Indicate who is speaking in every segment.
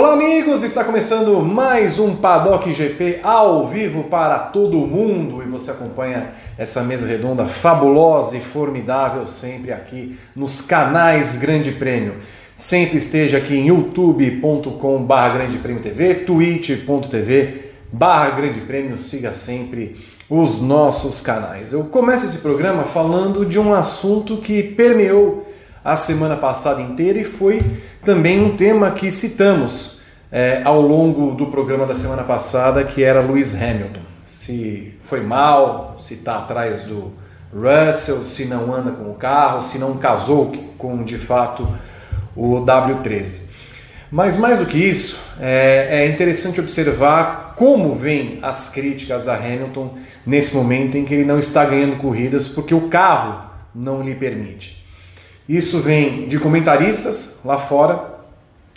Speaker 1: Olá, amigos! Está começando mais um Paddock GP ao vivo para todo mundo e você acompanha essa mesa redonda fabulosa e formidável sempre aqui nos canais Grande Prêmio. Sempre esteja aqui em youtube.com/barra Grande Prêmio TV, twitch.tv barra Grande Prêmio, siga sempre os nossos canais. Eu começo esse programa falando de um assunto que permeou a semana passada inteira e foi também um tema que citamos é, ao longo do programa da semana passada, que era Lewis Hamilton. Se foi mal, se está atrás do Russell, se não anda com o carro, se não casou com de fato o W13. Mas mais do que isso, é, é interessante observar como vêm as críticas a Hamilton nesse momento em que ele não está ganhando corridas porque o carro não lhe permite. Isso vem de comentaristas lá fora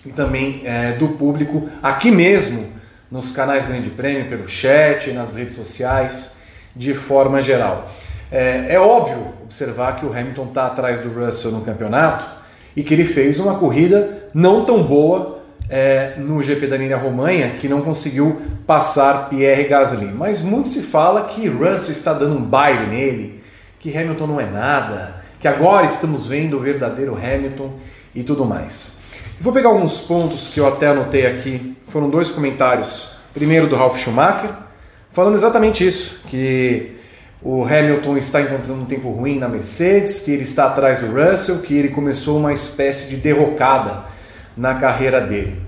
Speaker 1: e também é, do público aqui mesmo, nos canais Grande Prêmio, pelo chat, nas redes sociais, de forma geral. É, é óbvio observar que o Hamilton está atrás do Russell no campeonato e que ele fez uma corrida não tão boa é, no GP da Emília Romanha, que não conseguiu passar Pierre Gasly. Mas muito se fala que Russell está dando um baile nele, que Hamilton não é nada, que agora estamos vendo o verdadeiro Hamilton e tudo mais. Eu vou pegar alguns pontos que eu até anotei aqui. Foram dois comentários. Primeiro do Ralf Schumacher, falando exatamente isso, que o Hamilton está encontrando um tempo ruim na Mercedes, que ele está atrás do Russell, que ele começou uma espécie de derrocada na carreira dele.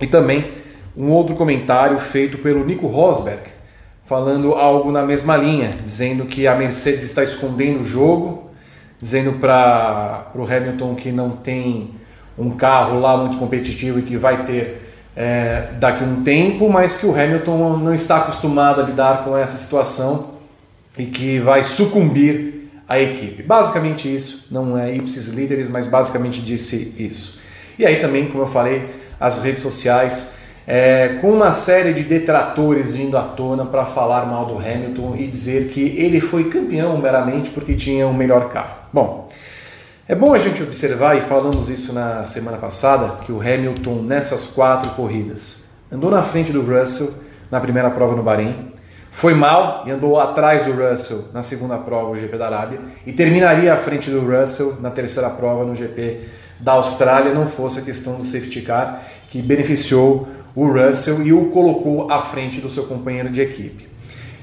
Speaker 1: E também um outro comentário feito pelo Nico Rosberg, falando algo na mesma linha, dizendo que a Mercedes está escondendo o jogo, dizendo para o Hamilton que não tem um carro lá muito competitivo e que vai ter é, daqui a um tempo, mas que o Hamilton não está acostumado a lidar com essa situação e que vai sucumbir à equipe. Basicamente isso, não é ipsis literis, mas basicamente disse isso. E aí também, como eu falei, as redes sociais é, com uma série de detratores vindo à tona para falar mal do Hamilton e dizer que ele foi campeão meramente porque tinha o um melhor carro. Bom, é bom a gente observar, e falamos isso na semana passada, que o Hamilton nessas quatro corridas andou na frente do Russell na primeira prova no Bahrein, foi mal e andou atrás do Russell na segunda prova, o GP da Arábia, e terminaria à frente do Russell na terceira prova no GP da Austrália, não fosse a questão do safety car que beneficiou o Russell e o colocou à frente do seu companheiro de equipe.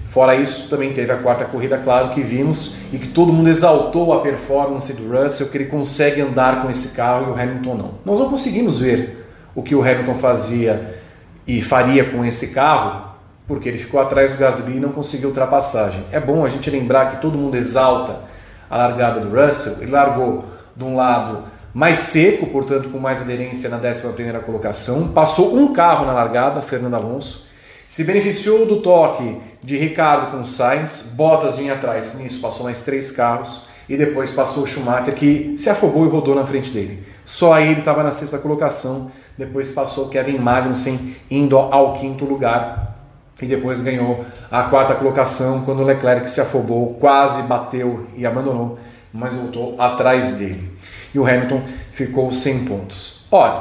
Speaker 1: Fora isso, também teve a quarta corrida, claro, que vimos e que todo mundo exaltou a performance do Russell, que ele consegue andar com esse carro e o Hamilton não. Nós não conseguimos ver o que o Hamilton fazia e faria com esse carro, porque ele ficou atrás do Gasly e não conseguiu ultrapassagem. É bom a gente lembrar que todo mundo exalta a largada do Russell, ele largou de um lado mais seco, portanto com mais aderência na 11 colocação. Passou um carro na largada, Fernando Alonso. Se beneficiou do toque de Ricardo com Sainz, Bottas vinha atrás, nisso passou mais três carros e depois passou o Schumacher que se afobou e rodou na frente dele. Só aí ele estava na sexta colocação, depois passou Kevin Magnussen indo ao quinto lugar e depois ganhou a quarta colocação quando Leclerc se afobou, quase bateu e abandonou, mas voltou atrás dele e o Hamilton ficou sem pontos. Ora,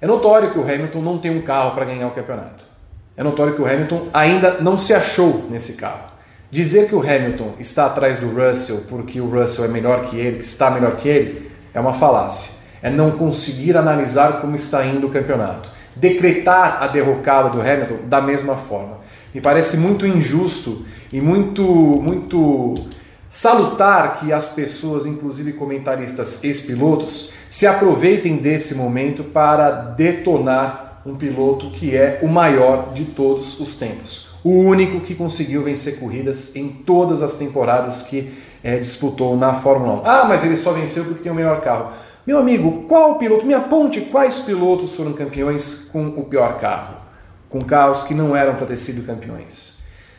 Speaker 1: é notório que o Hamilton não tem um carro para ganhar o campeonato. É notório que o Hamilton ainda não se achou nesse carro. Dizer que o Hamilton está atrás do Russell porque o Russell é melhor que ele, que está melhor que ele, é uma falácia. É não conseguir analisar como está indo o campeonato. Decretar a derrocada do Hamilton da mesma forma. Me parece muito injusto e muito, muito Salutar que as pessoas, inclusive comentaristas ex-pilotos, se aproveitem desse momento para detonar um piloto que é o maior de todos os tempos. O único que conseguiu vencer corridas em todas as temporadas que é, disputou na Fórmula 1. Ah, mas ele só venceu porque tem o melhor carro. Meu amigo, qual piloto, me aponte quais pilotos foram campeões com o pior carro? Com carros que não eram para ter sido campeões.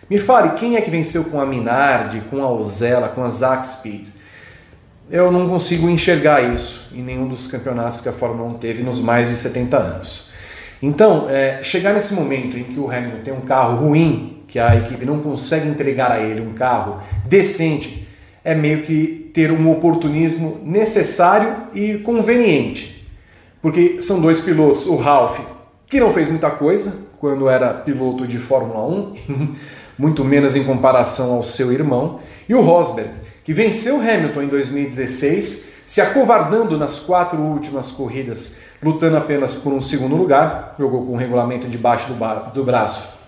Speaker 1: Me fale, quem é que venceu com a Minardi, com a Ozella, com a Zack Speed? Eu não consigo enxergar isso em nenhum dos campeonatos que a Fórmula 1 teve nos mais de 70 anos. Então, é, chegar nesse momento em que o Hamilton tem um carro ruim, que a equipe não consegue entregar a ele um carro decente, é meio que ter um oportunismo necessário e conveniente. Porque são dois pilotos, o Ralph que não fez muita coisa quando era piloto de Fórmula 1, muito menos em comparação ao seu irmão, e o Rosberg, que venceu Hamilton em 2016, se acovardando nas quatro últimas corridas, lutando apenas por um segundo lugar, jogou com o regulamento debaixo do, do braço,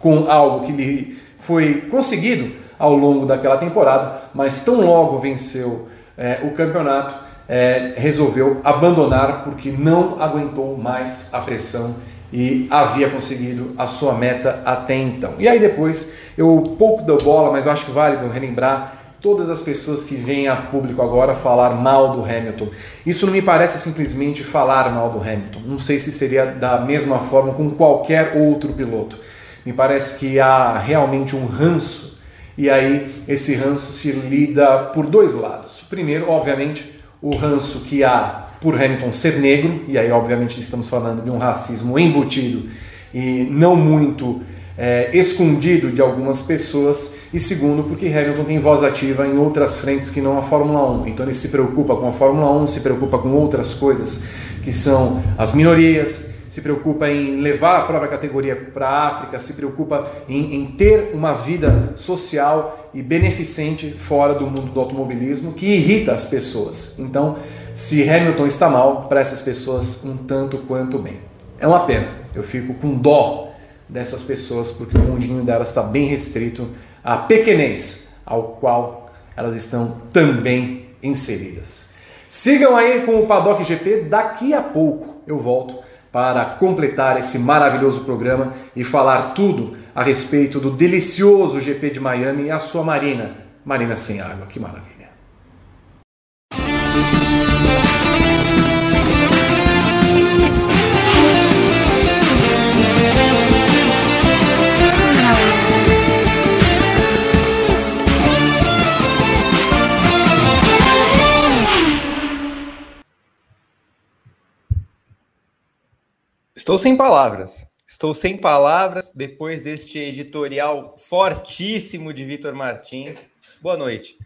Speaker 1: com algo que lhe foi conseguido ao longo daquela temporada, mas tão logo venceu é, o campeonato, é, resolveu abandonar porque não aguentou mais a pressão e havia conseguido a sua meta até então. E aí depois eu pouco dou bola, mas acho que válido relembrar todas as pessoas que vêm a público agora falar mal do Hamilton. Isso não me parece simplesmente falar mal do Hamilton. Não sei se seria da mesma forma com qualquer outro piloto. Me parece que há realmente um ranço e aí esse ranço se lida por dois lados. Primeiro, obviamente, o ranço que há por Hamilton ser negro, e aí obviamente estamos falando de um racismo embutido e não muito é, escondido de algumas pessoas, e segundo, porque Hamilton tem voz ativa em outras frentes que não a Fórmula 1. Então ele se preocupa com a Fórmula 1, se preocupa com outras coisas que são as minorias, se preocupa em levar a própria categoria para a África, se preocupa em, em, ter uma vida social e beneficente fora do mundo do automobilismo que irrita as pessoas. Então, se Hamilton está mal, para essas pessoas um tanto quanto bem. É uma pena, eu fico com dó dessas pessoas porque o mundinho delas está bem restrito à pequenez ao qual elas estão também inseridas. Sigam aí com o Paddock GP, daqui a pouco eu volto para completar esse maravilhoso programa e falar tudo a respeito do delicioso GP de Miami e a sua marina, marina sem água. Que maravilha!
Speaker 2: Estou sem palavras. Estou sem palavras depois deste editorial fortíssimo de Vitor Martins. Boa noite.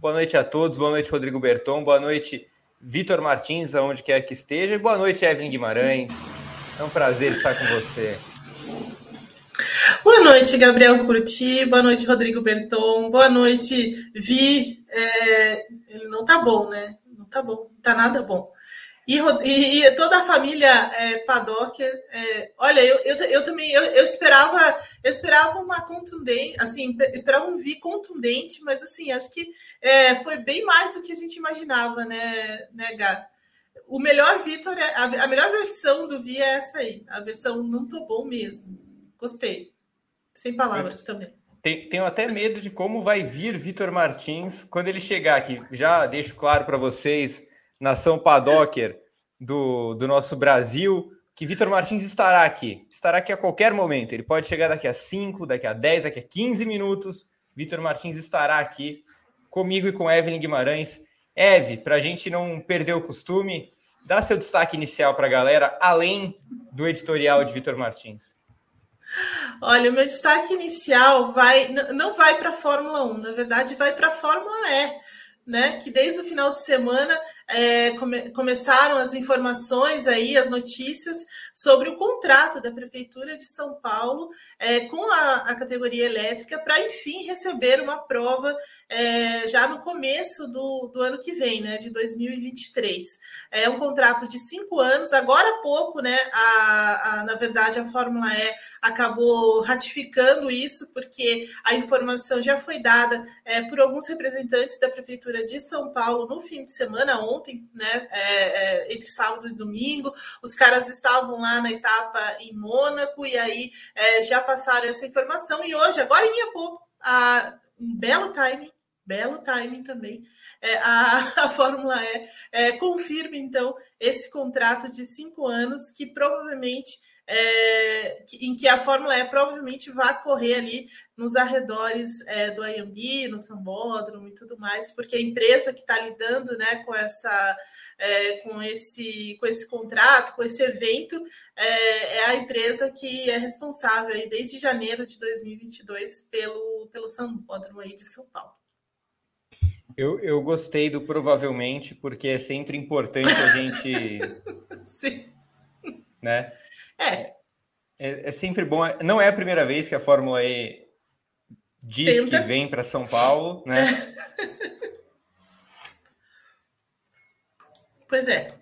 Speaker 2: Boa noite a todos. Boa noite, Rodrigo Berton. Boa noite, Vitor Martins, aonde quer que esteja. Boa noite, Evelyn Guimarães. É um prazer estar com você.
Speaker 3: Boa noite, Gabriel Curti. Boa noite, Rodrigo Berton. Boa noite, Vi. É... Ele não tá bom, né? Não tá bom. Tá nada bom. E, e, e, toda a família é, Paddock, é, olha, eu, eu, eu também eu, eu, esperava eu esperava uma contundente, assim, esperava um vi contundente, mas assim, acho que é, foi bem mais do que a gente imaginava, né, né Gá? O melhor Vitor, é, a, a, melhor versão do Vi é essa aí, a versão não tô bom mesmo. Gostei. Sem palavras também.
Speaker 2: Tenho até medo de como vai vir Vitor Martins quando ele chegar aqui. Já deixo claro para vocês nação paddocker do, do nosso Brasil, que Vitor Martins estará aqui. Estará aqui a qualquer momento. Ele pode chegar daqui a 5, daqui a 10, daqui a 15 minutos. Vitor Martins estará aqui comigo e com Evelyn Guimarães. Eve, para a gente não perder o costume, dá seu destaque inicial para a galera, além do editorial de Vitor Martins.
Speaker 3: Olha, o meu destaque inicial vai não vai para a Fórmula 1, na verdade, vai para a Fórmula E, né? Que desde o final de semana é, come, começaram as informações aí, as notícias sobre o contrato da Prefeitura de São Paulo é, com a, a, categoria elétrica para, enfim, receber uma prova é, já no começo do, do, ano que vem, né, de 2023. É um contrato de cinco anos, agora há pouco, né, a, a, na verdade, a Fórmula E acabou ratificando isso, porque a informação já foi dada é, por alguns representantes da Prefeitura de São Paulo no fim de semana, ontem ontem, né? É, é, entre sábado e domingo, os caras estavam lá na etapa em Mônaco e aí é, já passaram essa informação. E hoje, agora em pouco, a, um belo timing, belo timing também. É, a, a, Fórmula E é, confirma então esse contrato de cinco anos que provavelmente é, em que a Fórmula E provavelmente vai correr ali nos arredores é, do IMB, no Sambódromo e tudo mais, porque a empresa que está lidando né, com essa é, com, esse, com esse contrato, com esse evento, é, é, a empresa que é responsável aí, desde janeiro de 2022 pelo, pelo Sambódromo aí de São Paulo.
Speaker 2: Eu, eu gostei do provavelmente, porque é sempre importante a gente.
Speaker 3: Sim.
Speaker 2: Né?
Speaker 3: É,
Speaker 2: É, é, sempre bom. Não é a primeira vez que a Fórmula E diz Tenta. que vem para São Paulo, né?
Speaker 3: pois é.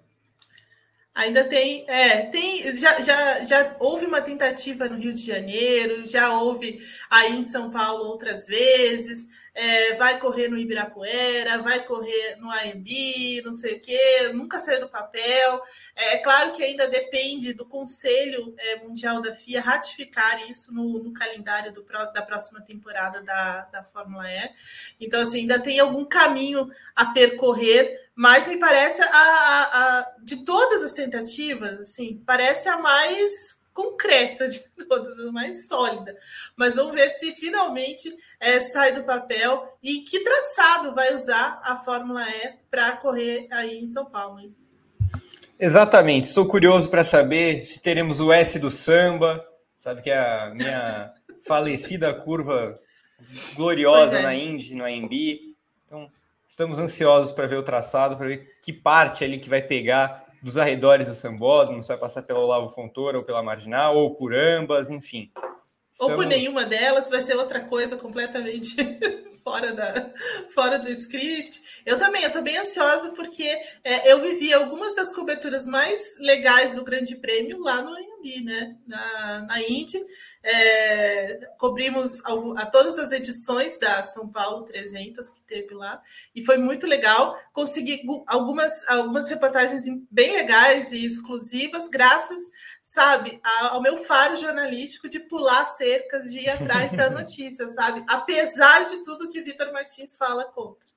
Speaker 3: Ainda tem, é, tem, já, já, já houve uma tentativa no Rio de Janeiro, já houve aí em São Paulo outras vezes é, vai correr no Ibirapuera, vai correr no AMB, não sei o quê, nunca saiu do papel. É, é claro que ainda depende do Conselho é, Mundial da FIA ratificar isso no, no calendário do, da próxima temporada da, da Fórmula E. Então, assim, ainda tem algum caminho a percorrer, mas me parece a, a, a de todas as tentativas, assim, parece a mais concreta de todas, a mais sólida. Mas vamos ver se finalmente é, sai do papel e que traçado vai usar a Fórmula E para correr aí em São Paulo. Hein?
Speaker 2: Exatamente. Estou curioso para saber se teremos o S do samba, sabe que é a minha falecida curva gloriosa é. na Indy, no AMB. Então, estamos ansiosos para ver o traçado, para ver que parte ali que vai pegar dos arredores do Sambódromo, se vai passar pela Olavo Fontoura ou pela Marginal, ou por ambas, enfim.
Speaker 3: Estamos... Ou por nenhuma delas, vai ser outra coisa completamente fora, da, fora do script. Eu também, eu estou bem ansiosa porque é, eu vivi algumas das coberturas mais legais do Grande Prêmio lá no Anhembi, né? Na, na Indy. É, cobrimos a, a, todas as edições da São Paulo 300 que teve lá e foi muito legal. Consegui algumas, algumas reportagens bem legais e exclusivas, graças, sabe, ao meu faro jornalístico de pular cercas, de ir atrás da notícia, sabe? Apesar de tudo que Vitor Martins fala contra.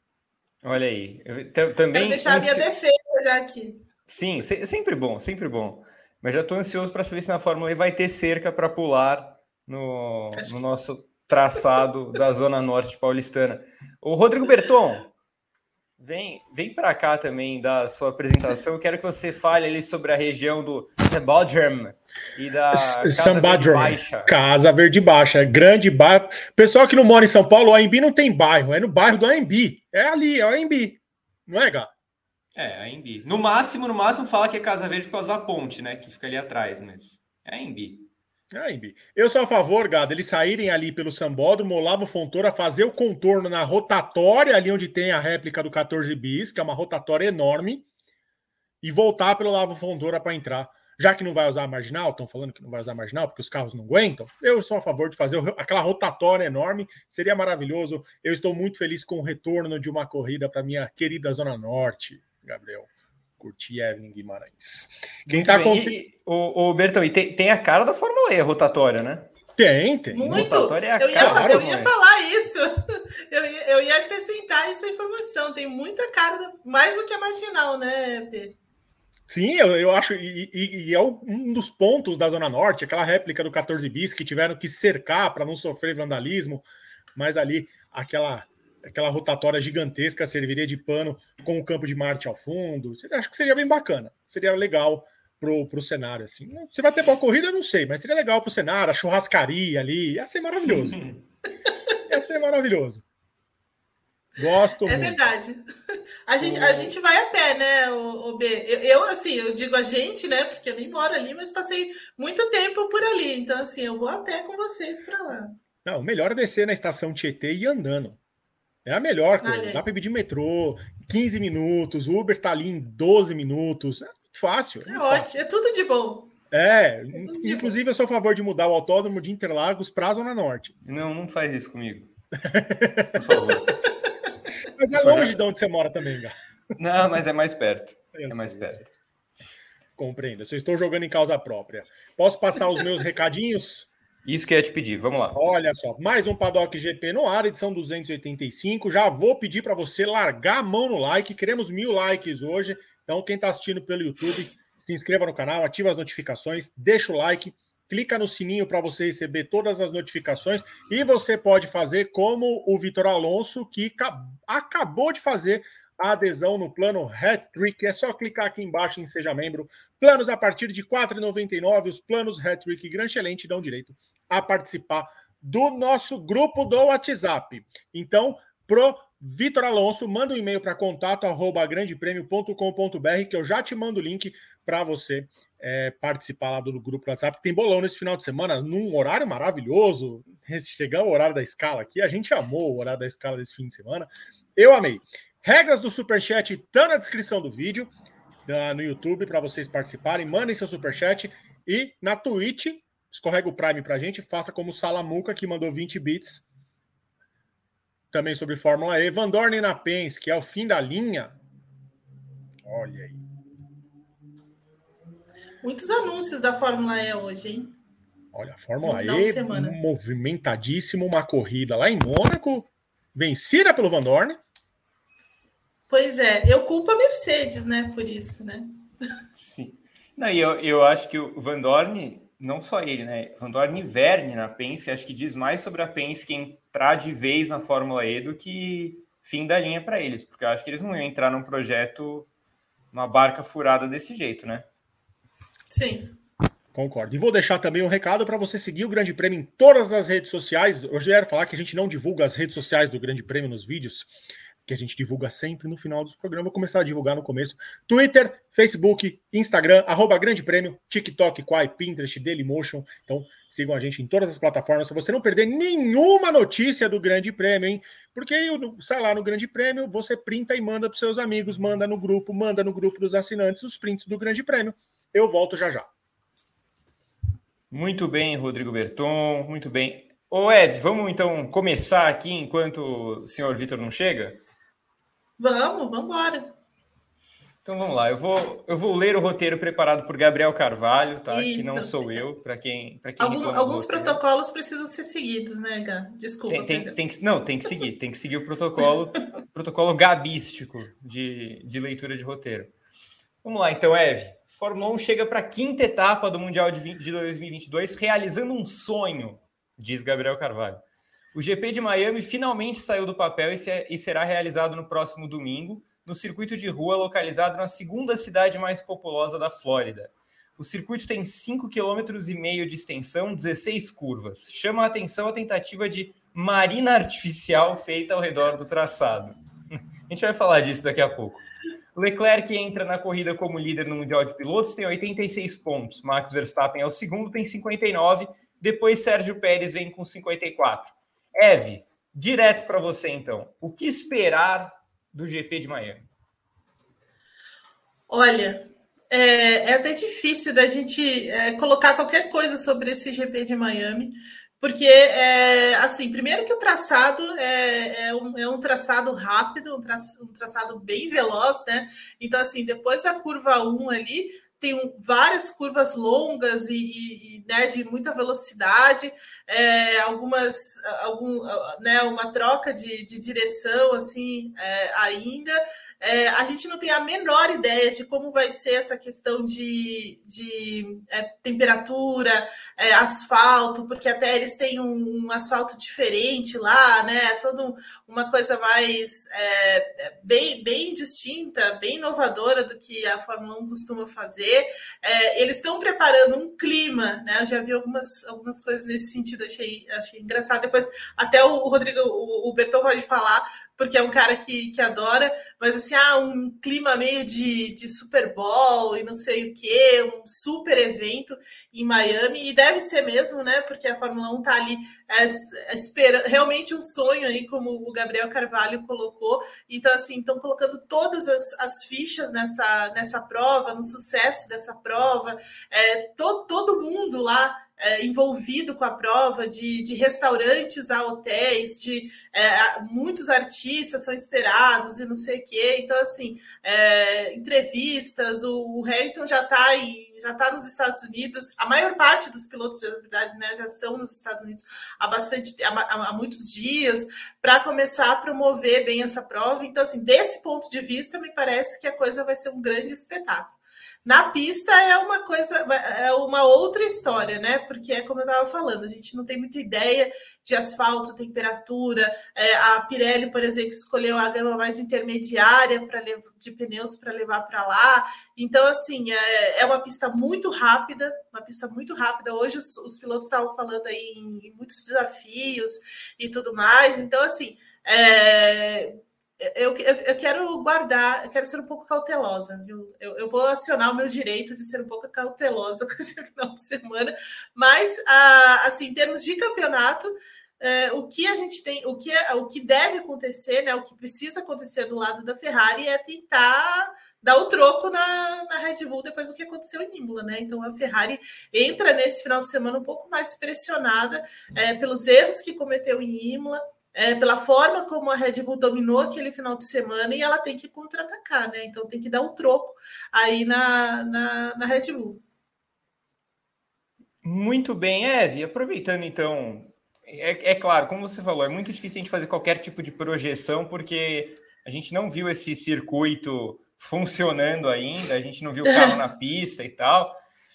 Speaker 2: Olha aí, eu também.
Speaker 3: Quero deixar a minha defesa já aqui.
Speaker 2: Sim, sempre bom, sempre bom. Mas já estou ansioso para saber se na Fórmula E vai ter cerca para pular no, no nosso traçado da Zona Norte paulistana. O Rodrigo Berton, vem, vem para cá também da sua apresentação. Eu quero que você fale ali sobre a região do Sebodrum e da Casa Verde Baixa.
Speaker 4: Casa Verde Baixa, grande bairro. Pessoal que não mora em São Paulo, o AMB não tem bairro, é no bairro do AMB. É ali, é o AMB. Não é, Gá?
Speaker 2: É, a Embi. No máximo, no máximo, fala que é Casa Verde por causa da ponte, né? Que fica ali atrás, mas é a Embi.
Speaker 4: É a Embi. Eu sou a favor, Gado, eles saírem ali pelo Sambódromo, Olavo Fontoura, fazer o contorno na rotatória, ali onde tem a réplica do 14 bis, que é uma rotatória enorme, e voltar pelo Olavo Fontoura para entrar. Já que não vai usar a marginal, estão falando que não vai usar a marginal porque os carros não aguentam, eu sou a favor de fazer aquela rotatória enorme, seria maravilhoso. Eu estou muito feliz com o retorno de uma corrida para minha querida Zona Norte. Gabriel. Curti Evelyn Guimarães.
Speaker 2: Quem tá com... o, o Bertão, e tem, tem a cara da Fórmula E rotatória, né?
Speaker 4: Tem, tem.
Speaker 3: Muito. Rotatória é a eu, cara ia, eu ia falar isso. Eu ia, eu ia acrescentar essa informação. Tem muita cara, mais do que a marginal, né, Pedro?
Speaker 4: Sim, eu, eu acho, e, e, e, é um dos pontos da Zona Norte, aquela réplica do 14 bis que tiveram que cercar para não sofrer vandalismo, mas ali aquela aquela rotatória gigantesca serviria de pano com o campo de Marte ao fundo. Acho que seria bem bacana. Seria legal pro, pro cenário, assim. Se vai ter boa corrida, não sei, mas seria legal pro cenário, a churrascaria ali. Ia ser maravilhoso. ia ser maravilhoso. Gosto
Speaker 3: É
Speaker 4: muito.
Speaker 3: verdade. A gente, a gente vai a pé, né, o, o B? Eu, eu, assim, eu digo a gente, né, porque eu nem moro ali, mas passei muito tempo por ali. Então, assim, eu vou a pé com vocês para lá.
Speaker 4: Não, melhor é descer na estação Tietê e ir andando. É a melhor coisa. Dá para pedir metrô, 15 minutos, o Uber tá ali em 12 minutos. É muito fácil.
Speaker 3: É, é ótimo, é tudo de bom.
Speaker 4: É, é inclusive eu sou a favor de mudar o autódromo de Interlagos para a Zona Norte.
Speaker 2: Não, não faz isso comigo. Por favor.
Speaker 4: mas é longe de onde você mora também, Gá.
Speaker 2: Não, mas é mais perto. Eu é mais perto.
Speaker 4: Compreendo. Eu estou jogando em causa própria. Posso passar os meus recadinhos?
Speaker 2: Isso que eu ia te pedir, vamos lá.
Speaker 4: Olha só, mais um Paddock GP no ar, edição 285. Já vou pedir para você largar a mão no like, queremos mil likes hoje. Então, quem está assistindo pelo YouTube, se inscreva no canal, ativa as notificações, deixa o like, clica no sininho para você receber todas as notificações. E você pode fazer como o Vitor Alonso, que acabou de fazer a adesão no plano Hat Trick. É só clicar aqui embaixo em Seja Membro. Planos a partir de R$ 4,99. Os planos Hat Trick Gran Excelente dão direito a participar do nosso grupo do WhatsApp. Então, pro Vitor Alonso, manda um e-mail para contato arroba grandepremio.com.br que eu já te mando o link para você é, participar lá do grupo do WhatsApp. Tem bolão nesse final de semana, num horário maravilhoso. Chegamos ao horário da escala aqui. A gente amou o horário da escala desse fim de semana. Eu amei. Regras do Superchat estão na descrição do vídeo, no YouTube, para vocês participarem. Mandem seu Superchat. E na Twitch, escorrega o Prime para a gente. Faça como o Salamuca, que mandou 20 bits. Também sobre Fórmula E. Van Dorn na Pens, que é o fim da linha. Olha aí.
Speaker 3: Muitos anúncios da Fórmula E hoje, hein?
Speaker 4: Olha, a Fórmula E movimentadíssimo, uma corrida lá em Mônaco, vencida pelo Van Dorn.
Speaker 3: Pois é, eu culpo a Mercedes, né, por isso, né?
Speaker 2: Sim. Não, e eu, eu acho que o Van Dorn, não só ele, né? Van Dorn e Verne na Penske, acho que diz mais sobre a Penske entrar de vez na Fórmula E do que fim da linha para eles, porque eu acho que eles não iam entrar num projeto, uma barca furada desse jeito, né?
Speaker 3: Sim.
Speaker 4: Concordo. E vou deixar também um recado para você seguir o Grande Prêmio em todas as redes sociais. Hoje eu ia falar que a gente não divulga as redes sociais do Grande Prêmio nos vídeos, que a gente divulga sempre no final dos programas. Vou começar a divulgar no começo. Twitter, Facebook, Instagram, arroba Grande Prêmio, TikTok, Quai, Pinterest, Dailymotion. Então, sigam a gente em todas as plataformas para você não perder nenhuma notícia do Grande Prêmio, hein? Porque, sai lá no Grande Prêmio, você printa e manda para seus amigos, manda no grupo, manda no grupo dos assinantes os prints do Grande Prêmio. Eu volto já já.
Speaker 2: Muito bem, Rodrigo Berton, muito bem. Ô Ed, vamos então começar aqui enquanto o senhor Vitor não chega?
Speaker 3: Vamos, vamos embora.
Speaker 2: Então vamos lá, eu vou, eu vou ler o roteiro preparado por Gabriel Carvalho, tá? Isso. Que não sou eu, para quem, para quem
Speaker 3: Algum, Alguns protocolos precisam ser seguidos, né, Gá? Desculpa.
Speaker 2: Tem, tem, tem que, não, tem que seguir, tem que seguir o protocolo, protocolo gabístico de, de leitura de roteiro. Vamos lá, então, Eve. Fórmula 1 chega para a quinta etapa do Mundial de, 20, de 2022, realizando um sonho, diz Gabriel Carvalho. O GP de Miami finalmente saiu do papel e, se, será realizado no próximo domingo, no circuito de rua localizado na segunda cidade mais populosa da Flórida. O circuito tem 5,5 km de extensão, 16 curvas. Chama a atenção a tentativa de marina artificial feita ao redor do traçado. A gente vai falar disso daqui a pouco. Leclerc entra na corrida como líder no Mundial de Pilotos, tem 86 pontos. Max Verstappen é o segundo, tem 59. Depois Sérgio Pérez vem com 54. Eve, direto para você então. O que esperar do GP de Miami?
Speaker 3: Olha, é, é até difícil da gente é, colocar qualquer coisa sobre esse GP de Miami, porque, é, assim, primeiro que o traçado é, é, um, é um traçado rápido, um, um, traçado bem veloz, né? Então, assim, depois da curva 1 ali, tem várias curvas longas e, e, né, de muita velocidade, é, algumas, algum, né, uma troca de, de direção, assim, é, ainda. É, a gente não tem a menor ideia de como vai ser essa questão de, de é, temperatura, é, asfalto, porque até eles têm um, um, asfalto diferente lá, né? Toda uma coisa mais é, bem, bem distinta, bem inovadora do que a Fórmula 1 costuma fazer. É, eles estão preparando um clima, né? Eu já vi algumas, algumas coisas nesse sentido, achei, achei engraçado. Depois, até o Rodrigo, o, o Bertão pode falar porque é um cara que, que adora, mas assim, ah, um clima meio de, de Super Bowl e não sei o que, um super evento em Miami, e deve ser mesmo, né? Porque a Fórmula 1 tá ali é, é, espera, realmente um sonho aí, como o Gabriel Carvalho colocou. Então, assim, estão colocando todas as, as fichas nessa, nessa prova, no sucesso dessa prova, é, to, todo mundo lá é, envolvido com a prova, de, de restaurantes a hotéis, de é, muitos artistas são esperados e não sei o quê. Então, assim, é, entrevistas, o, o Hamilton já está em já está nos Estados Unidos. A maior parte dos pilotos, na verdade, né, já estão nos Estados Unidos há bastante há, há muitos dias para começar a promover bem essa prova. Então, assim, desse ponto de vista, me parece que a coisa vai ser um grande espetáculo. Na pista é uma coisa, é uma outra história, né? Porque é como eu estava falando, a gente não tem muita ideia de asfalto, temperatura. É, a Pirelli, por exemplo, escolheu a gama mais intermediária para de pneus para levar para lá. Então, assim, é, é, uma pista muito rápida, uma pista muito rápida. Hoje os, os pilotos estavam falando aí em, em, muitos desafios e tudo mais. Então, assim, é, eu, eu, eu, quero guardar, eu quero ser um pouco cautelosa, viu? Eu, eu, vou acionar o meu direito de ser um pouco cautelosa com esse final de semana, mas ah, assim, em termos de campeonato, é, o que a gente tem, o que, o que deve acontecer, né? O que precisa acontecer do lado da Ferrari é tentar dar o troco na, na Red Bull depois do que aconteceu em Imola, né? Então a Ferrari entra nesse final de semana um pouco mais pressionada é, pelos erros que cometeu em Imola é, pela forma como a Red Bull dominou aquele final de semana e ela tem que contra-atacar, né? Então tem que dar um troco aí na, na, na Red Bull.
Speaker 2: Muito bem, Eve. Aproveitando então, é, é, claro, como você falou, é muito difícil a gente fazer qualquer tipo de projeção porque a gente não viu esse circuito funcionando ainda, a gente não viu o carro na pista e tal.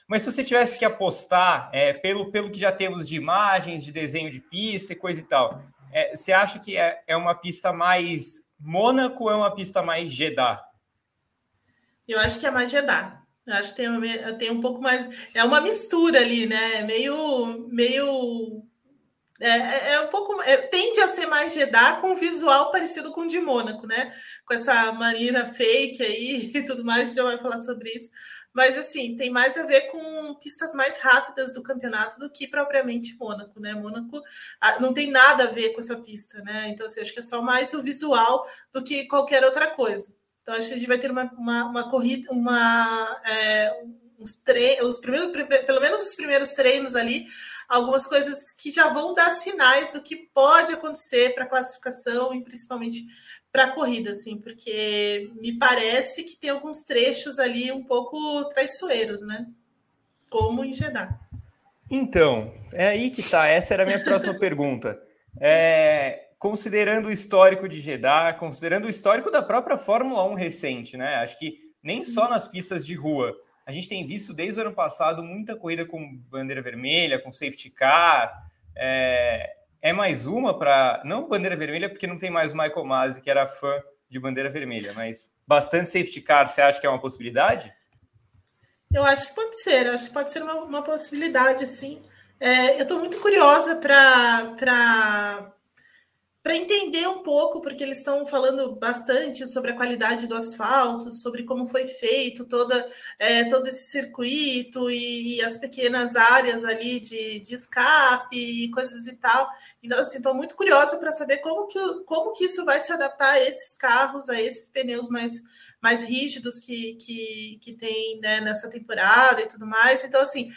Speaker 2: Mas se você tivesse que apostar é, pelo, pelo que já temos de imagens, de desenho de pista e coisa e tal, é, você acha que é, é uma pista mais Mônaco ou é uma pista mais Jeddah?
Speaker 3: Eu acho que é mais Jeddah. Eu acho que tem, tem um pouco mais. É uma mistura ali, né? Meio. meio é, é, é um pouco. É, tende a ser mais Jeddah com um visual parecido com o de Mônaco, né? Com essa marina fake aí e tudo mais, a gente já vai falar sobre isso. Mas assim, tem mais a ver com pistas mais rápidas do campeonato do que propriamente Mônaco, né? Mônaco ah, não tem nada a ver com essa pista, né? Então, assim, acho que é só mais o visual do que qualquer outra coisa. Então, acho que a gente vai ter uma, uma, uma corrida, uma. É, os, os primeiros, pelo menos os primeiros treinos ali, algumas coisas que já vão dar sinais do que pode acontecer para a classificação e principalmente para a corrida, assim, porque me parece que tem alguns trechos ali um pouco traiçoeiros, né? Como em Jeddah.
Speaker 2: Então, é aí que tá. Essa era a minha próxima pergunta. É, considerando o histórico de Jeddah, considerando o histórico da própria Fórmula 1 recente, né? Acho que nem Sim. só nas pistas de rua. A gente tem visto desde o ano passado muita corrida com bandeira vermelha, com safety car. É, é mais uma para. Não bandeira vermelha, porque não tem mais o Michael Masi, que era fã de bandeira vermelha, mas bastante safety car, você acha que é uma possibilidade?
Speaker 3: Eu acho que pode ser, acho que pode ser uma, uma possibilidade, sim. É, eu estou muito curiosa para para entender um pouco, porque eles estão falando bastante sobre a qualidade do asfalto, sobre como foi feito toda, é, todo esse circuito e, e, as pequenas áreas ali de, de escape e coisas e tal. Então, assim, estou muito curiosa para saber como que, como que isso vai se adaptar a esses carros, a esses pneus mais, mais rígidos que, que, que tem né, nessa temporada e tudo mais. Então, assim,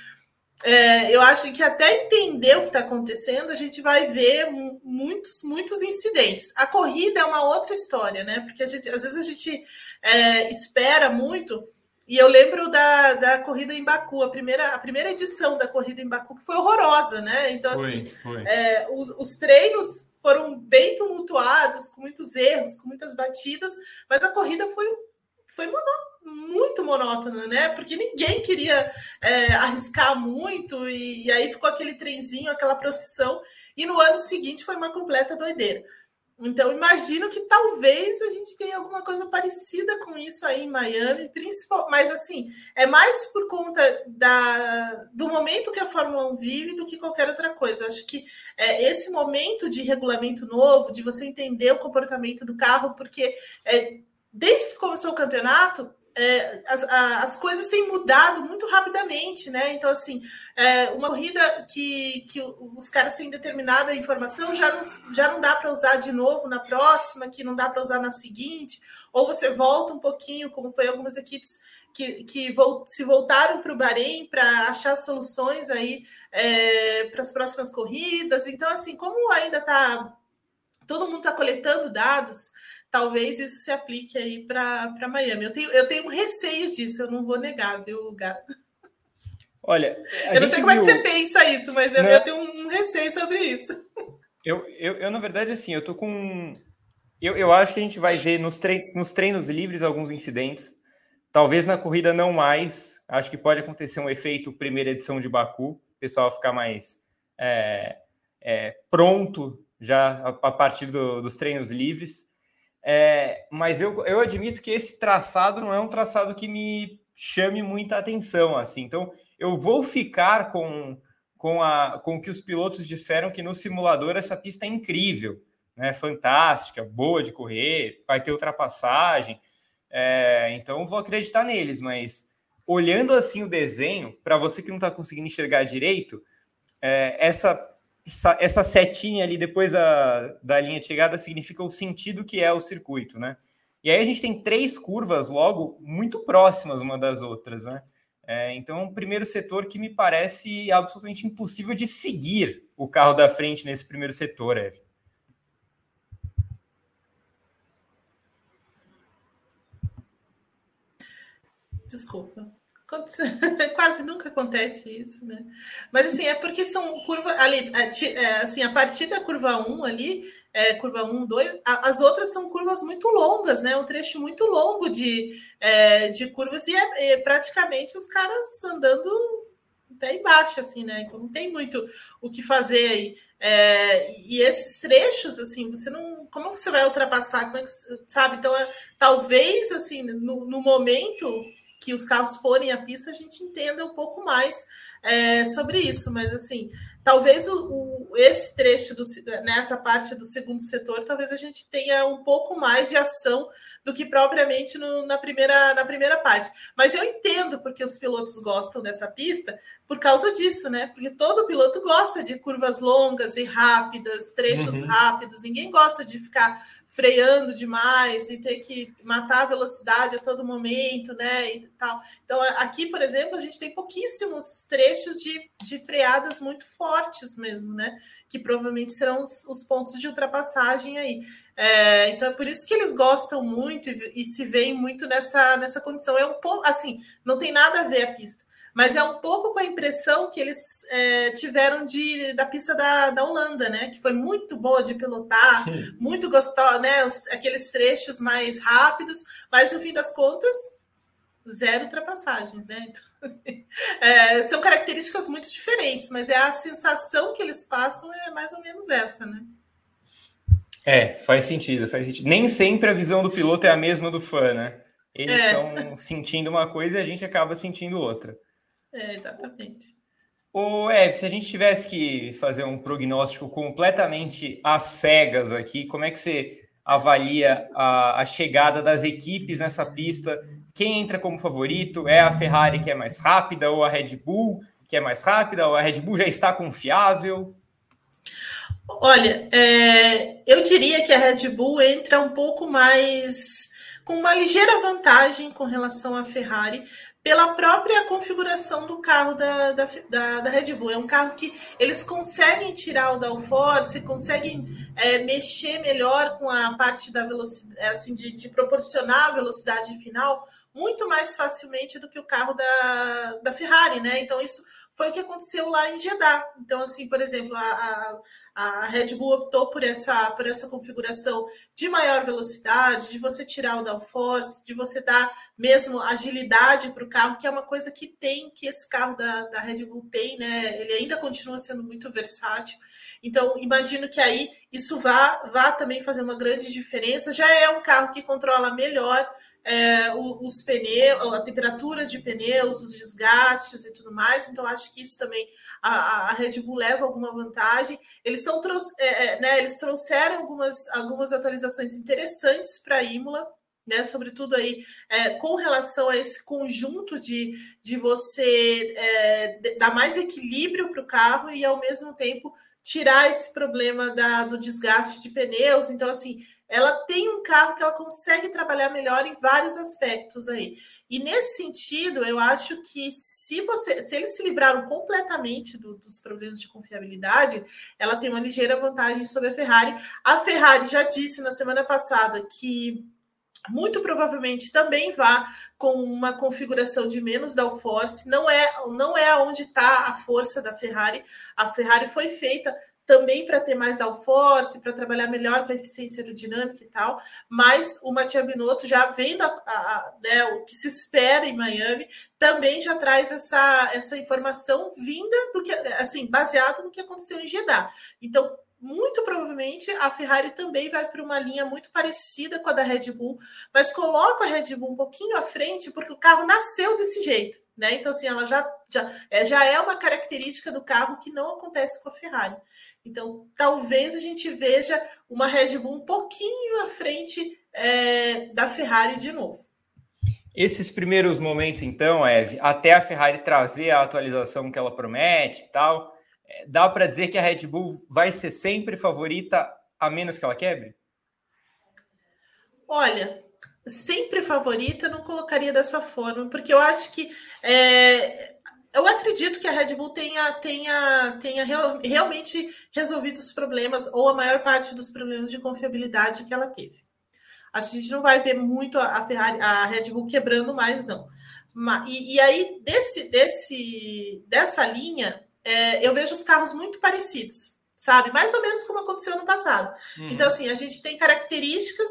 Speaker 3: é, eu acho que até entender o que está acontecendo, a gente vai ver muitos, muitos incidentes. A corrida é uma outra história, né? Porque a gente, às vezes a gente é, espera muito. E eu lembro da, da corrida em Baku, a primeira, a primeira edição da corrida em Baku, que foi horrorosa, né? Então, foi, assim, foi. É, os, os treinos foram bem tumultuados, com muitos erros, com muitas batidas, mas a corrida foi, foi muito monótona, né? Porque ninguém queria é, arriscar muito, e, e, aí ficou aquele trenzinho, aquela procissão, e no ano seguinte foi uma completa doideira. Então, imagino que talvez a gente tenha alguma coisa parecida com isso aí em Miami, principal, mas assim, é mais por conta da, do momento que a Fórmula 1 vive do que qualquer outra coisa. Acho que é, esse momento de regulamento novo, de você entender o comportamento do carro, porque é, desde que começou o campeonato, é, as, as, coisas têm mudado muito rapidamente, né? Então, assim, é, uma corrida que, que os caras têm determinada informação já não, já não dá para usar de novo na próxima, que não dá para usar na seguinte, ou você volta um pouquinho, como foi algumas equipes que, que se voltaram para o Bahrein para achar soluções aí é, para as próximas corridas. Então, assim, como ainda está. Todo mundo está coletando dados, talvez isso se aplique aí para Miami. Eu tenho, eu tenho um receio disso, eu não vou negar, viu, Gato?
Speaker 2: Olha,
Speaker 3: eu não sei como viu... é que você pensa isso, mas eu, eu tenho um receio sobre isso.
Speaker 2: Eu, eu, eu, na verdade, assim, eu tô com. Eu, eu acho que a gente vai ver nos, tre... nos treinos livres alguns incidentes. Talvez na corrida não mais. Acho que pode acontecer um efeito primeira edição de Baku, o pessoal ficar mais é, é, pronto já a, a partir do, dos treinos livres. É, mas eu, eu admito que esse traçado não é um traçado que me chame muita atenção, assim. Então, eu vou ficar com, com, a, com o que os pilotos disseram que no simulador essa pista é incrível. né, fantástica, boa de correr, vai ter ultrapassagem. É, então vou acreditar neles, mas olhando assim o desenho, para você que não está conseguindo enxergar direito, é, essa, essa, setinha ali depois da, da linha de chegada significa o sentido que é o circuito, né? E aí a gente tem três curvas logo muito próximas uma das outras, né? É, então, o primeiro setor que me parece absolutamente impossível de seguir o carro da frente nesse primeiro setor, Eve.
Speaker 3: Desculpa. Quase nunca acontece isso, né? Mas assim, é porque são curvas ali, é, é, assim, a partir da curva 1 ali, é, curva 1, 2, as outras são curvas muito longas, né? Um trecho muito longo de, é, de curvas e é, praticamente os caras andando pé embaixo, assim, né? Então não tem muito o que fazer aí. É, e esses trechos, assim, você não. Como você vai ultrapassar? Como que, sabe? Então, talvez, assim, no, no momento que os carros forem à pista, a gente entenda um pouco mais é, sobre isso. Mas, assim, talvez o, o, esse trecho, do, nessa parte do segundo setor, talvez a gente tenha um pouco mais de ação do que propriamente no, na, primeira, na primeira parte. Mas eu entendo porque os pilotos gostam dessa pista por causa disso, né? Porque todo piloto gosta de curvas longas e rápidas, trechos uhum. rápidos, ninguém gosta de ficar freando demais e ter que matar a velocidade a todo momento, né? E tal. Então, aqui, por exemplo, a gente tem pouquíssimos trechos de, de freadas muito fortes mesmo, né? Que provavelmente serão os, os pontos de ultrapassagem aí. É, então é por isso que eles gostam muito e, e se veem muito nessa, nessa condição. É um pouco assim, não tem nada a ver a pista mas é um pouco com a impressão que eles é, tiveram de, da pista da, da Holanda, né? Que foi muito boa de pilotar, Sim. muito gostosa, né? Os, aqueles trechos mais rápidos, mas no fim das contas, zero ultrapassagens, né? Então, assim, é, são características muito diferentes, mas é a sensação que eles passam é mais ou menos essa, né?
Speaker 2: É, faz sentido, faz sentido. Nem sempre a visão do piloto é a mesma do fã, né? Eles estão é. sentindo uma coisa e a gente acaba sentindo outra.
Speaker 3: É, exatamente.
Speaker 2: Ô, Ed, se a gente tivesse que fazer um prognóstico completamente às cegas aqui, como é que você avalia a, a, chegada das equipes nessa pista? Quem entra como favorito? É a Ferrari que é mais rápida ou a Red Bull que é mais rápida? Ou a Red Bull já está confiável?
Speaker 3: Olha, é, eu diria que a Red Bull entra um pouco mais com uma ligeira vantagem com relação à Ferrari, pela própria configuração do carro da, da, da, da, Red Bull. É um carro que eles conseguem tirar o downforce, conseguem é, mexer melhor com a parte da velocidade, assim, de, de, proporcionar a velocidade final muito mais facilmente do que o carro da, da Ferrari, né? Então, isso foi o que aconteceu lá em Jeddah. Então, assim, por exemplo, a, a a Red Bull optou por essa, por essa configuração de maior velocidade, de você tirar o downforce, de você dar mesmo agilidade para o carro, que é uma coisa que tem, que esse carro da, da Red Bull tem, né? Ele ainda continua sendo muito versátil. Então, imagino que aí isso vá, vá também fazer uma grande diferença. Já é um carro que controla melhor é, os pneus, a temperatura de pneus, os desgastes e tudo mais. Então, acho que isso também a, a Red Bull leva alguma vantagem. Eles, são, é, é, né, eles trouxeram algumas, algumas atualizações interessantes para a Imola, né, sobretudo aí é, com relação a esse conjunto de, de você é, dar mais equilíbrio para o carro e ao mesmo tempo tirar esse problema da, do desgaste de pneus. Então, assim, ela tem um carro que ela consegue trabalhar melhor em vários aspectos aí. E nesse sentido, eu acho que se você, se eles se livraram completamente do, dos problemas de confiabilidade, ela tem uma ligeira vantagem sobre a Ferrari. A Ferrari já disse na semana passada que muito provavelmente também vá com uma configuração de menos downforce. Não é, não é onde está a força da Ferrari. A Ferrari foi feita também para ter mais downforce, para trabalhar melhor com a eficiência aerodinâmica e tal, mas o Matia Binotto, já vendo a, a, né, o que se espera em Miami, também já traz essa, essa informação vinda do que, assim, baseado no que aconteceu em Jeddah. Então, muito provavelmente a Ferrari também vai para uma linha muito parecida com a da Red Bull, mas coloca a Red Bull um pouquinho à frente porque o carro nasceu desse jeito Né? Então, assim, ela já, já, é, já é uma característica do carro que não acontece com a Ferrari. Então, talvez a gente veja uma Red Bull um pouquinho à frente é, da Ferrari de novo.
Speaker 2: Esses primeiros momentos, então, Eve, até a Ferrari trazer a atualização que ela promete e tal, é, dá para dizer que a Red Bull vai ser sempre favorita, a menos que ela quebre?
Speaker 3: Olha, sempre favorita, não colocaria dessa forma, porque eu acho que é, eu acredito que a Red Bull tenha, tenha, tenha real, realmente resolvido os problemas, ou a maior parte dos problemas de confiabilidade que ela teve. A gente não vai ver muito a, Ferrari, a Red Bull quebrando mais, não. E, e aí, desse, desse, dessa linha, é, eu vejo os carros muito parecidos, sabe? Mais ou menos como aconteceu no passado. Uhum. Então, assim, a gente tem características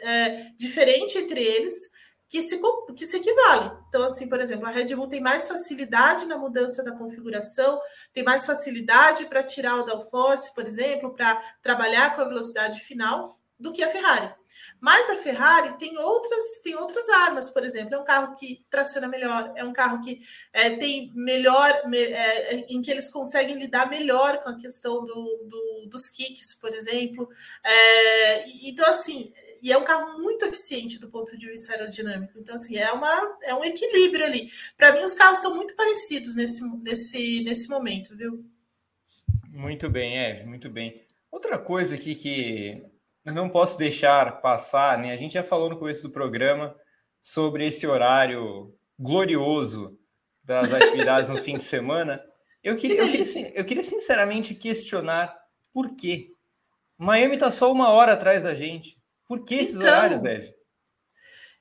Speaker 3: é, diferentes entre eles que se, que se equivalem. Então, assim, por exemplo, a Red Bull tem mais facilidade na mudança da configuração, tem mais facilidade para tirar o downforce, por exemplo, para trabalhar com a velocidade final do que a Ferrari. Mas a Ferrari tem outras, tem outras armas, por exemplo, é um carro que traciona melhor, é um carro que é, tem melhor, é, em que eles conseguem lidar melhor com a questão do, do dos kicks, por exemplo. É, então, assim, e é um carro muito eficiente do ponto de vista aerodinâmico. Então, assim, é, uma, é um equilíbrio ali. Para mim, os carros estão muito parecidos nesse, nesse, nesse momento, viu?
Speaker 2: Muito bem, Eve, muito bem. Outra coisa aqui que eu não posso deixar passar, né? A gente já falou no começo do programa sobre esse horário glorioso das atividades no fim de semana. Eu queria, eu queria, eu queria sinceramente questionar por quê. Miami está só uma hora atrás da gente. Por que esses então, horários, Eve?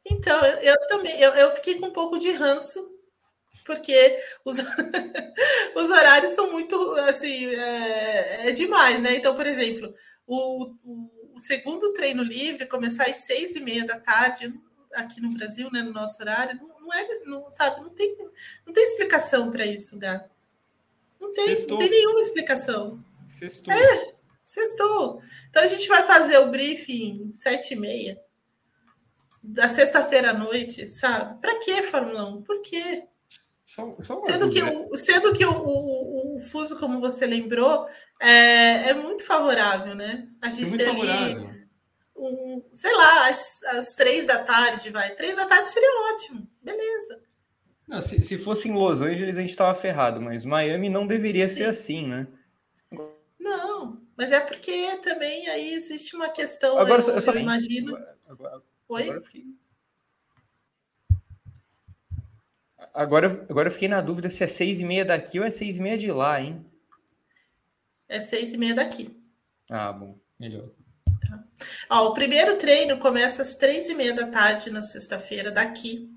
Speaker 3: Então, eu, eu também, eu, eu, fiquei com um pouco de ranço, porque os, os horários são muito, assim, é, é, demais, né? Então, por exemplo, o, o, o, segundo treino livre começar às seis e meia da tarde, aqui no Brasil, né, no nosso horário, não, não é, não, sabe, não tem, não tem explicação para isso, Gato. Não tem, não tem nenhuma explicação.
Speaker 2: Sextou.
Speaker 3: É, Sextou. Então a gente vai fazer o briefing sete e meia da sexta-feira à noite, sabe? Para que Fórmula 1? Por quê? Só, só sendo, que o, sendo que o, o, o, fuso, como você lembrou, é, é muito favorável, né? A gente é tem ali, um, sei lá, às, às três da tarde, vai. Três da tarde seria ótimo, beleza.
Speaker 2: Não, se, se fosse em Los Angeles, a gente estava ferrado, mas Miami não deveria Sim. ser assim, né?
Speaker 3: Não, mas é porque também aí existe uma questão.
Speaker 2: Agora, eu, eu só
Speaker 3: imagino. Agora, Oi?
Speaker 2: Agora eu, fiquei... agora, agora eu fiquei na dúvida se é seis e meia daqui ou é seis e meia de lá, hein?
Speaker 3: É seis e meia daqui.
Speaker 2: Ah, bom, melhor.
Speaker 3: Tá. Ó, o primeiro treino começa às três e meia da tarde na sexta-feira daqui.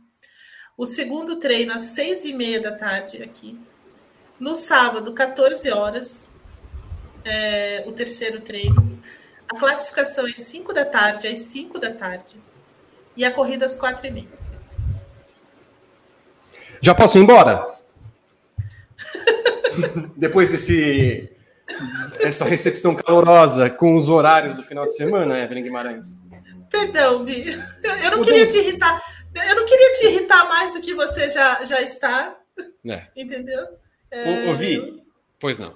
Speaker 3: O segundo treino às seis e meia da tarde aqui. No sábado, 14 horas é, o terceiro treino. A classificação é às 5 da tarde, às 5 da tarde. E a corrida às 4 e meia.
Speaker 1: Já posso ir embora? Depois desse essa recepção calorosa com os horários do final de semana, Evelyn Guimarães.
Speaker 3: Perdão, Vi. Eu não queria te irritar. Eu não queria te irritar mais do que você já, já está. É. Entendeu?
Speaker 2: É, ô, ô Vi,
Speaker 1: Pois não.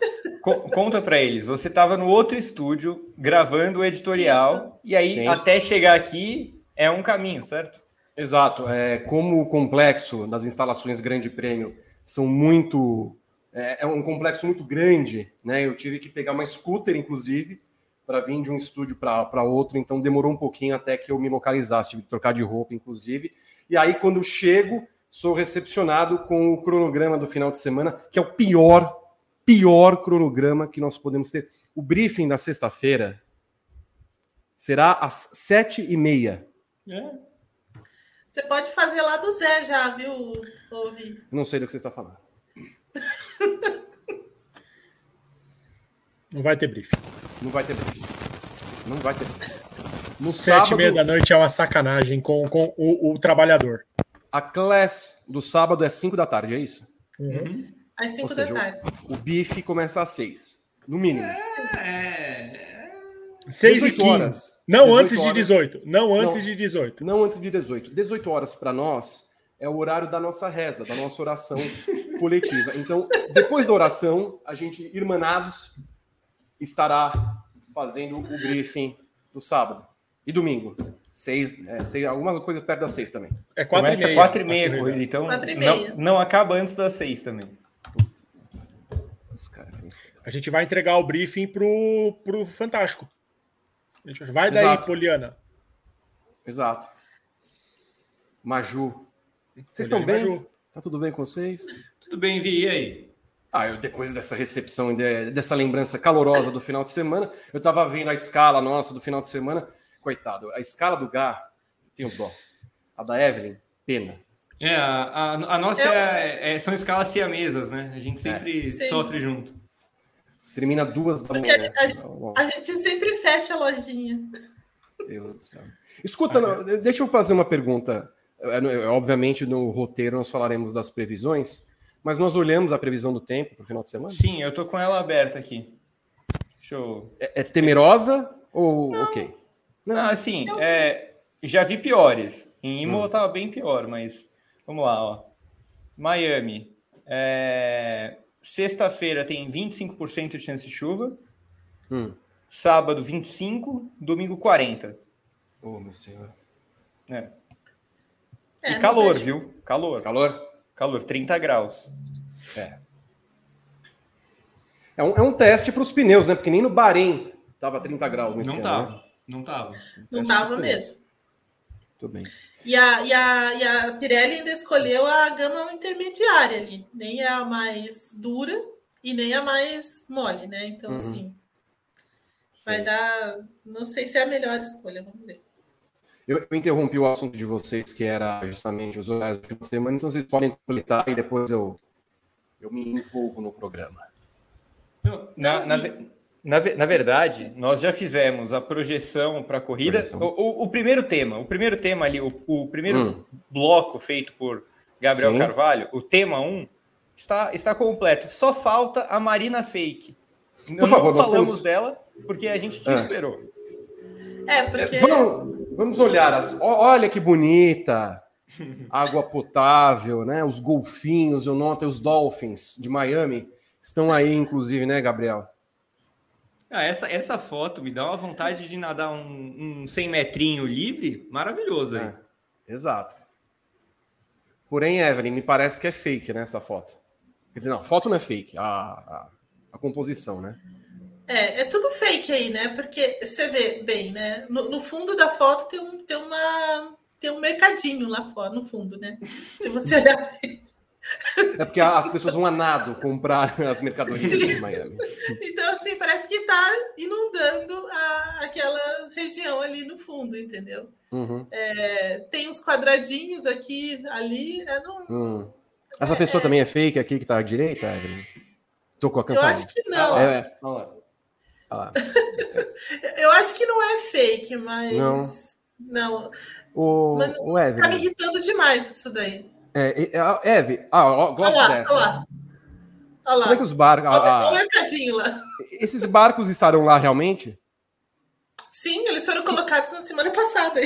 Speaker 2: conta para eles, você estava no outro estúdio gravando o editorial e aí Sim. até chegar aqui é um caminho, certo?
Speaker 1: Exato. É, como o complexo das instalações Grande Prêmio são muito. É, é um complexo muito grande, né? Eu tive que pegar uma scooter, inclusive, para vir de um estúdio para outro, então demorou um pouquinho até que eu me localizasse, tive que trocar de roupa, inclusive. E aí, quando eu chego, sou recepcionado com o cronograma do final de semana, que é o pior pior cronograma que nós podemos ter. O briefing da sexta-feira será às sete e meia.
Speaker 3: É. Você pode fazer lá do Zé já, viu, Ouvi?
Speaker 1: Não sei do que você está falando.
Speaker 4: Não vai ter briefing.
Speaker 1: Não vai ter briefing. Não vai ter briefing.
Speaker 4: No Sete sábado, e meia da noite é uma sacanagem com, com o, o, trabalhador.
Speaker 1: A class do sábado é cinco da tarde, é isso?
Speaker 3: Uhum. Às 5 da tarde.
Speaker 1: O, o bife começa às 6, no mínimo.
Speaker 4: É. 6 é. e 15. horas. Não antes de 18. Não antes não, de 18.
Speaker 1: Não antes de 18. 18 horas para nós é o horário da nossa reza, da nossa oração coletiva. Então, depois da oração, a gente, irmanados, estará fazendo o briefing do sábado e domingo. Seis, é, seis, algumas coisas perto das seis também.
Speaker 2: É quatro Começa e meia. quatro e meia, corrida, então não, não acaba antes das seis também.
Speaker 4: A gente vai entregar o briefing pro, pro Fantástico. Vai daí, Exato. Poliana.
Speaker 1: Exato. Maju. Vocês estão bem? Maju. Tá tudo bem com vocês?
Speaker 2: Tudo bem, Vi. E aí?
Speaker 1: Ah, eu, depois dessa recepção, dessa lembrança calorosa do final de semana, eu tava vendo a escala nossa do final de semana. Coitado, a escala do Gá, tenho dó. A da Evelyn, pena.
Speaker 2: É, a, a, a nossa é, é, são escalas siamesas, né? A gente sempre é. sofre junto.
Speaker 1: Termina duas da
Speaker 3: manhã. A, a, a, gente sempre fecha a lojinha.
Speaker 1: Deus do céu. Escuta, deixa eu fazer uma pergunta. É, é, obviamente, no roteiro nós falaremos das previsões, mas nós olhamos a previsão do tempo para o final de semana?
Speaker 2: Sim, eu tô com ela aberta aqui. Deixa eu...
Speaker 1: é, é temerosa ou Não. ok?
Speaker 2: Não. Ah, sim, é, já vi piores. Em Imola hum. tava bem pior, mas vamos lá, ó. Miami. É... Sexta-feira tem 25% de chance de chuva. Hum. Sábado, 25%. Domingo, 40%.
Speaker 1: Oh, meu senhor.
Speaker 2: É. é e calor, viu? Calor.
Speaker 1: Calor?
Speaker 2: Calor, 30 graus.
Speaker 1: É. É um, é um teste para os pneus, né? Porque nem no Bahrein tava 30 graus nesse
Speaker 2: Não
Speaker 1: ano.
Speaker 2: Tava.
Speaker 1: Né?
Speaker 2: Não tava.
Speaker 3: Não tava mesmo.
Speaker 1: Tudo bem.
Speaker 3: E a, e, a, e a Pirelli ainda escolheu a gama intermediária ali, nem a mais dura e nem a mais mole, né? Então, uhum. assim, vai Sim. dar. Não sei se é a melhor escolha, vamos ver.
Speaker 1: Eu, interrompi o assunto de vocês, que era justamente os horários do de semana, então vocês podem completar e depois eu, eu me envolvo no programa.
Speaker 2: Na, na, na, na, verdade, nós já fizemos a projeção para a corrida. O, o, o, primeiro tema, o primeiro tema ali, o, o primeiro hum. bloco feito por Gabriel Sim. Carvalho, o tema 1, está, está completo. Só falta a Marina Fake. Por não favor, falamos temos... dela porque a gente te é. esperou.
Speaker 3: É, porque.
Speaker 1: Vamos, vamos olhar as. Olha que bonita! Água potável, né? Os golfinhos, eu noto os Dolphins de Miami estão aí, inclusive, né, Gabriel?
Speaker 2: Ah, essa, essa foto me dá uma vontade de nadar um, um 100 metrinho livre, maravilhoso aí. É,
Speaker 1: exato. Porém, Evelyn, me parece que é fake, né, essa foto. Quer dizer, não, foto não é fake, a, a, a composição, né?
Speaker 3: É, é tudo fake aí, né? Porque você vê bem, né? No, no, fundo da foto tem um, tem uma tem um mercadinho lá fora, no fundo, né? Se você olhar bem.
Speaker 1: É porque as pessoas vão a nado comprar as mercadorias de Miami.
Speaker 3: Então, assim, parece que está inundando a, aquela região ali no fundo, entendeu? Uhum. É, tem uns quadradinhos aqui, ali. É não...
Speaker 1: Hum. Essa pessoa é... também é fake aqui que está à direita, Evelyn?
Speaker 3: Tô com a campanha. Eu acho que não. É, é. Ah. Eu acho que não é fake, mas. Não. Não.
Speaker 1: O, mas o Evelyn.
Speaker 3: Tá me irritando demais isso daí.
Speaker 1: É, é, Eve, ah, ó, gosto olha lá, dessa. Olha lá. Olha lá. Como é que os barcos. Olha,
Speaker 3: ah, o mercadinho lá.
Speaker 1: Esses barcos estarão lá realmente?
Speaker 3: Sim, eles foram colocados na semana passada.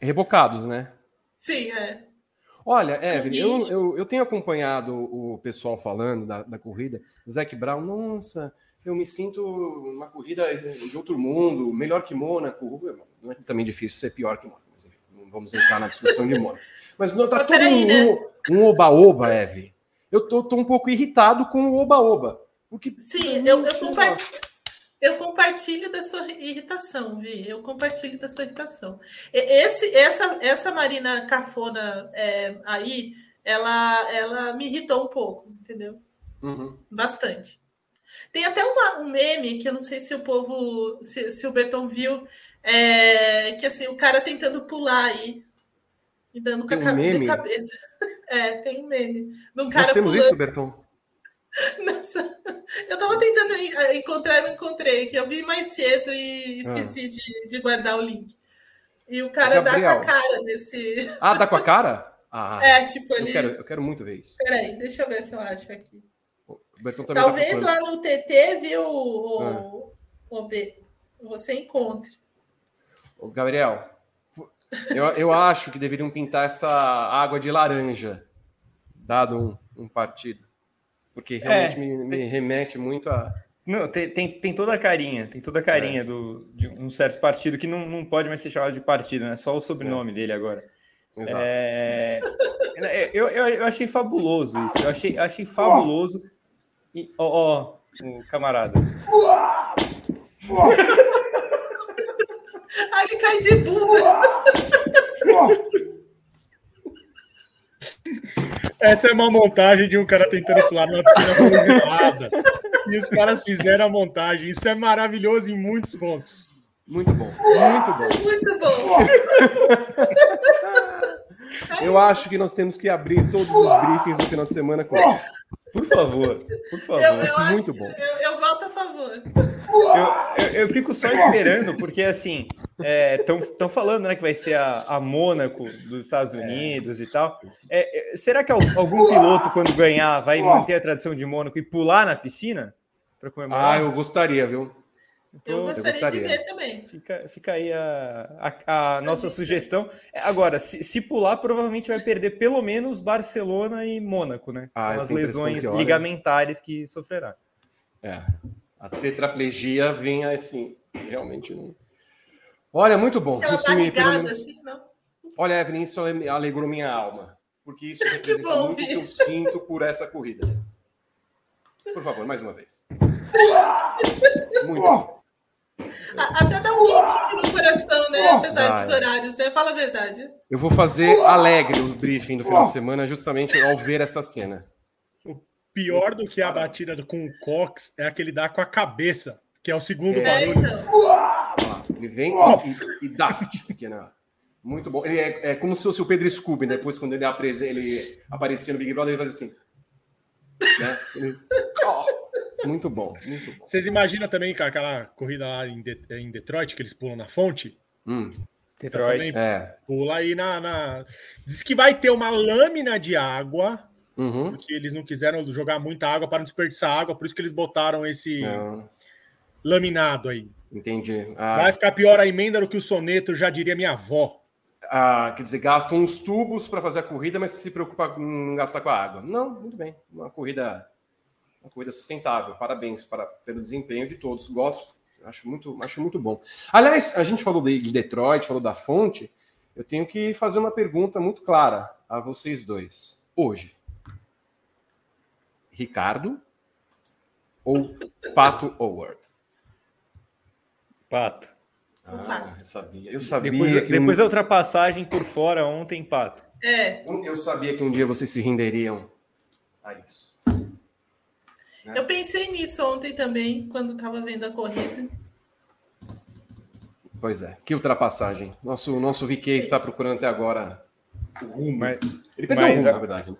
Speaker 1: Rebocados, né?
Speaker 3: Sim, é.
Speaker 1: Olha, Evelyn, eu, eu, eu, tenho acompanhado o pessoal falando da, da corrida. Zac Brown, nossa, eu me sinto uma corrida de outro mundo, melhor que Mônaco. Não é também difícil ser pior que Mônaco, vamos entrar na discussão de Mônaco. Mas não tá todo aí, né? um oba-oba, Eve. Eu tô, tô, um pouco irritado com o oba-oba. Porque
Speaker 3: Sim, eu, eu, compartilho, eu compartilho da sua irritação, Vi. Eu compartilho da sua irritação. Esse, essa, essa Marina Cafona é, aí, ela, ela me irritou um pouco, entendeu? Uhum. Bastante. Tem até uma, um meme que eu não sei se o povo, se, se o Berton viu, é, que assim, o cara tentando pular aí e dando com a um cabeça. É, tem um meme. De um cara
Speaker 1: Nós temos pulando. isso, Berton?
Speaker 3: Nossa, eu tava tentando encontrar, não encontrei, que eu vi mais cedo e esqueci ah. de, de, guardar o link. E o cara Gabriel. dá com a cara nesse.
Speaker 1: Ah, dá com a cara? Ah,
Speaker 3: é, tipo ali.
Speaker 1: Eu quero, eu quero muito ver isso.
Speaker 3: Peraí, deixa eu ver se eu acho aqui. Tá Talvez lá no TT, viu, o, ah. o B, você encontre.
Speaker 1: Ô, Gabriel, Eu, eu acho que deveriam pintar essa água de laranja, dado um, um partido. Porque realmente é, me, me, remete muito a.
Speaker 2: Não, tem, tem, tem toda a carinha, tem toda a carinha é. do, de um certo partido que não, não pode mais ser chamado de partido, né? Só o sobrenome é. dele agora. Exato. É... Eu, eu, eu, achei fabuloso isso. Eu achei, achei fabuloso. E, ó, ó, o camarada.
Speaker 3: Aí ele cai de bunda.
Speaker 4: Essa é uma montagem de um cara tentando pular numa piscina congelada. E os caras fizeram a montagem. Isso é maravilhoso em muitos pontos.
Speaker 1: Muito bom. Muito bom.
Speaker 3: Muito bom.
Speaker 1: Eu acho que nós temos que abrir todos os briefings no final de semana com.
Speaker 2: Por favor, por favor.
Speaker 3: Eu, eu
Speaker 1: Muito
Speaker 3: acho,
Speaker 1: bom.
Speaker 3: Eu, eu voto a favor.
Speaker 2: Eu, eu, eu, fico só esperando, porque assim, estão é, falando né, que vai ser a, a Mônaco dos Estados Unidos é. e tal. É, é, será que algum piloto, quando ganhar, vai manter a tradição de Mônaco e pular na piscina?
Speaker 1: Para comemorar? Ah, eu gostaria, viu?
Speaker 3: Então, eu, gostaria eu gostaria de ver também.
Speaker 2: Fica, fica aí a, a, a nossa sugestão. Agora, se, se, pular, provavelmente vai perder pelo menos Barcelona e Mônaco, né? Ah, as lesões que, ligamentares que sofrerá.
Speaker 1: É. A tetraplegia vem assim, realmente não. Olha, muito bom.
Speaker 3: Ela tá ligada, menos... assim, não?
Speaker 1: Olha, Evelyn, isso alegrou minha alma. Porque isso representa bom, muito o que eu sinto por essa corrida. Por favor, mais uma vez. Muito bom.
Speaker 3: Até dá um quentinho no coração, né? Apesar dos horários, né? Fala a verdade.
Speaker 1: Eu vou fazer alegre o briefing do final de semana, justamente ao ver essa cena.
Speaker 4: Pior do que a batida com o Cox é aquele dá com a cabeça, que é o segundo é,
Speaker 3: barulho. Então.
Speaker 1: Ele vem e, e daft na. Muito bom. Ele é, é, como se fosse o Pedro Scooby, né? depois quando ele, apres... ele aparecia no Big Brother, ele faz assim. Né? Ele... Oh, muito bom, muito bom.
Speaker 4: Vocês imaginam também que aquela corrida lá em, De... em Detroit, que eles pulam na fonte?
Speaker 1: Hum.
Speaker 2: Detroit.
Speaker 1: É.
Speaker 4: Pula aí na, na, Diz que vai ter uma lâmina de água,
Speaker 1: uhum.
Speaker 4: porque eles não quiseram jogar muita água para não desperdiçar água, por isso que eles botaram esse laminado aí.
Speaker 1: Entendi.
Speaker 4: Ah. Vai ficar pior a emenda do que o soneto, já diria minha avó.
Speaker 1: Ah, quer dizer, gastam uns tubos para fazer a corrida, mas se preocupa em gastar com a água. Não, muito bem. Uma corrida, uma corrida sustentável. Parabéns para, pelo desempenho de todos. Gosto, acho muito, acho muito bom. Aliás, a gente falou de Detroit, falou da fonte. Eu tenho que fazer uma pergunta muito clara a vocês dois. Hoje, Ricardo ou Pato Howard?
Speaker 2: Pato.
Speaker 1: Ah, eu sabia. Eu sabia
Speaker 2: depois, que depois um... da ultrapassagem por fora ontem, Pato.
Speaker 3: É.
Speaker 1: Eu sabia que um dia vocês se renderiam a isso.
Speaker 3: Né? Eu pensei nisso ontem também, quando estava vendo a corrida.
Speaker 1: Pois é, que ultrapassagem. Nosso, nosso VK está procurando até agora o rumo. Mas, Ele perdeu mas, o rumo, a... na verdade.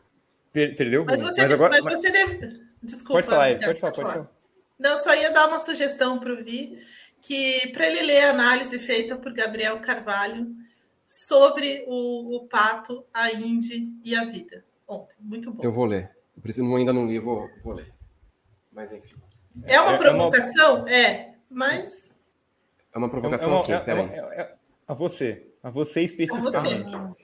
Speaker 2: Perdeu.
Speaker 3: Mas você, mas agora... mas você deve... Desculpa.
Speaker 2: Pode falar, pode falar, pode falar.
Speaker 3: Não, só ia dar uma sugestão para o Vi que para ele ler a análise feita por Gabriel Carvalho sobre o, o pato, a Indy e a vida. Ontem, muito bom.
Speaker 1: Eu vou ler. Eu preciso, ainda não li, vou, vou ler. Mas enfim.
Speaker 3: É uma é, provocação? É, uma... é, mas.
Speaker 1: É uma provocação é, é,
Speaker 2: é, é, é, a você. A você especificamente. A você.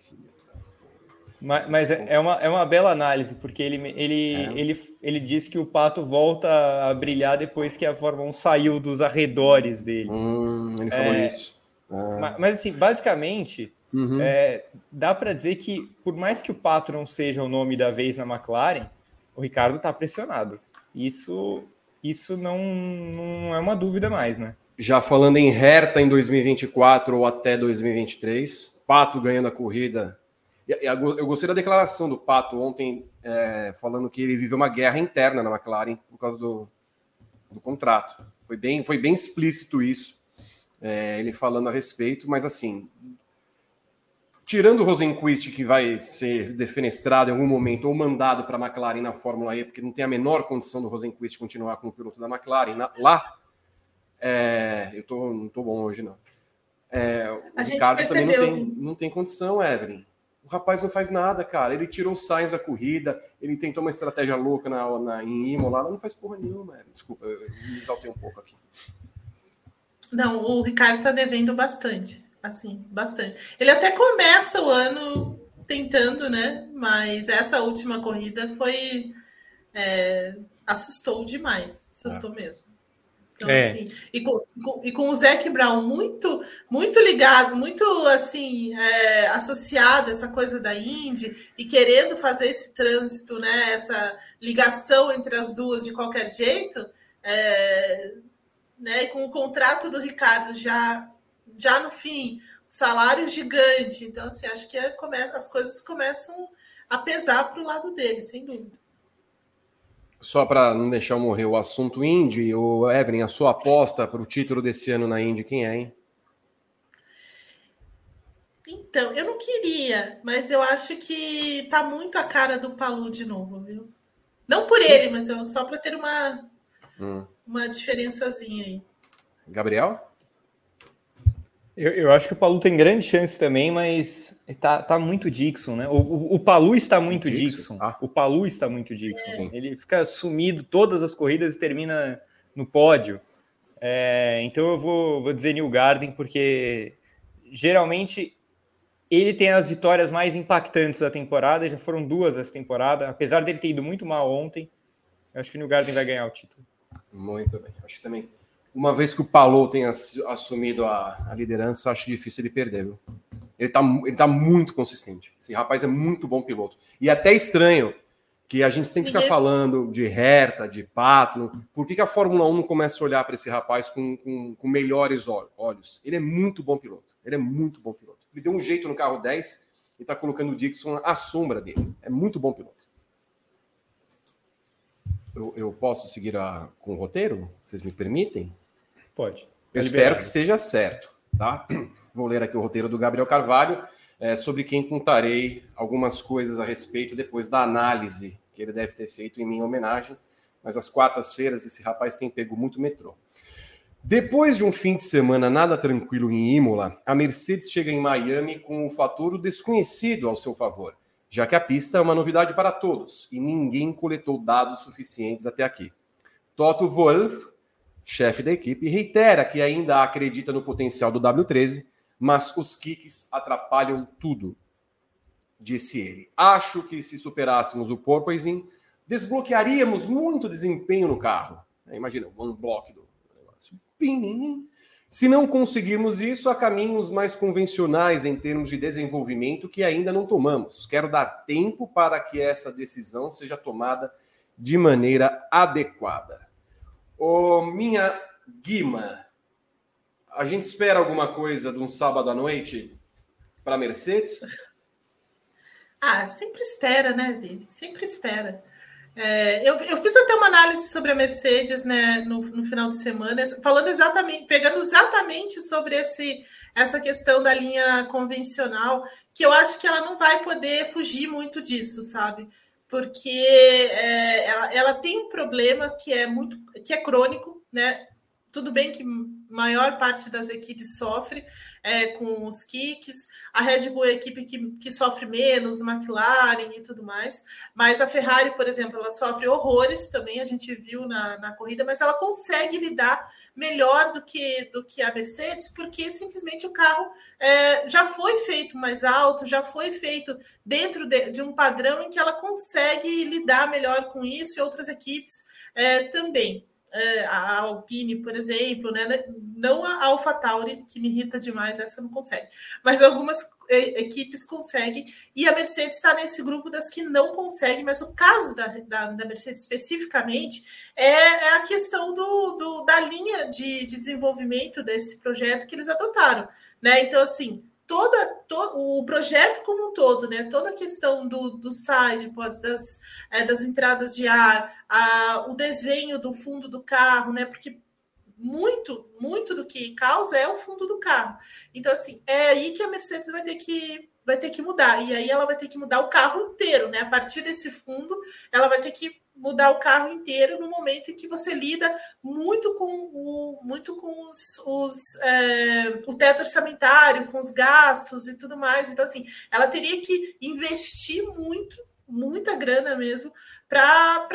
Speaker 2: Mas, mas é, é, uma, é uma bela análise, porque ele, ele, é. ele, ele diz que o Pato volta a brilhar depois que a Fórmula 1 saiu dos arredores dele.
Speaker 1: Hum, ele falou é, isso.
Speaker 2: Mas, mas, assim, basicamente, uhum. é, dá para dizer que, por mais que o Pato não seja o nome da vez na McLaren, o Ricardo está pressionado. Isso, isso não, não é uma dúvida mais, né?
Speaker 1: Já falando em Herta em 2024 ou até 2023, Pato ganhando a corrida eu gostei da declaração do Pato ontem, é, falando que ele viveu uma guerra interna na McLaren por causa do, do contrato. Foi bem, foi bem explícito isso, é, ele falando a respeito, mas assim, tirando o Rosenquist, que vai ser defenestrado em algum momento ou mandado para a McLaren na Fórmula E, porque não tem a menor condição do Rosenquist continuar como piloto da McLaren na, lá, é, eu tô, não estou bom hoje, não. É, o Ricardo também não tem, não tem condição, Evelyn. O rapaz não faz nada, cara. Ele tirou o Sainz da corrida, ele tentou uma estratégia louca na, na, em Imola, não faz porra nenhuma. Desculpa, eu me exaltei um pouco aqui.
Speaker 3: Não, o Ricardo tá devendo bastante. assim, bastante. Ele até começa o ano tentando, né? Mas essa última corrida foi. É, assustou demais. Assustou é. mesmo. Então, é. assim, e com, e com o Zac Brown muito, muito ligado, muito assim, é, associado a essa coisa da Indy e querendo fazer esse trânsito, né? Essa ligação entre as duas de qualquer jeito, é, né? E com o contrato do Ricardo já, já no fim, salário gigante. Então, assim, acho que é, as coisas começam a pesar para o lado dele, sem dúvida.
Speaker 1: Só para não deixar morrer o assunto Indy, o Evelyn, a sua aposta para o título desse ano na Indy, quem é, hein?
Speaker 3: Então, eu não queria, mas eu acho que tá muito a cara do Palu de novo, viu? Não por ele, mas só para ter uma, hum. uma diferençazinha aí.
Speaker 1: Gabriel?
Speaker 2: Eu, eu, acho que o Palu tem grande chance também, mas tá, tá muito Dixon, né? O, o, o Palu está muito Dixon. Dixon. Ah. O Palu está muito Dixon. É. Ele fica sumido todas as corridas e termina no pódio. É, então eu vou, vou dizer New Garden, porque geralmente ele tem as vitórias mais impactantes da temporada. Já foram duas essa temporada. Apesar dele ter ido muito mal ontem, eu acho que o New Garden vai ganhar o título.
Speaker 1: Muito bem. Acho que também uma vez que o Palou tenha assumido a, a, liderança, acho difícil ele perder, viu? Ele tá, ele tá muito consistente. Esse rapaz é muito bom piloto. E até estranho que a gente sempre fica falando de Herta, de Pato. Por que, que a Fórmula 1 não começa a olhar para esse rapaz com, com, com, melhores olhos? Ele é muito bom piloto. Ele é muito bom piloto. Ele deu um jeito no carro 10 e está colocando o Dixon à sombra dele. É muito bom piloto. Eu, eu posso seguir a, com o roteiro? Vocês me permitem?
Speaker 2: Pode.
Speaker 1: Eu espero que esteja certo, tá? Vou ler aqui o roteiro do Gabriel Carvalho, é, sobre quem contarei algumas coisas a respeito depois da análise que ele deve ter feito em minha homenagem. Mas às quartas-feiras esse rapaz tem pego muito metrô. Depois de um fim de semana nada tranquilo em Imola, a Mercedes chega em Miami com o fator desconhecido ao seu favor, já que a pista é uma novidade para todos e ninguém coletou dados suficientes até aqui. Toto Wolff, chefe da equipe, reitera que ainda acredita no potencial do W13, mas os kicks atrapalham tudo. Disse ele. Acho que se superássemos o porpoising, desbloquearíamos muito desempenho no carro. É, imagina, o one block do negócio. Se não conseguirmos isso, há caminhos mais convencionais em termos de desenvolvimento que ainda não tomamos. Quero dar tempo para que essa decisão seja tomada de maneira adequada. Ô, minha Guima, a gente espera alguma coisa de um sábado à noite para Mercedes?
Speaker 3: Ah, sempre espera, né, Vivi? Sempre espera. É, eu, eu, fiz até uma análise sobre a Mercedes né, no, no, final de semana, falando exatamente, pegando exatamente sobre esse, essa questão da linha convencional, que eu acho que ela não vai poder fugir muito disso, sabe? Porque é, ela, ela, tem um problema que é muito que é crônico, né? Tudo bem que maior parte das equipes sofre é, com os kicks, a Red Bull é a equipe que, que sofre menos, McLaren e tudo mais, mas a Ferrari, por exemplo, ela sofre horrores também, a gente viu na, na corrida, mas ela consegue lidar melhor do que, do que a Mercedes, porque simplesmente o carro é, já foi feito mais alto, já foi feito dentro de, de, um padrão em que ela consegue lidar melhor com isso e outras equipes é, também é, a Alpine, por exemplo, né? não a AlphaTauri, que me irrita demais, essa não consegue, mas algumas equipes conseguem, e a Mercedes está nesse grupo das que não conseguem, mas o caso da, da, da Mercedes especificamente é, é a questão do, do, da linha de, de desenvolvimento desse projeto que eles adotaram. Né? Então, assim, toda, todo o projeto como um todo, né? Toda a questão do, do side, das, é, das entradas de ar, a, o desenho do fundo do carro, né? Porque muito, muito do que causa é o fundo do carro. Então, assim, é aí que a Mercedes vai ter que vai ter que mudar. E aí ela vai ter que mudar o carro inteiro, né? A partir desse fundo, ela vai ter que mudar o carro inteiro no momento em que você lida muito com o, muito com os, os é, o teto orçamentário, com os gastos e tudo mais. Então, assim, ela teria que investir muito, muita grana mesmo, para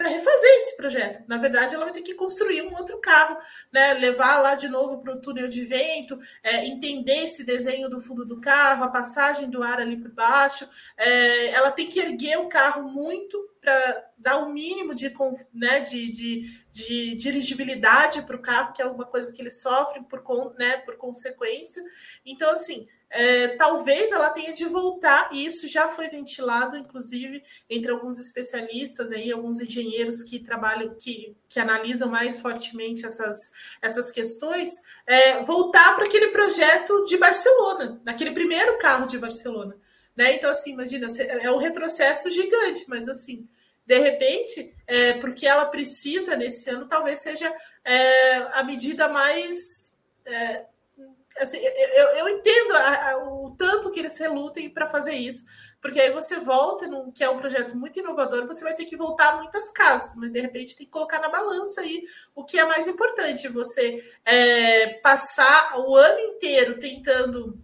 Speaker 3: para refazer esse projeto. Na verdade, ela vai ter que construir um outro carro, né? levar lá de novo para o túnel de vento, é, entender esse desenho do fundo do carro, a passagem do ar ali por baixo. É, ela tem que erguer o carro muito para dar o um mínimo de, né, de, de, de dirigibilidade para o carro, que é uma coisa que ele sofre por, né, por consequência. Então, assim, é, talvez ela tenha de voltar, e isso já foi ventilado, inclusive, entre alguns especialistas, aí, alguns engenheiros que trabalham, que, que analisam mais fortemente essas, essas questões, é, voltar para aquele projeto de Barcelona, naquele primeiro carro de Barcelona. Né? Então, assim, imagina, é um retrocesso gigante, mas assim, de repente, é, porque ela precisa nesse ano, talvez seja é, a medida mais é, assim, eu, eu entendo a, a, o tanto que eles relutem para fazer isso, porque aí você volta, num, que é um projeto muito inovador, você vai ter que voltar a muitas casas, mas de repente tem que colocar na balança aí o que é mais importante, você é, passar o ano inteiro tentando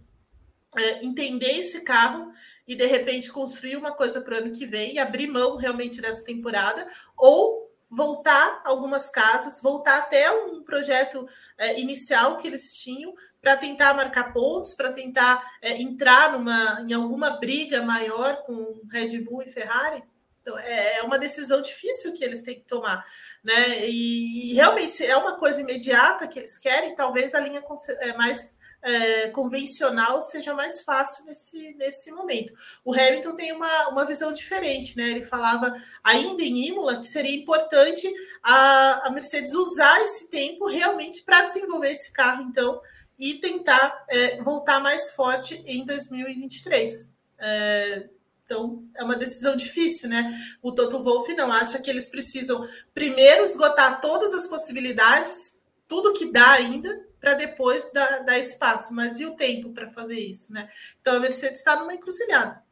Speaker 3: é, entender esse carro e de repente construir uma coisa para o ano que vem e abrir mão realmente dessa temporada, ou voltar algumas casas, voltar até um projeto é, inicial que eles tinham, para tentar marcar pontos, para tentar é, entrar numa, em alguma briga maior com Red Bull e Ferrari. Então, é, é uma decisão difícil que eles têm que tomar. Né? E, e realmente, é uma coisa imediata que eles querem, talvez a linha é mais é, convencional seja mais fácil nesse, nesse momento. O Hamilton tem uma, uma visão diferente, né? Ele falava ainda em Imola que seria importante a, a Mercedes usar esse tempo realmente para desenvolver esse carro, então, e tentar é, voltar mais forte em 2023. É, então, é uma decisão difícil, né? O Toto Wolff não acha que eles precisam primeiro esgotar todas as possibilidades, tudo que dá ainda, para depois dar, dar, espaço. Mas e o tempo para fazer isso, né? Então, a Mercedes está numa encruzilhada.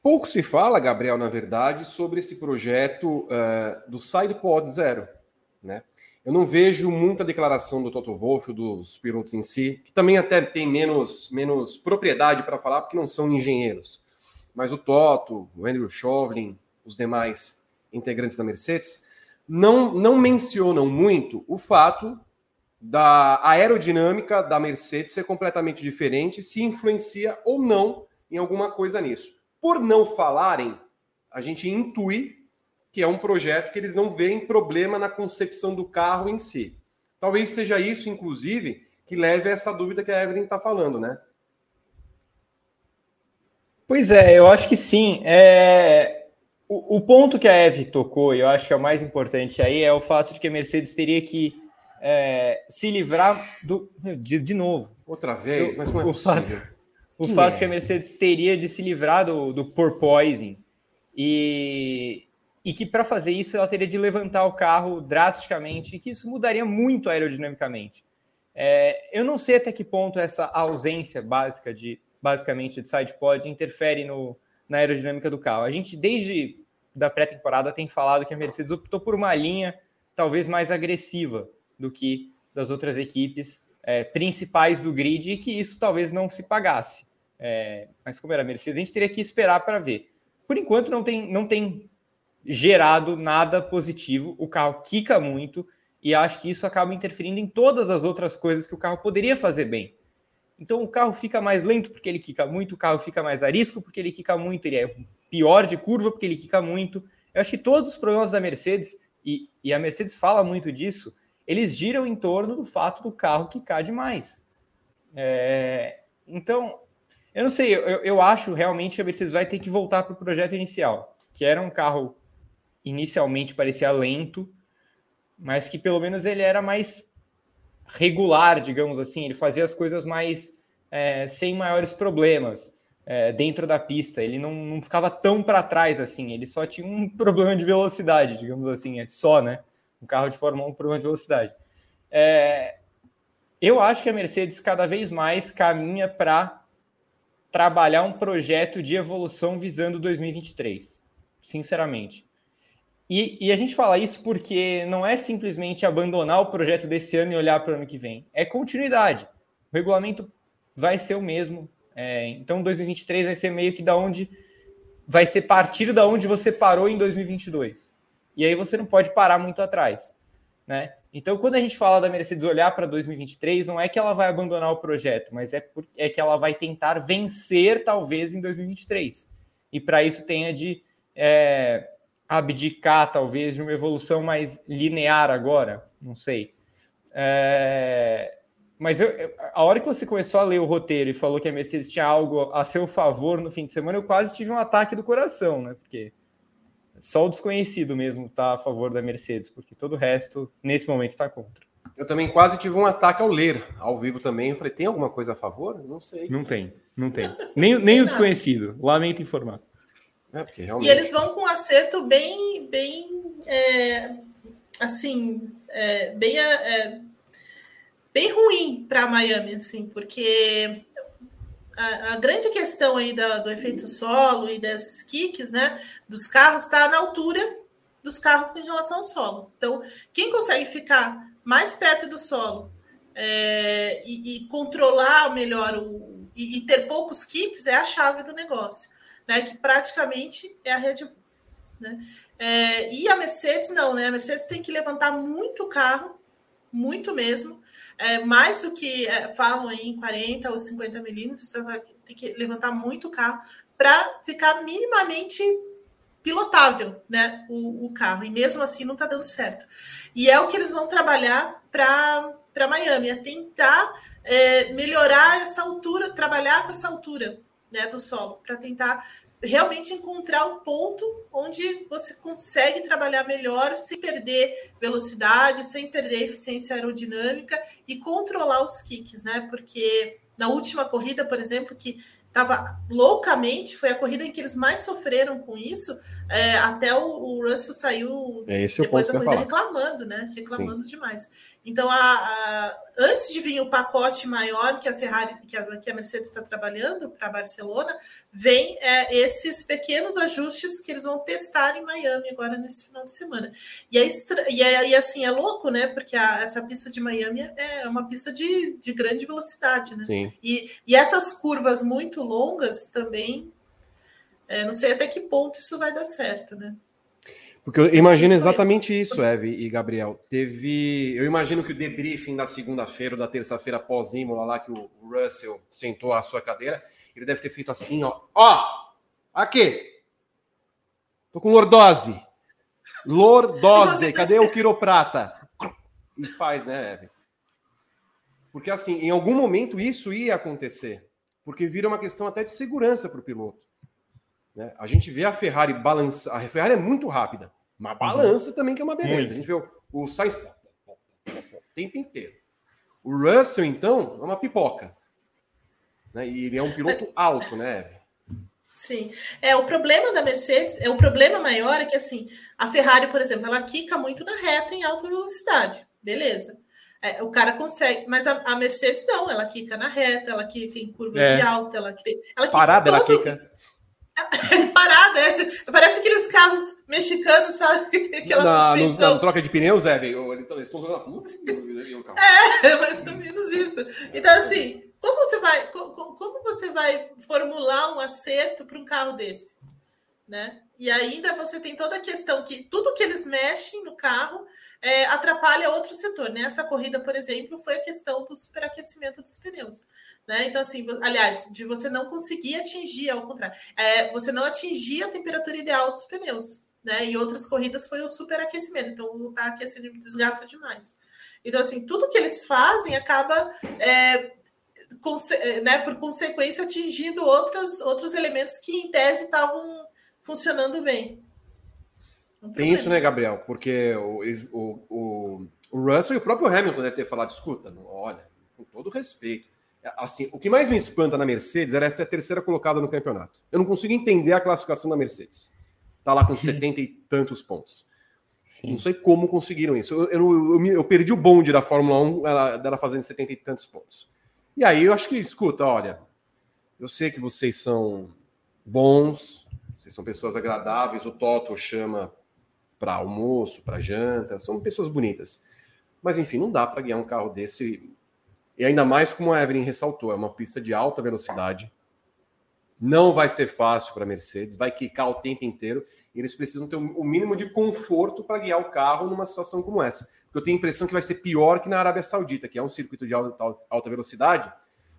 Speaker 1: Pouco se fala, Gabriel, na verdade, sobre esse projeto uh, do SidePod Zero, né? Eu não vejo muita declaração do Toto Wolff, dos pilotos em si, que também até tem menos, menos propriedade para falar, porque não são engenheiros. Mas o Toto, o Andrew Chauvelin, os demais integrantes da Mercedes, não, não mencionam muito o fato da aerodinâmica da Mercedes ser completamente diferente, se influencia ou não em alguma coisa nisso. Por não falarem, a gente intui que é um projeto que eles não veem problema na concepção do carro em si. Talvez seja isso, inclusive, que leve a essa dúvida que a Evelyn está falando, né?
Speaker 2: Pois é, eu acho que sim. É... O, o, ponto que a Eve tocou, e eu acho que é o mais importante aí, é o fato de que a Mercedes teria que é, se livrar do. De, de novo.
Speaker 1: Outra vez, mas não é
Speaker 2: o Fato, o fato é? que a Mercedes teria de se livrar do, do porpoising e, e que para fazer isso ela teria de levantar o carro drasticamente e que isso mudaria muito aerodinamicamente. É, eu não sei até que ponto essa ausência básica de basicamente de side pod interfere no, na aerodinâmica do carro. A gente desde da pré-temporada tem falado que a Mercedes optou por uma linha talvez mais agressiva do que das outras equipes é, principais do grid e que isso talvez não se pagasse. É, mas como era a Mercedes, a gente teria que esperar para ver. Por enquanto não tem, não tem gerado nada positivo. O carro quica muito e acho que isso acaba interferindo em todas as outras coisas que o carro poderia fazer bem. Então o carro fica mais lento porque ele quica muito, o carro fica mais arisco porque ele quica muito, ele é pior de curva porque ele quica muito. Eu acho que todos os problemas da Mercedes, e, e a Mercedes fala muito disso, eles giram em torno do fato do carro quicar demais. É, então, eu não sei, eu, eu acho realmente que a Mercedes vai ter que voltar para o projeto inicial, que era um carro inicialmente parecia lento, mas que pelo menos ele era mais regular, digamos assim, ele fazia as coisas mais é, sem maiores problemas é, dentro da pista, ele não, não ficava tão para trás assim, ele só tinha um problema de velocidade, digamos assim, é só, né? Um carro de Fórmula 1 problema de velocidade. É, eu acho que a Mercedes cada vez mais caminha para trabalhar um projeto de evolução visando 2023, sinceramente. E, e, a gente fala isso porque não é simplesmente abandonar o projeto desse ano e olhar para o ano que vem. É continuidade. O regulamento vai ser o mesmo. É, então, 2023 vai ser meio que da onde vai ser partir da onde você parou em 2022. E aí você não pode parar muito atrás, né? Então, quando a gente fala da Mercedes olhar para 2023, não é que ela vai abandonar o projeto, mas é, por, é que ela vai tentar vencer, talvez, em 2023. E para isso tenha de é, abdicar, talvez, de uma evolução mais linear agora, não sei. É, mas eu, a hora que você começou a ler o roteiro e falou que a Mercedes tinha algo a seu favor no fim de semana, eu quase tive um ataque do coração, né? Porque só o desconhecido mesmo está a favor da Mercedes, porque todo o resto, nesse momento, está contra.
Speaker 1: Eu também quase tive um ataque ao ler, ao vivo também. Eu falei, tem alguma coisa a favor? Não sei.
Speaker 2: Não tem, não tem. Nem, nem o desconhecido, lamento informar.
Speaker 3: É, porque realmente... E eles vão com um acerto bem, bem, é, assim, é, bem, é, bem ruim para Miami, assim, porque a, a, grande questão aí da, do efeito solo e das kicks, né, dos carros, está na altura dos carros em relação ao solo. Então, quem consegue ficar mais perto do solo é, e, e, controlar melhor o, e, e, ter poucos kicks é a chave do negócio, né, que praticamente é a Red Bull. Né? É, e a Mercedes não, né? A Mercedes tem que levantar muito carro, muito mesmo, é, mais do que é, falam em 40 ou 50 milímetros, você vai ter que levantar muito carro para ficar minimamente pilotável, né, o, o, carro. E mesmo assim não está dando certo. E é o que eles vão trabalhar para Miami, é tentar é, melhorar essa altura, trabalhar com essa altura né, do solo, para tentar realmente encontrar o ponto onde você consegue trabalhar melhor sem perder velocidade, sem perder eficiência aerodinâmica e controlar os kicks, né? Porque na última corrida, por exemplo, que estava loucamente, foi a corrida em que eles mais sofreram com isso. É, até o, o, Russell saiu
Speaker 1: é
Speaker 3: depois
Speaker 1: da
Speaker 3: corrida reclamando, né? Reclamando Sim. demais. Então, a, a, antes de vir o pacote maior que a Ferrari, que a, que a Mercedes está trabalhando para Barcelona, vem é, esses pequenos ajustes que eles vão testar em Miami agora nesse final de semana. E, é, e, é, e assim, é louco, né? Porque essa pista de Miami é uma pista de, de grande velocidade, né?
Speaker 1: Sim.
Speaker 3: E, e essas curvas muito longas também, é, não sei até que ponto isso vai dar certo, né?
Speaker 1: Porque eu imagino exatamente isso, Eve e Gabriel. Teve. Eu imagino que o debriefing da segunda-feira ou da terça-feira pós-Imola, lá que o Russell sentou a sua cadeira, ele deve ter feito assim, ó. Ó! Aqui! Tô com lordose. Lordose. Cadê o quiroprata? E faz, né, Eve? Porque assim, em algum momento isso ia acontecer. Porque vira uma questão até de segurança para o piloto. Né? A gente vê a Ferrari balançar. A Ferrari é muito rápida. Uma uhum. balança uhum. também que é uma beleza. Muito. A gente vê o, o Sainz o tempo inteiro. O Russell, então, é uma pipoca. Né? E ele é um piloto alto, né?
Speaker 3: Sim. É, o problema da Mercedes, é o problema maior é que assim, a Ferrari, por exemplo, ela quica muito na reta em alta velocidade. Beleza. É, o cara consegue, mas a, a, Mercedes não, ela quica na reta, ela quica em curvas é. de alta, ela, ela
Speaker 1: Parada, ela quica.
Speaker 3: Parada, é, parece aqueles carros mexicanos, sabe? Aquela
Speaker 1: na, suspensão. Na troca de pneus, é, eles estão jogando
Speaker 3: É, mais ou menos isso. Então, assim, como você vai, como você vai formular um acerto para um carro desse? Né? E ainda você tem toda a questão que tudo que eles mexem no carro é, atrapalha outro setor. Né? corrida, por exemplo, foi a questão do superaquecimento dos pneus. Né? Então, assim, aliás, de você não conseguir atingir, ao contrário, é, você não atingir a temperatura ideal dos pneus. Né? Em outras corridas foi o superaquecimento, então tá aquecendo desgasta demais. Então, assim, tudo que eles fazem acaba, é, né, por consequência, atingindo outras, outros elementos que, em tese, estavam funcionando bem.
Speaker 1: Tem isso, né, Gabriel? Porque o, o, o, o Russell e o próprio Hamilton devem ter falado: escuta, olha, com todo respeito. Assim, o que mais me espanta na Mercedes era essa terceira colocada no campeonato. Eu não consigo entender a classificação da Mercedes. Tá lá com setenta e tantos pontos. Sim. Não sei como conseguiram isso. Eu, eu, eu, eu, perdi o bonde da Fórmula 1 ela, dela fazendo setenta e tantos pontos. E aí eu acho que, escuta, olha, eu sei que vocês são bons, vocês são pessoas agradáveis, o Toto chama para almoço, para janta, são pessoas bonitas. Mas enfim, não dá para guiar um carro desse. E ainda mais como a Evelyn ressaltou, é uma pista de alta velocidade. Não vai ser fácil para a Mercedes, vai quicar o tempo inteiro. E eles precisam ter o mínimo de conforto para guiar o carro numa situação como essa. Porque eu tenho a impressão que vai ser pior que na Arábia Saudita, que é um circuito de alta, alta velocidade,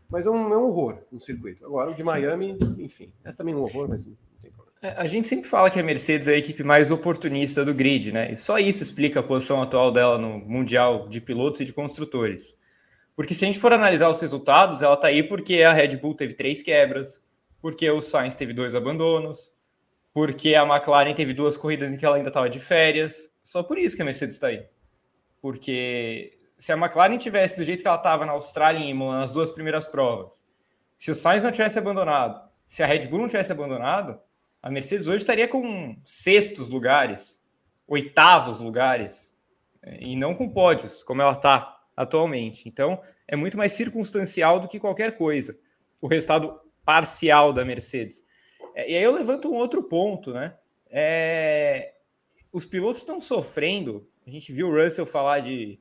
Speaker 1: mas é um, é um horror um circuito. Agora, o de Miami, enfim, é também um horror, mas
Speaker 2: a gente sempre fala que a Mercedes é a equipe mais oportunista do grid, né? E só isso explica a posição atual dela no Mundial de pilotos e de construtores. Porque se a gente for analisar os resultados, ela tá aí porque a Red Bull teve três quebras, porque o Sainz teve dois abandonos, porque a McLaren teve duas corridas em que ela ainda estava de férias. Só por isso que a Mercedes está aí. Porque se a McLaren tivesse do jeito que ela estava na Austrália e Imola nas duas primeiras provas, se o Sainz não tivesse abandonado, se a Red Bull não tivesse abandonado, a Mercedes hoje estaria com sextos lugares, oitavos lugares, e não com pódios, como ela está atualmente. Então, é muito mais circunstancial do que qualquer coisa. O resultado parcial da Mercedes. É, e aí eu levanto um outro ponto, né? É, os pilotos estão sofrendo. A gente viu o Russell falar de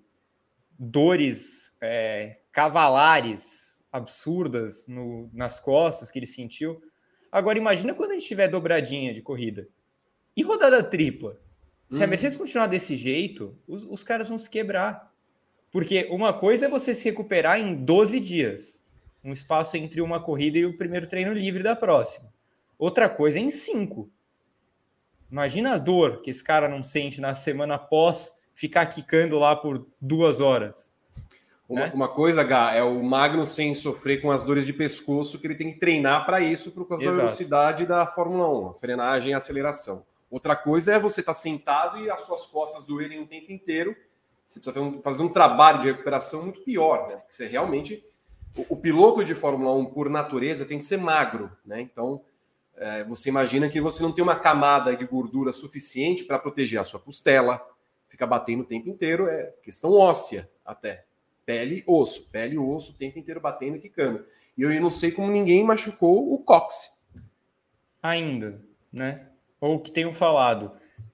Speaker 2: dores é, cavalares absurdas no, nas costas que ele sentiu. Agora, imagina quando a gente tiver dobradinha de corrida e rodada tripla. Se hum. a Mercedes continuar desse jeito, os, os caras vão se quebrar. Porque uma coisa é você se recuperar em 12 dias, um espaço entre uma corrida e o primeiro treino livre da próxima. Outra coisa é em 5. Imagina a dor que esse cara não sente na semana após ficar quicando lá por duas horas.
Speaker 1: Uma, né? uma coisa, Gá, é o Magno sem sofrer com as dores de pescoço, que ele tem que treinar para isso por causa Exato. da velocidade da Fórmula 1, frenagem e aceleração. Outra coisa é você estar tá sentado e as suas costas doerem o tempo inteiro você precisa fazer um, fazer um trabalho de recuperação muito pior, né? Porque você realmente. O, o, piloto de Fórmula 1, por natureza, tem que ser magro, né? Então, é, você imagina que você não tem uma camada de gordura suficiente para proteger a sua costela, fica batendo o tempo inteiro, é questão óssea até. Pele, osso, pele e osso, o tempo inteiro batendo e quicando. E eu não sei como ninguém machucou o cox.
Speaker 2: Ainda, né? Ou que tenham falado.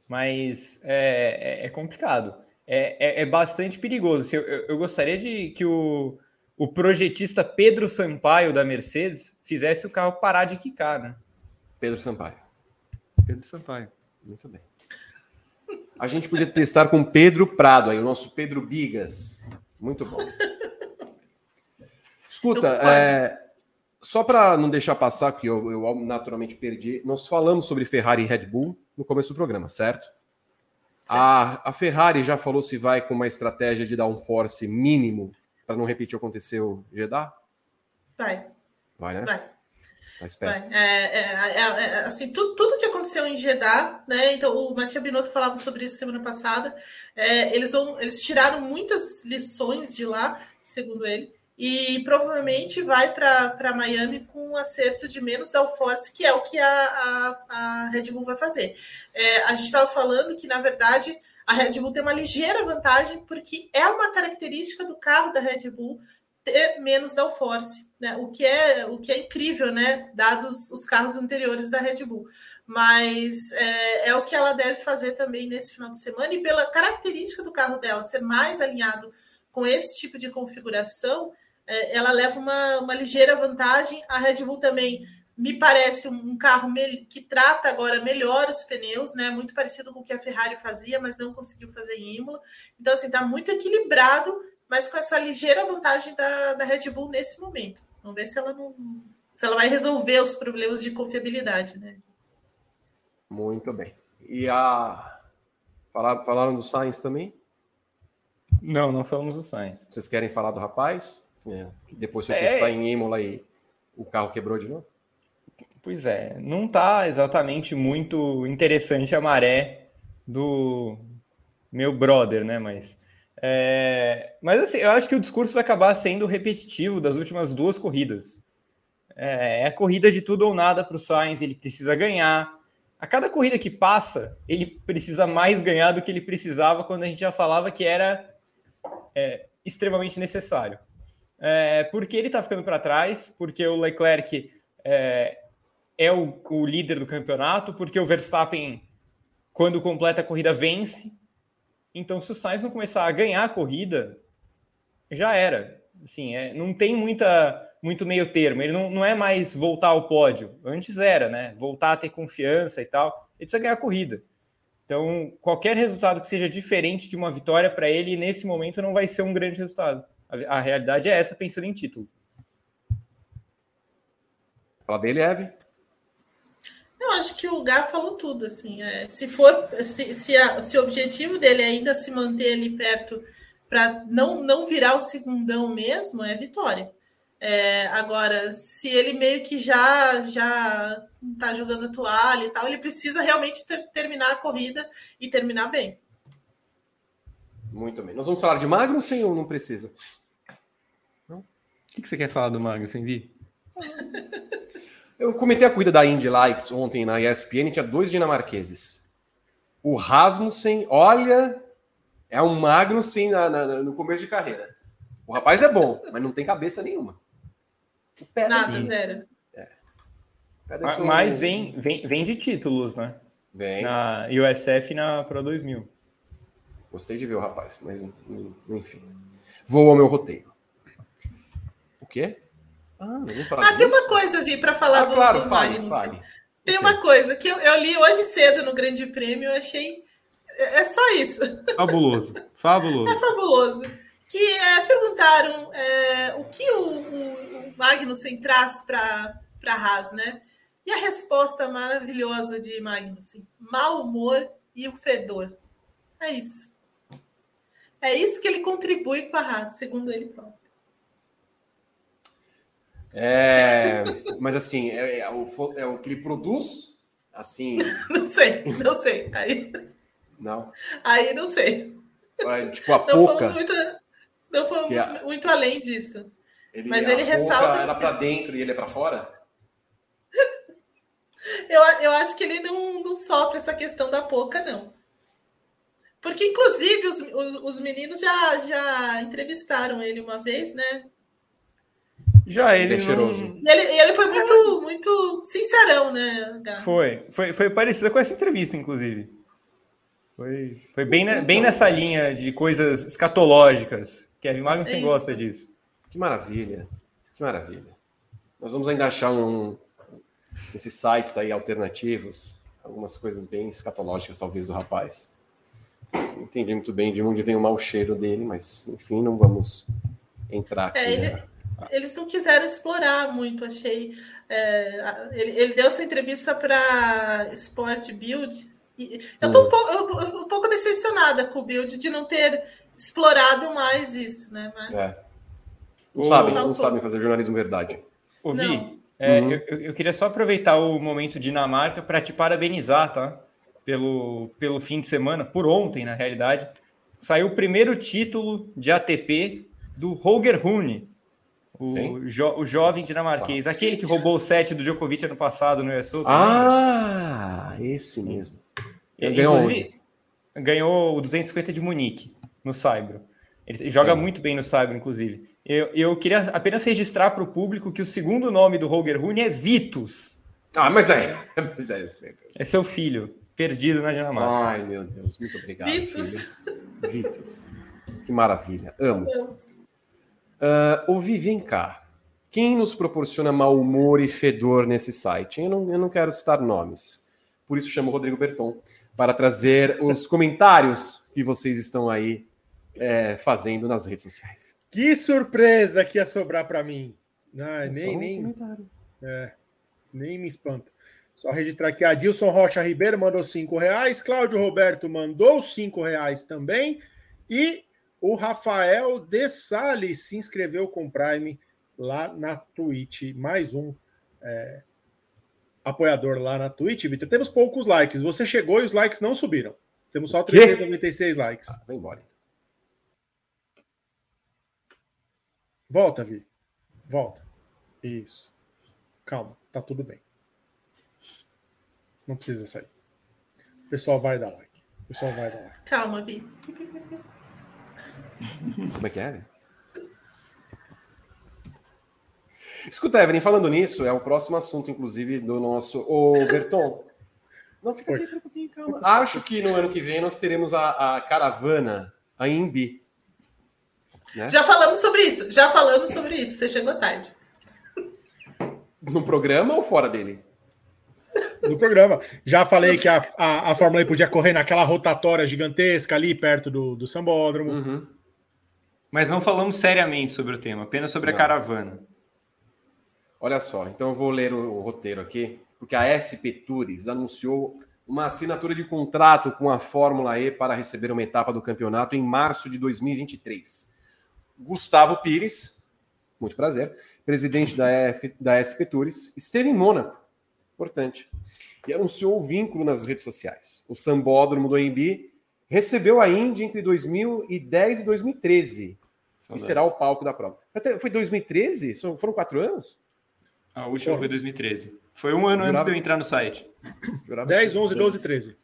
Speaker 2: Mas é, é, é complicado é, é, é bastante perigoso. Assim, eu, eu, gostaria de que o, o projetista Pedro Sampaio da Mercedes fizesse o carro parar de quicar, né?
Speaker 1: Pedro Sampaio.
Speaker 2: Pedro Sampaio.
Speaker 1: Muito bem. A gente podia testar com Pedro Prado, aí, o nosso Pedro Bigas. Muito bom. Escuta, é, só para não deixar passar, que eu, eu naturalmente perdi, nós falamos sobre Ferrari e Red Bull no começo do programa, certo? A, a Ferrari já falou se vai com uma estratégia de dar um force mínimo para não repetir o que aconteceu Jeddah?
Speaker 3: Vai.
Speaker 1: Vai, né?
Speaker 3: Vai. Vai. É, é, é, é, assim, tudo, tudo que aconteceu em Jeddah, né? Então, o Matia Binotto falava sobre isso semana passada. É, eles, vão, eles tiraram muitas lições de lá, segundo ele e provavelmente vai para Miami com um acerto de menos downforce, que é o que a, a, a Red Bull vai fazer. É, a gente estava falando que, na verdade, a Red Bull tem uma ligeira vantagem, porque é uma característica do carro da Red Bull ter menos downforce, né? o, que é, o que é incrível, né? dados os carros anteriores da Red Bull. Mas é, é o que ela deve fazer também nesse final de semana, e pela característica do carro dela ser mais alinhado com esse tipo de configuração, é, ela leva uma, uma ligeira vantagem. A Red Bull também me parece um carro que trata agora melhor os pneus, né? Muito parecido com o que a Ferrari fazia, mas não conseguiu fazer em Imola. Então, assim, tá muito equilibrado, mas com essa ligeira vantagem da, da Red Bull nesse momento. Vamos ver se ela não. Se ela vai resolver os problemas de confiabilidade, né?
Speaker 1: Muito bem. E a. Falaram, falaram do Sainz também?
Speaker 2: Não, não falamos do Sainz.
Speaker 1: Vocês querem falar do rapaz? É, depois foi é... testar em Imola e o carro quebrou de novo?
Speaker 2: Pois é, não está exatamente muito interessante a maré do meu brother, né? Mas, é... mas assim, eu acho que o discurso vai acabar sendo repetitivo das últimas duas corridas. É, é a corrida de tudo ou nada para o Sainz, ele precisa ganhar. A cada corrida que passa, ele precisa mais ganhar do que ele precisava quando a gente já falava que era é, extremamente necessário é, porque ele está ficando para trás, porque o Leclerc é, é o, o, líder do campeonato, porque o Verstappen, quando completa a corrida, vence. Então, se o Sainz não começar a ganhar a corrida, já era. Assim, é, não tem muita, muito meio termo. Ele não, não é mais voltar ao pódio. Antes era, né? Voltar a ter confiança e tal. Ele precisa ganhar a corrida. Então, qualquer resultado que seja diferente de uma vitória para ele, nesse momento, não vai ser um grande resultado. A, a realidade é essa, pensando em título.
Speaker 1: Fala dele, Eve.
Speaker 3: Acho que o Gá falou tudo, assim. É, se for, se, se, a, se o objetivo dele é ainda se manter ali perto para não, não virar o segundão mesmo, é vitória. É, agora, se ele meio que já já está jogando a toalha e tal, ele precisa realmente ter, terminar a corrida e terminar bem.
Speaker 1: Muito bem. Nós vamos falar de Magnussen ou não precisa?
Speaker 2: Não? O que, que você quer falar do Magnussen, Vi?
Speaker 1: Eu comentei a corrida da Indy Lights ontem na ESPN, tinha dois dinamarqueses. O Rasmussen, olha, é um Magnussen na, na, no começo de carreira. O rapaz é bom, mas não tem cabeça nenhuma.
Speaker 3: O pé Nada, sim. zero.
Speaker 2: É. Mas, mas vem, vem, vem de títulos, né? Vem. Na USF e na Pro 2000.
Speaker 1: Gostei de ver o rapaz, mas enfim. Vou ao meu roteiro. O quê?
Speaker 3: Ah, ah tem uma coisa, Vi, para falar ah, do,
Speaker 1: claro, do fale, fale.
Speaker 3: Tem uma coisa que eu, eu, li hoje cedo no Grande Prêmio, eu achei. É, é só isso.
Speaker 2: Fabuloso. Fabuloso.
Speaker 3: É fabuloso. Que é, perguntaram é, o que o, o, o Magnussen traz para a Haas, né? E a resposta maravilhosa de Magnussen: mau humor e o fedor. É isso. É isso que ele contribui com a Haas, segundo ele próprio.
Speaker 1: É, mas assim, é, é, o, é o que ele produz, assim.
Speaker 3: Não sei, não sei. Aí,
Speaker 1: não.
Speaker 3: Aí não sei.
Speaker 1: É, tipo a pouca.
Speaker 3: Não muito, não fomos a, muito além disso. Ele, mas ele ressalta.
Speaker 1: Era para dentro e ele é para fora?
Speaker 3: eu, eu acho que ele não, não sofre essa questão da pouca, não. Porque, inclusive, os, os, os meninos já, já entrevistaram ele uma vez, né?
Speaker 2: Já ele.
Speaker 3: Ele,
Speaker 2: é não...
Speaker 3: ele, ele foi muito, muito sincerão, né?
Speaker 2: Foi, foi, foi parecida com essa entrevista, inclusive. Foi, foi bem, na, bem nessa linha de coisas escatológicas. Kevin Magnussen é gosta disso.
Speaker 1: Que maravilha. Que maravilha. Nós vamos ainda achar um, esses sites aí alternativos, algumas coisas bem escatológicas, talvez, do rapaz. Não entendi muito bem de onde vem o mau cheiro dele, mas enfim, não vamos entrar aqui.
Speaker 3: É, ele, né? Eles não quiseram explorar muito, achei. É, ele, ele, deu essa entrevista para Sport Build. E eu estou um, pouco, um pouco decepcionada com o Build de não ter explorado mais isso, né? Mas...
Speaker 1: É. Não, o... sabem, não sabem fazer jornalismo verdade.
Speaker 2: Ouvi. É, uhum. eu, eu, queria só aproveitar o momento Dinamarca para te parabenizar, tá? Pelo, pelo fim de semana, por ontem, na realidade. Saiu o primeiro título de ATP do Holger Rune, o, jo, o jovem dinamarquês, ah. aquele que roubou o set do Djokovic ano passado no US Open.
Speaker 1: Ah, esse mesmo.
Speaker 2: Ele ganhou, ganhou o 250 de Munique, no Saibro. Ele joga é. muito bem no Saibro, inclusive. Eu, eu queria apenas registrar para o público que o segundo nome do Holger Rune é Vitus.
Speaker 1: Ah, mas é. Mas é,
Speaker 2: é seu filho, perdido na Dinamarca.
Speaker 1: Ai, meu Deus, muito obrigado. Vitus. Vitus. Que maravilha. Amo. Uh, ouvi, vem cá. Quem nos proporciona mau humor e fedor nesse site? Eu não, eu não quero citar nomes. Por isso chamo o Rodrigo Berton para trazer os comentários que vocês estão aí é, fazendo nas redes sociais.
Speaker 4: Que surpresa que ia sobrar para mim. Ah, nem, um nem, é, nem me espanta. Só registrar aqui, Adilson Rocha Ribeiro mandou cinco reais, Cláudio Roberto mandou cinco reais também, e o Rafael De Salles se inscreveu com Prime lá na Twitch. Mais um é, apoiador lá na Twitch, Vitor. Temos poucos likes. Você chegou e os likes não subiram. Temos só 396 likes.
Speaker 1: Ah, vai embora.
Speaker 4: Volta, Vi. Volta. Isso. Calma, tá tudo bem. Não precisa sair. O pessoal vai dar like. O pessoal vai dar like.
Speaker 3: Calma, Vi.
Speaker 1: Como é que é? Escuta, Evelyn, falando nisso, é o próximo assunto, inclusive, do nosso. Ô, Berton. Não, fica aqui um pouquinho, calma. Acho que no ano que vem nós teremos a, a caravana, a INBI.
Speaker 3: Né? Já falamos sobre isso, já falamos sobre isso, você chegou tarde.
Speaker 1: No programa ou fora dele?
Speaker 4: No programa. Já falei que a, a, a Fórmula E podia correr naquela rotatória gigantesca ali perto do, do Sambódromo.
Speaker 1: Uhum.
Speaker 2: Mas não falamos seriamente sobre o tema, apenas sobre
Speaker 1: Não.
Speaker 2: a caravana.
Speaker 1: Olha só, então eu vou ler o, o roteiro aqui, porque a SP Tours anunciou uma assinatura de contrato com a Fórmula E para receber uma etapa do campeonato em março de 2023. Gustavo Pires, muito prazer, presidente da, F, da SP Tours, esteve em Mônaco, importante, e anunciou o vínculo nas redes sociais. O Sambódromo do AMB recebeu a Indy entre 2010 e 2013 e será o palco da prova. Até, foi 2013? São- Foram quatro anos?
Speaker 2: A última foi 2013. Foi um ano
Speaker 1: Jurava-
Speaker 2: antes de eu entrar no site.
Speaker 1: Jurava
Speaker 4: 10,
Speaker 1: que-
Speaker 4: 11, 12, 13.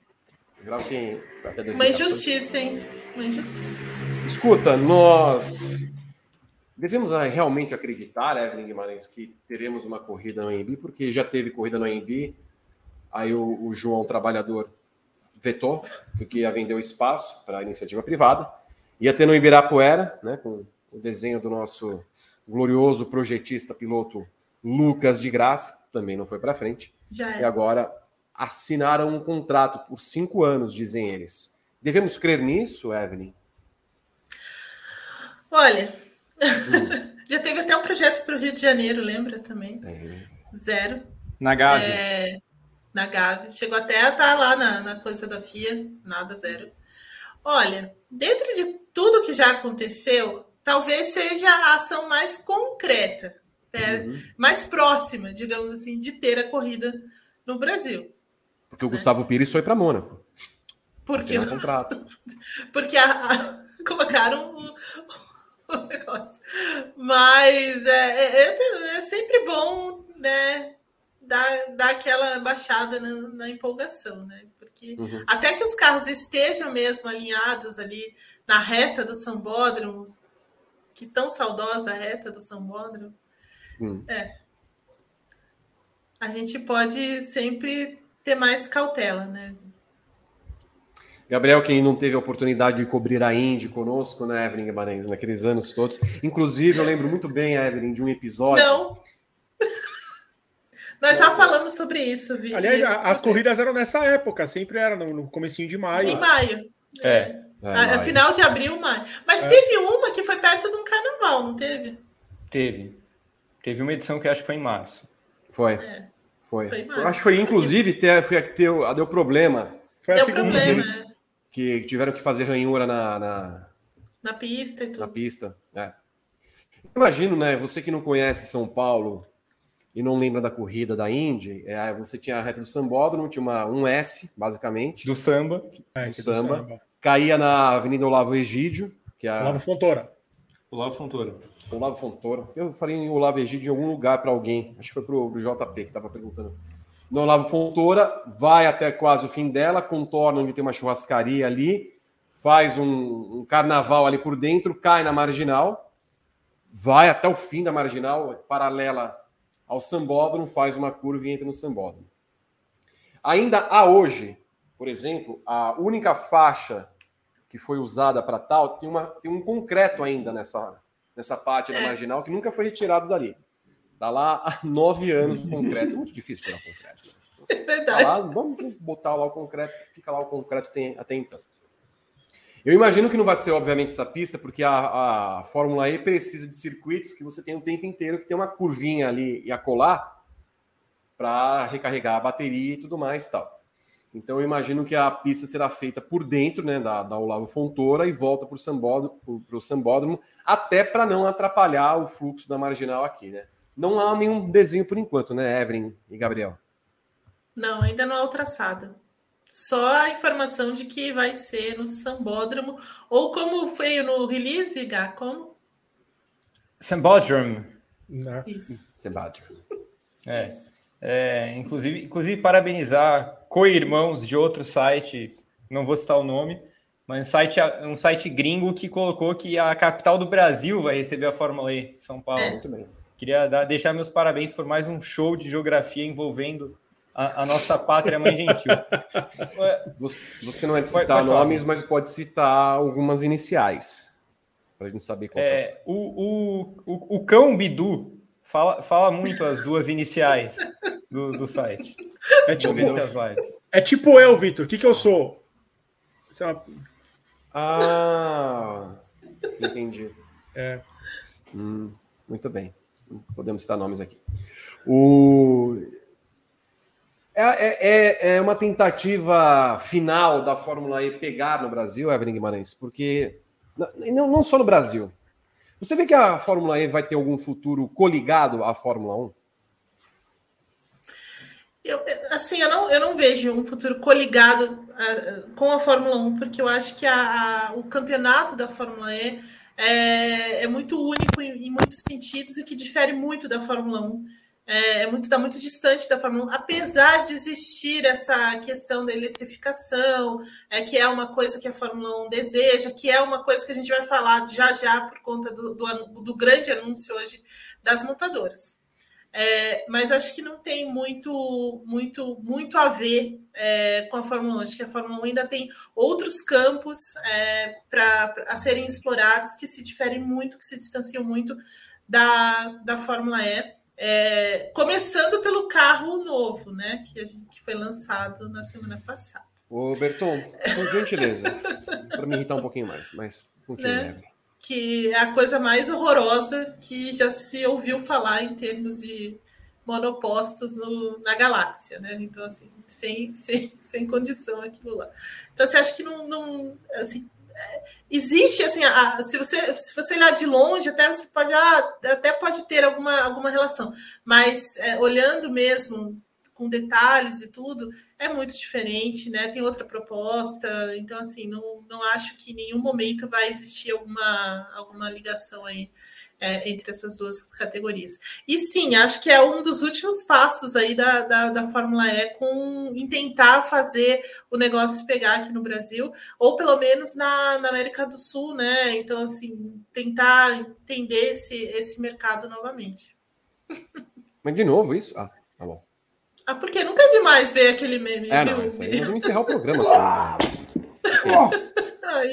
Speaker 1: Jurava que
Speaker 3: Uma
Speaker 1: 2014.
Speaker 3: injustiça, hein? Uma injustiça.
Speaker 1: Escuta, nós devemos realmente acreditar, Evelyn Guimarães, que teremos uma corrida no AMB, porque já teve corrida no AMB, aí o, o João Trabalhador vetou, porque ia vender o espaço para a iniciativa privada, ia ter no Ibirapuera, né, com o desenho do nosso glorioso projetista piloto Lucas de Graça, também não foi para frente,
Speaker 3: Já
Speaker 1: e
Speaker 3: é.
Speaker 1: agora assinaram um contrato por cinco anos, dizem eles. Devemos crer nisso, Evelyn?
Speaker 3: Olha, já teve até um projeto para o Rio de Janeiro, lembra também?
Speaker 1: É.
Speaker 3: Zero.
Speaker 2: Na Gávea.
Speaker 3: É, na Gávea. Chegou até a estar lá na, na coisa da FIA, nada, zero. Olha, dentro de tudo que já aconteceu, talvez seja a ação mais concreta, né?
Speaker 1: Uhum.
Speaker 3: mais próxima, digamos assim, de ter a corrida no Brasil.
Speaker 1: Porque o Gustavo Pires foi para Mônaco.
Speaker 3: Porque,
Speaker 1: um contrato.
Speaker 3: porque a- a- colocaram o, o negócio. Mas é, é- é sempre bom, né? Dar, dar aquela baixada na, na empolgação, né? Porque
Speaker 1: Uhum.
Speaker 3: até que os carros estejam mesmo alinhados ali na reta do Sambódromo, que tão saudosa a reta do Sambódromo,
Speaker 1: Hum.
Speaker 3: a gente pode sempre ter mais cautela, né?
Speaker 1: Gabriel, quem não teve a oportunidade de cobrir a Indy conosco, né, Evelyn Guimarães, naqueles anos todos. Inclusive, eu lembro muito bem, Evelyn, de um episódio.
Speaker 3: Não. Nós já falamos sobre isso, Vi.
Speaker 4: Aliás, a- as corridas eram nessa época, sempre era no, no comecinho de
Speaker 3: Em
Speaker 4: maio.
Speaker 3: maio.
Speaker 2: É.
Speaker 1: É,
Speaker 3: A-
Speaker 1: vai.
Speaker 3: final de abril, maio. Mas
Speaker 4: É.
Speaker 3: teve uma que foi perto de um carnaval, não teve?
Speaker 2: Teve. Teve uma edição que acho que foi em março.
Speaker 1: Foi.
Speaker 3: É.
Speaker 1: Foi.
Speaker 3: Foi
Speaker 1: acho que foi, inclusive, ter, foi a que deu, a deu problema,
Speaker 4: Foi a
Speaker 3: Deu
Speaker 4: segunda
Speaker 3: problema
Speaker 4: vez.
Speaker 3: né?
Speaker 1: que tiveram que fazer ranhura na, na,
Speaker 3: na pista e
Speaker 1: na
Speaker 3: tudo.
Speaker 1: pista. É. Imagino, né? Você que não conhece São Paulo e não lembra da corrida da Indy, é, você tinha a reta do Sambódromo, tinha uma, um S, basicamente,
Speaker 2: Do samba.
Speaker 4: É,
Speaker 1: do
Speaker 4: esse do
Speaker 1: samba. caía na Avenida Olavo Egídio, que é a
Speaker 4: Olavo Fontoura.
Speaker 2: Olavo Fontoura.
Speaker 1: Olavo Fontoura. Eu falei em Olavo Egídio em algum lugar para alguém. Acho que foi pro, pro JP que estava perguntando. No Olavo Fontoura, vai até quase o fim dela, contorna onde tem uma churrascaria ali, faz um, um carnaval ali por dentro, cai na marginal, vai até o fim da marginal, paralela ao sambódromo, faz uma curva e entra no sambódromo. Ainda há hoje, por exemplo, a única faixa que foi usada para tal tem, uma, tem um concreto ainda nessa, nessa parte da marginal que nunca foi retirado dali. Está lá há nove anos o concreto. É muito difícil tirar o concreto.
Speaker 3: É
Speaker 1: Tá
Speaker 3: verdade.
Speaker 1: lá, vamos botar lá o concreto, fica lá o concreto tem, até então. Eu imagino que não vai ser, obviamente, essa pista, porque a, a Fórmula E precisa de circuitos que você tem o tempo inteiro, que tem uma curvinha ali e acolá para recarregar a bateria e tudo mais tal. Então eu imagino que a pista será feita por dentro né, da, da Olavo Fontoura e volta para o sambódromo, sambódromo, até para não atrapalhar o fluxo da marginal aqui. Né? Não há nenhum desenho por enquanto, né, Evelyn e Gabriel?
Speaker 3: Não, ainda não é o traçado. Só a informação de que vai ser no Sambódromo, ou como foi no release, Gá, como?
Speaker 2: Sambodrum.
Speaker 4: Né?
Speaker 3: Isso.
Speaker 1: Sebastião.
Speaker 2: É. É, inclusive, inclusive, parabenizar co-irmãos de outro site, não vou citar o nome, mas um site, um site gringo que colocou que a capital do Brasil vai receber a Fórmula E, São Paulo.
Speaker 3: É.
Speaker 1: Muito bem.
Speaker 2: Queria dar- deixar meus parabéns por mais um show de geografia envolvendo a, a nossa pátria mãe gentil. É,
Speaker 1: Você, você não é de
Speaker 2: Pode-
Speaker 1: citar
Speaker 2: pode falar.
Speaker 1: nomes, mas pode citar algumas iniciais. Para a gente saber qual é.
Speaker 2: É, o, o, o, o cão Bidu Fala, fala muito as duas iniciais do, do site.
Speaker 4: É tipo, é tipo eu, Vitor. O que, que eu sou?
Speaker 1: É uma... Ah, entendi. É. Hum, muito bem. Podemos citar nomes aqui. O... É, é, é, é uma tentativa final da Fórmula E pegar no Brasil, Evelyn Guimarães, porque não, não só no Brasil. Você vê que a Fórmula E vai ter algum futuro coligado à Fórmula 1?
Speaker 3: Eu, assim, eu não, eu não vejo um futuro coligado uh, com a Fórmula 1, porque eu acho que a, a, o campeonato da Fórmula E é, é muito único em, em, muitos sentidos e que difere muito da Fórmula 1. É, é muito, está muito distante da Fórmula 1, apesar de existir essa questão da eletrificação, é, que é uma coisa que a Fórmula 1 deseja, que é uma coisa que a gente vai falar já já por conta do, do, do grande anúncio hoje das montadoras. É, mas acho que não tem muito, muito, muito a ver é, com a Fórmula 1. Acho que a Fórmula 1 ainda tem outros campos é, a serem explorados que se diferem muito, que se distanciam muito da, da Fórmula E. É, começando pelo carro novo, né? Que, gente, que foi lançado na semana passada.
Speaker 1: Ô, Berton, por gentileza, para me irritar um pouquinho mais, mas continue. Né?
Speaker 3: que é a coisa mais horrorosa que já se ouviu falar em termos de monopostos no, na galáxia, né? Então, assim, sem, sem, sem condição aquilo lá. Então, você acha que não, não assim, existe assim, a, se você se você olhar de longe, até você pode ah, até pode ter alguma, alguma relação, mas é, olhando mesmo com detalhes e tudo, é muito diferente, né? Tem outra proposta, então assim, não, não acho que em nenhum momento vai existir alguma, alguma ligação aí é, entre essas duas categorias. E sim, acho que é um dos últimos passos aí da, da, da Fórmula E com, em tentar fazer o negócio pegar aqui no Brasil, ou pelo menos na, na América do Sul, né? Então, assim, tentar entender esse, esse mercado novamente.
Speaker 1: Mas de novo isso? Ah, tá bom.
Speaker 3: Ah, porque nunca é demais ver aquele meme.
Speaker 1: É, não, isso aí, vamos encerrar o programa. ah,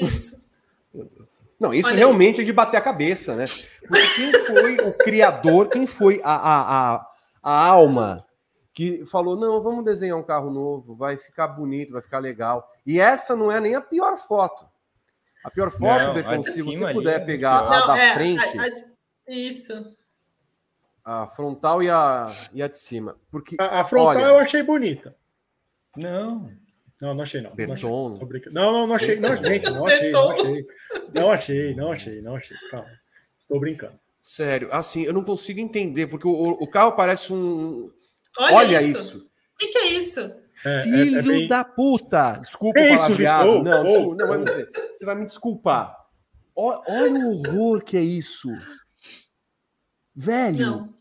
Speaker 1: isso. Não, isso Olha realmente aí. é de bater a cabeça, né? Porque quem foi o criador, quem foi a, a, a, a alma que falou: não, vamos desenhar um carro novo, vai ficar bonito, vai ficar legal. E essa não é nem a pior foto. A pior foto, não, Becon, se você puder é pegar a não, da é, frente. A, a,
Speaker 3: isso
Speaker 1: a frontal e a, e a de cima. Porque,
Speaker 4: a, a frontal olha, eu achei bonita.
Speaker 2: Não.
Speaker 4: Não, não achei, não.
Speaker 1: Berton.
Speaker 4: Não, não, não achei. Não, gente, não achei, não achei. Não achei, não achei, não achei. Calma. Estou brincando.
Speaker 1: Sério, assim, eu não consigo entender, porque o, o carro parece um. Olha, Olha isso.
Speaker 3: O que, que, é isso?
Speaker 1: É, Filho é, é bem... da puta! Desculpa é o palavreado. Oh, não, oh, não, vai me dizer. Você vai me desculpar. Olha o horror que é isso. Velho. Não.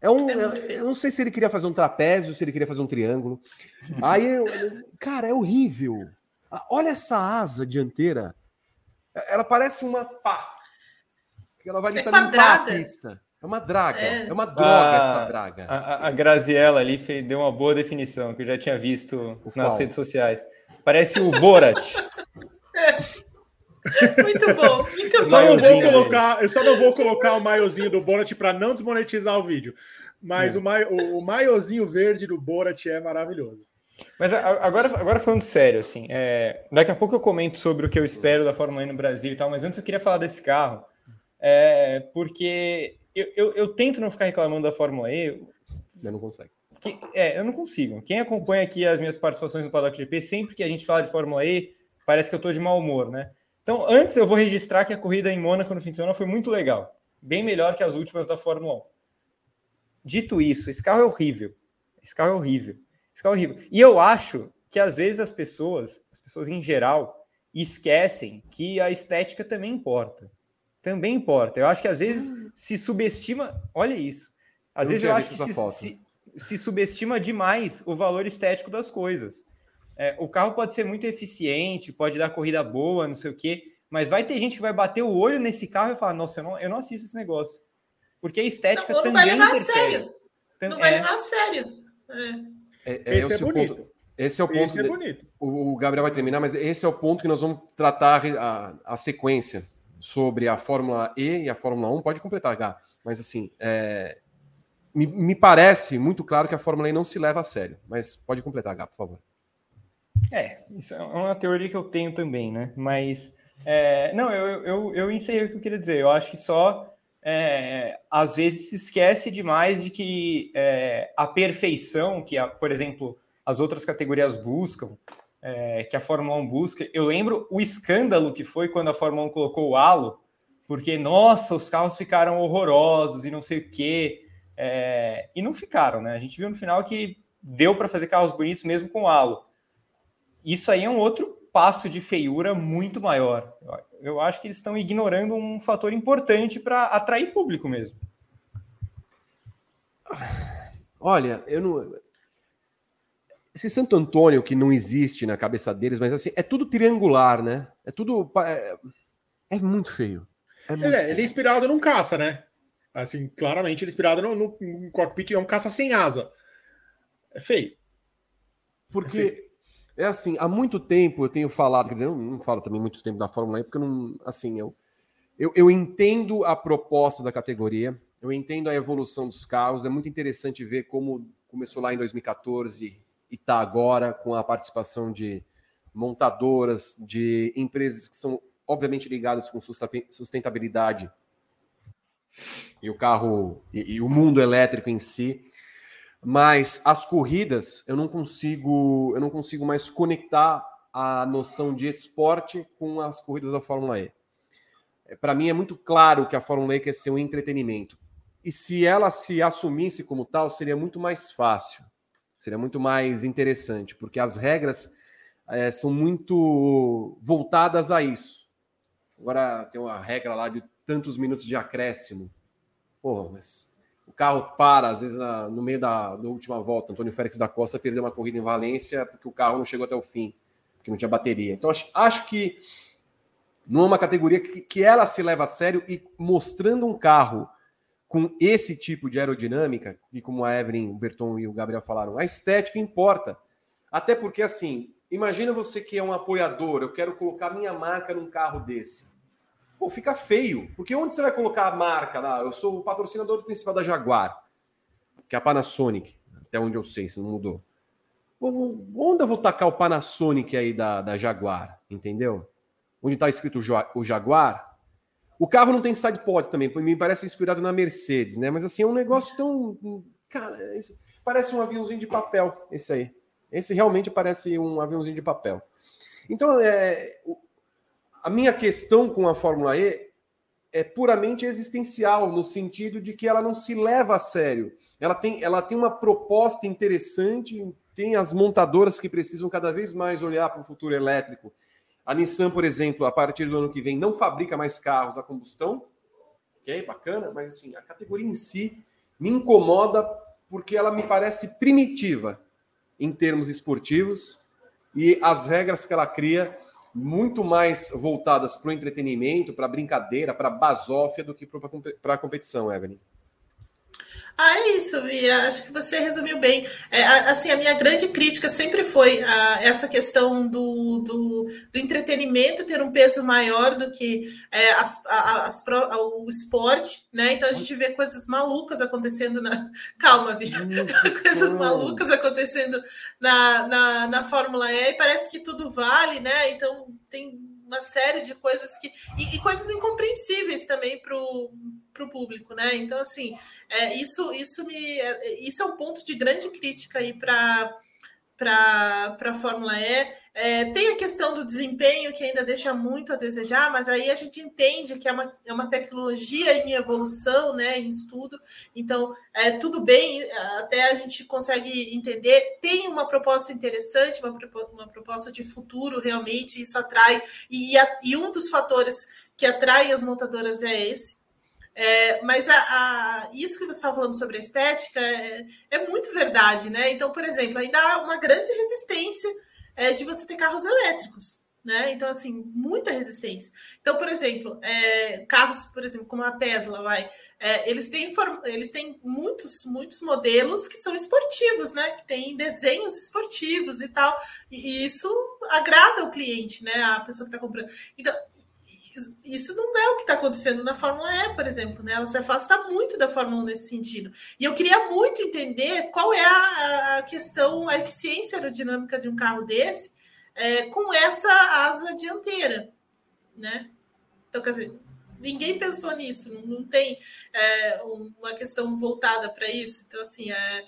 Speaker 1: É um, é eu não sei se ele queria fazer um trapézio, se ele queria fazer um triângulo. Aí, cara, é horrível. Ah, olha essa asa dianteira. Ela parece uma pá. Ela vai é para limpar a pista. É uma draga. É, é uma droga a, essa draga.
Speaker 2: A, a, Graziella ali fez, deu uma boa definição que eu já tinha visto o nas qual? redes sociais. Parece o Borat.
Speaker 3: Muito bom, muito bom.
Speaker 4: Só não vou colocar, eu só não vou colocar o maiozinho do Borat para não desmonetizar o vídeo. Mas é. o, mai, o, o maiozinho verde do Borat é maravilhoso.
Speaker 2: Mas agora, agora falando sério, assim, é, daqui a pouco eu comento sobre o que eu espero da Fórmula 1 no Brasil e tal, mas antes eu queria falar desse carro, é, porque eu, eu, eu, tento não ficar reclamando da Fórmula E.
Speaker 1: Eu não consigo.
Speaker 2: Que, é, eu não consigo. Quem acompanha aqui as minhas participações no Paddock GP, sempre que a gente fala de Fórmula E, parece que eu tô de mau humor, né? Então, antes eu vou registrar que a corrida em Mônaco no fim de semana foi muito legal. Bem melhor que as últimas da Fórmula 1. Dito isso, esse carro é horrível. Esse carro é horrível. Esse carro é horrível. E eu acho que às vezes as pessoas, as pessoas em geral, esquecem que a estética também importa. Também importa. Eu acho que às vezes se subestima. Olha isso. Às eu vezes eu acho que se, se, se subestima demais o valor estético das coisas. É, o carro pode ser muito eficiente, pode dar corrida boa, não sei o quê, mas vai ter gente que vai bater o olho nesse carro e falar: Nossa, eu não, eu não assisto esse negócio. Porque a estética não, também não vai levar interfere. a sério.
Speaker 3: Não vai é. levar a sério.
Speaker 1: É. é, é esse é bonito. Ponto, esse é o ponto. Esse é bonito. O, o, Gabriel vai terminar, mas esse é o ponto que nós vamos tratar a, a sequência sobre a Fórmula E e a Fórmula 1. Pode completar, Gá. Mas assim, é, me, me, parece muito claro que a Fórmula E não se leva a sério. Mas pode completar, Gá, por favor.
Speaker 2: É, isso é uma teoria que eu tenho também, né? Mas, é, não, eu, eu, eu encerrei o que eu queria dizer. Eu acho que só, é, às vezes, se esquece demais de que é, a perfeição que, a, por exemplo, as outras categorias buscam, é, que a Fórmula 1 busca. Eu lembro o escândalo que foi quando a Fórmula 1 colocou o halo, porque, nossa, os carros ficaram horrorosos e não sei o quê. É, e não ficaram, né? A gente viu no final que deu para fazer carros bonitos mesmo com halo. Isso aí é um outro passo de feiura muito maior. Eu acho que eles estão ignorando um fator importante para atrair público mesmo.
Speaker 1: Olha, eu não. Esse Santo Antônio que não existe na cabeça deles, mas assim, é tudo triangular, né? É tudo. É, é muito feio.
Speaker 4: É muito ele, é, feio. ele, é inspirado num caça, né? Assim, claramente ele é inspirado no, no, no cockpit, é um caça sem asa. É feio.
Speaker 1: Porque é, feio. É, assim, há muito tempo eu tenho falado, quer dizer, eu não falo também muito tempo da Fórmula 1, porque eu não, assim, eu, eu, eu entendo a proposta da categoria, eu entendo a evolução dos carros, é muito interessante ver como começou lá em 2014 e está agora com a participação de montadoras, de empresas que são obviamente ligadas com sustentabilidade e o carro e, e, o mundo elétrico em si. Mas as corridas eu não consigo, eu não consigo mais conectar a noção de esporte com as corridas da Fórmula E. É, Para mim é muito claro que a Fórmula E quer ser um entretenimento. E se ela se assumisse como tal, seria muito mais fácil, seria muito mais interessante, porque as regras é, são muito voltadas a isso. Agora tem uma regra lá de tantos minutos de acréscimo. Porra, mas o carro para, às vezes, na, no meio da, da, última volta. Antônio Félix da Costa perdeu uma corrida em Valência porque o carro não chegou até o fim, porque não tinha bateria. Então, acho, acho que não é uma categoria que, que ela se leva a sério e mostrando um carro com esse tipo de aerodinâmica, e como a Evelyn, o Berton e o Gabriel falaram, a estética importa. Até porque, assim, imagina você que é um apoiador, eu quero colocar minha marca num carro desse. Pô, fica feio. Porque onde você vai colocar a marca lá? Eu sou o patrocinador principal da Jaguar, que é a Panasonic, até onde eu sei, se não mudou. Onde eu vou tacar o Panasonic aí da, da Jaguar? Entendeu? Onde está escrito o Jaguar? O carro não tem side pod também, me parece inspirado na Mercedes, né? Mas assim, é um negócio tão. Cara, parece um aviãozinho de papel, esse aí. Esse realmente parece um aviãozinho de papel. Então, é, a minha questão com a Fórmula E é puramente existencial, no sentido de que ela não se leva a sério. Ela tem, ela tem uma proposta interessante, tem as montadoras que precisam cada vez mais olhar para o futuro elétrico. A Nissan, por exemplo, a partir do ano que vem, não fabrica mais carros a combustão. Ok, bacana, mas assim, a categoria em si me incomoda porque ela me parece primitiva em termos esportivos e as regras que ela cria muito mais voltadas para o entretenimento, para brincadeira, para basófia do que para a competição, Evelyn.
Speaker 3: Ah, é isso, Via. Acho que você resumiu bem. É, assim, a minha grande crítica sempre foi a, essa questão do, do, do, entretenimento ter um peso maior do que é, as, as, o esporte, né? Então a gente vê coisas malucas acontecendo na. Calma, Via. coisas malucas acontecendo na, na, na Fórmula E e parece que tudo vale, né? Então tem uma série de coisas que. E, e coisas incompreensíveis também para o público, né? Então, assim, é, isso, isso, me, é, isso é um ponto de grande crítica aí para para a Fórmula E. É, tem a questão do desempenho, que ainda deixa muito a desejar, mas aí a gente entende que é uma, é uma tecnologia em evolução, né, em estudo. Então, é, tudo bem, até a gente consegue entender. Tem uma proposta interessante, uma, uma proposta de futuro, realmente, isso atrai. E, e um dos fatores que atraem as montadoras é esse. É, mas a, a, isso que você estava falando sobre a estética é, é, muito verdade, né? Então, por exemplo, ainda há uma grande resistência é, de você ter carros elétricos, né? Então, assim, muita resistência. Então, por exemplo, é, carros, por exemplo, como a Tesla, vai, é, eles têm eles têm muitos muitos modelos que são esportivos, né? Que tem desenhos esportivos e tal, e, e isso agrada o cliente, né? A pessoa que está comprando. Então, isso não é o que está acontecendo na Fórmula E, por exemplo, né? Ela se afasta muito da Fórmula 1 nesse sentido. E eu queria muito entender qual é a, a questão, a eficiência aerodinâmica de um carro desse é, com essa asa dianteira, né? Então, quer dizer, ninguém pensou nisso, não, não tem é, uma questão voltada para isso. Então, assim, é,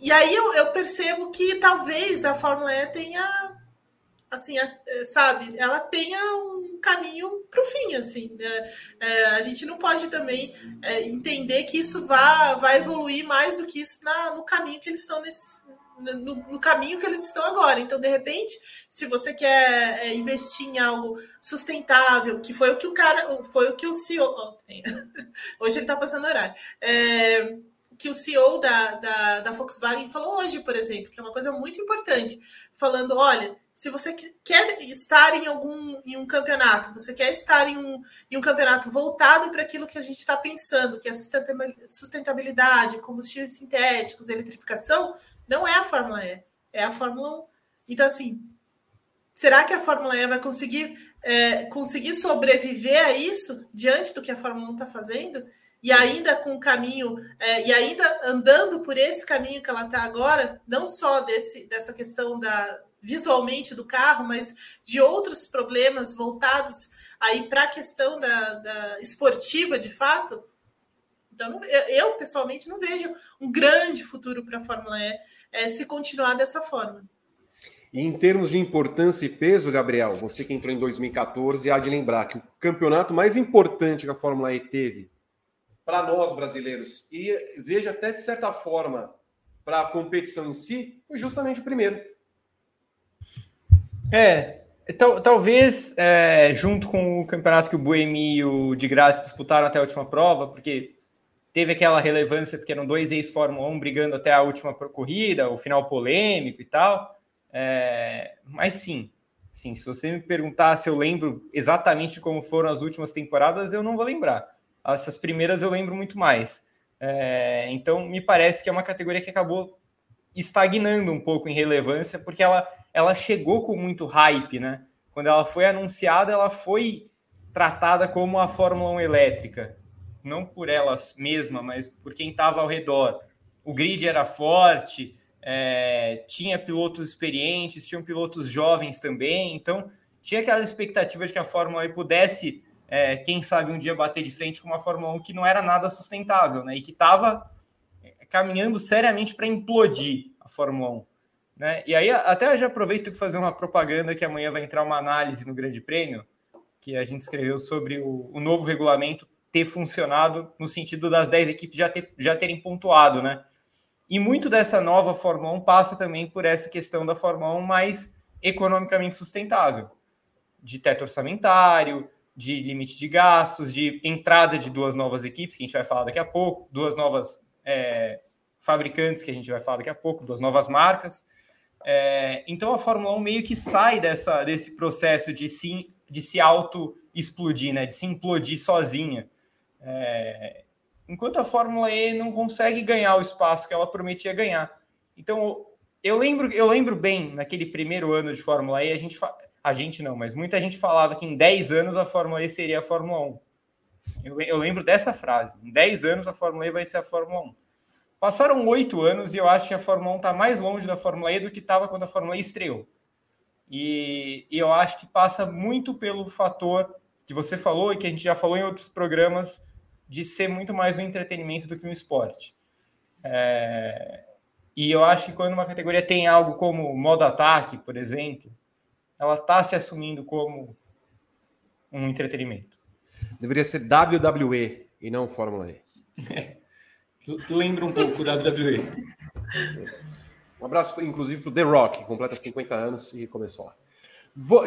Speaker 3: e aí eu, eu, percebo que talvez a Fórmula E tenha assim, é, sabe, ela tenha um caminho para o fim, assim. Né? É, a gente não pode também é, entender que isso vá, vai evoluir mais do que isso na, no caminho que eles estão nesse, no, no, caminho que eles estão agora. Então, de repente, se você quer é, investir em algo sustentável, que foi o que o cara, foi o que o CEO, hoje ele está passando horário. É, que o CEO da, da, da Volkswagen falou hoje, por exemplo, que é uma coisa muito importante, falando, olha, se você quer estar em algum em um campeonato, você quer estar em um, em um campeonato voltado para aquilo que a gente está pensando, que é sustentabilidade, combustíveis sintéticos, eletrificação, não é a Fórmula E, é a Fórmula 1. Então, assim, será que a Fórmula E vai conseguir, é, conseguir sobreviver a isso diante do que a Fórmula 1 está fazendo? E ainda com o caminho, é, e ainda andando por esse caminho que ela está agora, não só desse, dessa questão da, visualmente do carro, mas de outros problemas voltados aí para a questão da, da, esportiva de fato. Então, eu, pessoalmente não vejo um grande futuro para a Fórmula E é, se continuar dessa forma.
Speaker 1: E em termos de importância e peso, Gabriel, você que entrou em 2014, há de lembrar que o campeonato mais importante que a Fórmula E teve para nós brasileiros, e veja até de certa forma para a competição em si, foi justamente o primeiro.
Speaker 2: É, tal, talvez é, junto com o campeonato que o Buemi e o de Graça disputaram até a última prova, porque teve aquela relevância, porque eram dois ex-Fórmula 1 brigando até a última corrida, o final polêmico e tal. É, mas sim, sim, se você me perguntar se eu lembro exatamente como foram as últimas temporadas, eu não vou lembrar. Essas primeiras eu lembro muito mais. É, então, me parece que é uma categoria que acabou estagnando um pouco em relevância, porque ela, ela chegou com muito hype, né? Quando ela foi anunciada, ela foi tratada como a Fórmula 1 elétrica, não por ela mesma, mas por quem estava ao redor. O grid era forte, é, tinha pilotos experientes, tinham pilotos jovens também, então tinha aquela expectativa de que a Fórmula 1 pudesse, é, quem sabe, um dia bater de frente com uma Fórmula 1 que não era nada sustentável, né? E que estava caminhando seriamente para implodir a Fórmula 1. Né? E aí, até já aproveito para fazer uma propaganda que amanhã vai entrar uma análise no Grande Prêmio, que a gente escreveu sobre o, o novo regulamento ter funcionado no sentido das 10 equipes já, ter, já terem pontuado, né? E muito dessa nova Fórmula 1 passa também por essa questão da Fórmula 1 mais economicamente sustentável, de teto orçamentário, de limite de gastos, de entrada de duas novas equipes, que a gente vai falar daqui a pouco, duas novas é, fabricantes, que a gente vai falar daqui a pouco, duas novas marcas. É, então a Fórmula 1 meio que sai dessa, desse processo de se, de se auto-explodir, né? de se implodir sozinha. É, enquanto a Fórmula E não consegue ganhar o espaço que ela prometia ganhar. Então eu lembro, eu lembro bem, naquele primeiro ano de Fórmula E, a gente, a gente não, mas muita gente falava que em 10 anos a Fórmula E seria a Fórmula 1. Eu, eu lembro dessa frase. Em 10 anos a Fórmula E vai ser a Fórmula 1. Passaram oito anos e eu acho que a Fórmula 1 está mais longe da Fórmula E do que estava quando a Fórmula E estreou. E, e, eu acho que passa muito pelo fator que você falou e que a gente já falou em outros programas de ser muito mais um entretenimento do que um esporte. É, e eu acho que quando uma categoria tem algo como modo ataque, por exemplo, ela está se assumindo como um entretenimento.
Speaker 1: Deveria ser WWE e não Fórmula E.
Speaker 2: Lembra um pouco da WWE.
Speaker 1: Um abraço, inclusive, para o The Rock, que completa 50 anos e começou lá.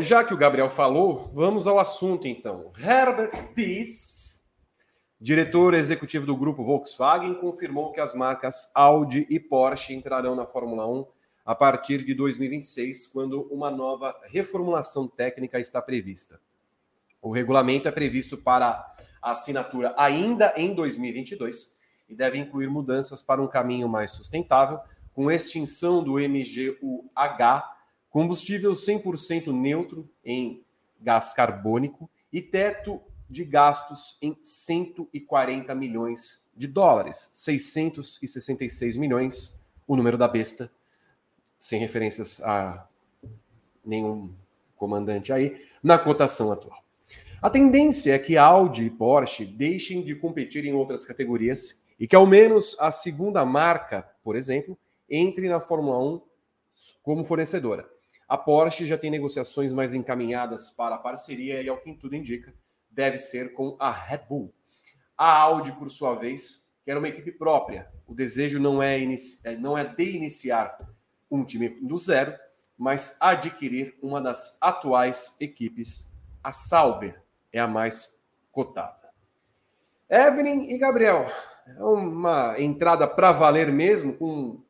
Speaker 1: Já que o Gabriel falou, vamos ao assunto então. Herbert Diess, diretor executivo do grupo Volkswagen, confirmou que as marcas Audi e Porsche entrarão na Fórmula 1 a partir de 2026, quando uma nova reformulação técnica está prevista. O regulamento é previsto para assinatura ainda em 2022 e deve incluir mudanças para um caminho mais sustentável, com extinção do MGUH, combustível 100% neutro em gás carbônico e teto de gastos em 140 milhões de dólares, 666 milhões, o número da besta, sem referências a nenhum comandante aí, na cotação atual. A tendência é que Audi e Porsche deixem de competir em outras categorias e que ao menos a segunda marca, por exemplo, entre na Fórmula 1 como fornecedora. A Porsche já tem negociações mais encaminhadas para a parceria e, ao que tudo indica, deve ser com a Red Bull. A Audi, por sua vez, quer uma equipe própria. O desejo não é, é não é de iniciar um time do zero, mas adquirir uma das atuais equipes, a Sauber, é a mais cotada. Evelyn e Gabriel, é uma entrada para valer mesmo, com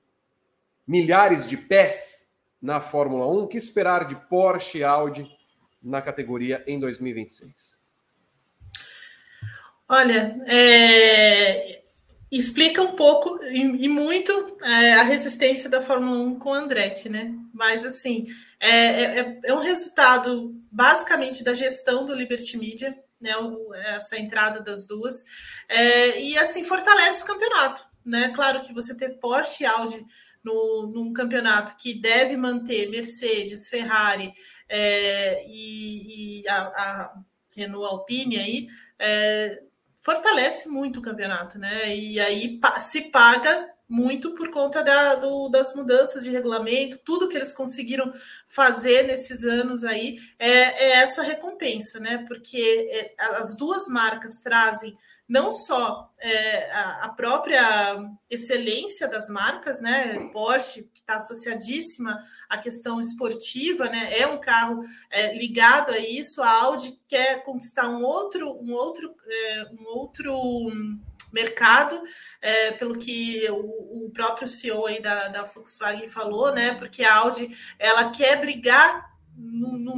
Speaker 1: milhares de pés na Fórmula 1. O que esperar de Porsche e Audi na categoria em 2026?
Speaker 3: Olha, é, explica um pouco e, e muito é, a resistência da Fórmula 1 com Andretti, né? Mas assim, é, é, é, um resultado basicamente da gestão do Liberty Media, né? O, essa entrada das duas, é, e assim fortalece o campeonato, né? Claro que você ter Porsche e Audi no, num campeonato que deve manter Mercedes, Ferrari é, e, e a, a, Renault Alpine aí, é, fortalece muito o campeonato, né? E aí se paga muito por conta da, do, das mudanças de regulamento, tudo que eles conseguiram fazer nesses anos aí é, é essa recompensa, né? Porque é, as duas marcas trazem não só é, a, a, própria excelência das marcas, né? Porsche, que está associadíssima à questão esportiva, né? É um carro é, ligado a isso. A Audi quer conquistar um outro, um outro, é, um outro mercado, é, pelo que o, o, próprio CEO aí da, da Volkswagen falou, né? Porque a Audi ela quer brigar no, no,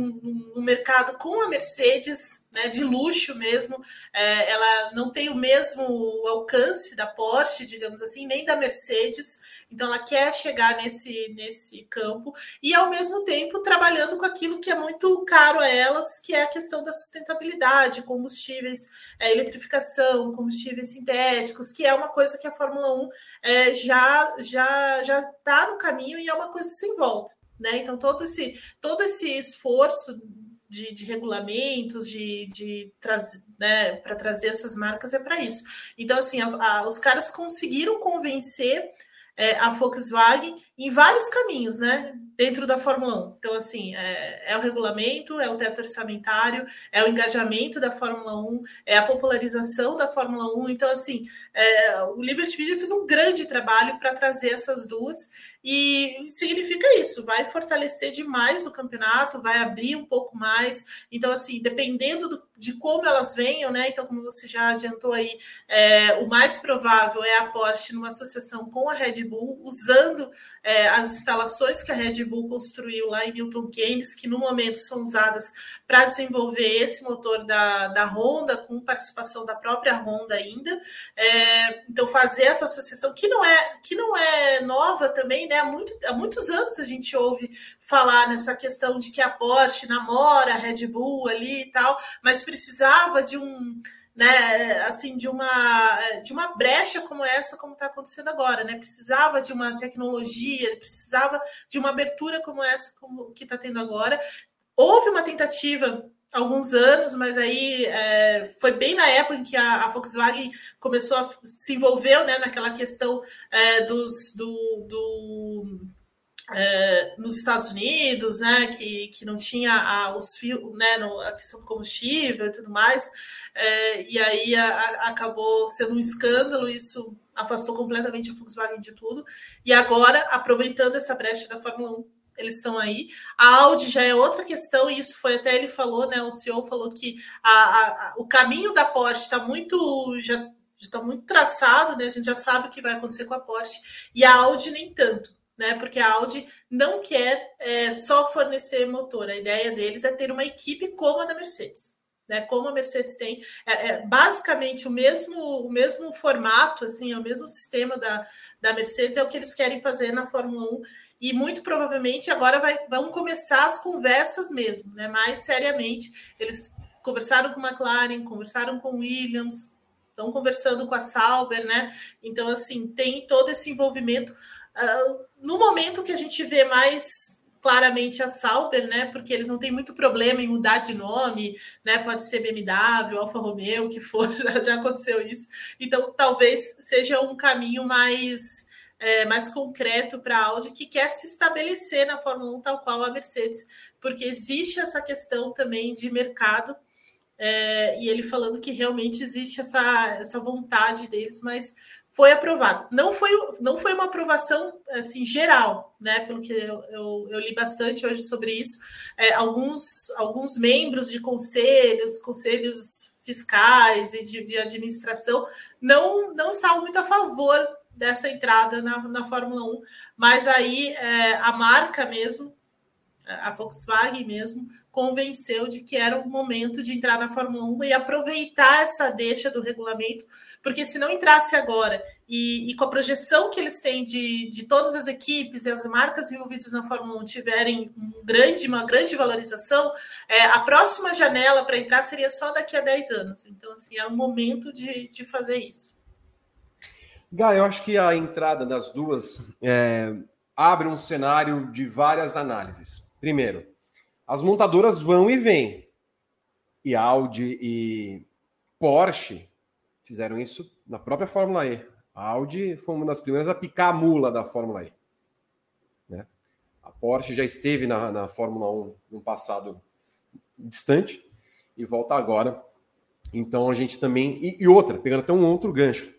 Speaker 3: no, mercado com a Mercedes, né, de luxo mesmo, é, ela não tem o mesmo alcance da Porsche, digamos assim, nem da Mercedes, então ela quer chegar nesse, nesse campo e ao mesmo tempo trabalhando com aquilo que é muito caro a elas, que é a questão da sustentabilidade, combustíveis, é, eletrificação, combustíveis sintéticos, que é uma coisa que a Fórmula 1 é, já já já está no caminho e é uma coisa sem volta. Né? Então, todo esse, todo esse esforço de, de regulamentos, de, de né, para trazer essas marcas é para isso. Então, assim, a, a, os caras conseguiram convencer é, a Volkswagen em vários caminhos, né? Dentro da Fórmula 1. Então, assim, é, é, o regulamento, é o teto orçamentário, é o engajamento da Fórmula 1, é a popularização da Fórmula 1. Então, assim, é, o Liberty Media fez um grande trabalho para trazer essas duas. E significa isso, vai fortalecer demais o campeonato, vai abrir um pouco mais. Então, assim, dependendo do, de como elas venham, né? Então, como você já adiantou aí, é, o mais provável é a Porsche numa associação com a Red Bull, usando é, as instalações que a Red Bull construiu lá em Milton Keynes, que no momento são usadas para desenvolver esse motor da, da Honda, com participação da própria Honda ainda. É, então, fazer essa associação, que não é, que não é nova também, né? Há, muito, há muitos anos a gente ouve falar nessa questão de que a Porsche namora a Red Bull ali e tal, mas precisava de um né, assim, de uma, de uma brecha como essa, como está acontecendo agora, né? Precisava de uma tecnologia, precisava de uma abertura como essa, como que está tendo agora. Houve uma tentativa alguns anos, mas aí é, foi bem na época em que a, a, Volkswagen começou a se envolveu né, naquela questão é, dos do, do é, nos Estados Unidos, né, que, que não tinha a, os fios, né, no, a questão do combustível e tudo mais, é, e aí a, a, acabou sendo um escândalo, isso afastou completamente a Volkswagen de tudo, e agora, aproveitando essa brecha da Fórmula 1, eles estão aí. A Audi já é outra questão, e isso foi até ele falou, né? O CEO falou que a, o caminho da Porsche está muito já está muito traçado, né? A gente já sabe o que vai acontecer com a Porsche e a Audi nem tanto né? Porque a Audi não quer é, só fornecer motor. A ideia deles é ter uma equipe como a da Mercedes. Né, como a Mercedes tem, é, é, basicamente o mesmo, o mesmo formato, assim, é o mesmo sistema da, da Mercedes, é o que eles querem fazer na Fórmula 1, e muito provavelmente agora vai, vão começar as conversas mesmo, né, mais seriamente, eles conversaram com a McLaren, conversaram com Williams, estão conversando com a Sauber, né? Então, assim, tem todo esse envolvimento. Uh, no momento que a gente vê mais claramente a Sauber, né? Porque eles não têm muito problema em mudar de nome, né? Pode ser BMW, Alfa Romeo, o que for, já aconteceu isso. Então, talvez seja um caminho mais é, mais concreto para a Audi que quer se estabelecer na Fórmula 1 tal qual a Mercedes, porque existe essa questão também de mercado. É, e ele falando que realmente existe essa, essa vontade deles, mas foi aprovado. Não foi, não foi uma aprovação assim geral, né? Pelo que eu, eu, eu li bastante hoje sobre isso. É, alguns, alguns membros de conselhos, conselhos fiscais e de, de, administração não, não estavam muito a favor dessa entrada na, na Fórmula 1, mas aí é, a marca mesmo, a Volkswagen mesmo, convenceu de que era o momento de entrar na Fórmula 1 e aproveitar essa deixa do regulamento, porque se não entrasse agora e, e, com a projeção que eles têm de, de todas as equipes e as marcas envolvidas na Fórmula 1 tiverem um grande, uma grande valorização, é, a próxima janela para entrar seria só daqui a 10 anos. Então, assim, é o momento de, de fazer isso.
Speaker 1: Gá, eu acho que a entrada das duas é, abre um cenário de várias análises. Primeiro, as montadoras vão e vêm. E Audi e Porsche fizeram isso na própria Fórmula E. A Audi foi uma das primeiras a picar a mula da Fórmula E. Né? A Porsche já esteve na, na Fórmula 1 no passado distante e volta agora. Então a gente também. E, e outra, pegando até um outro gancho.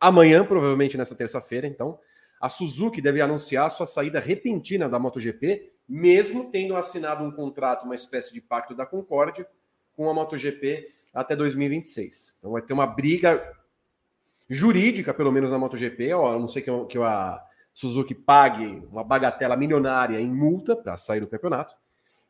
Speaker 1: Amanhã, provavelmente nessa terça-feira, então, a Suzuki deve anunciar sua saída repentina da MotoGP mesmo tendo assinado um contrato, uma espécie de pacto da Concórdia, com a MotoGP até 2026. Então vai ter uma briga jurídica, pelo menos na MotoGP, ó, a não sei que, que a Suzuki pague uma bagatela milionária em multa para sair do campeonato,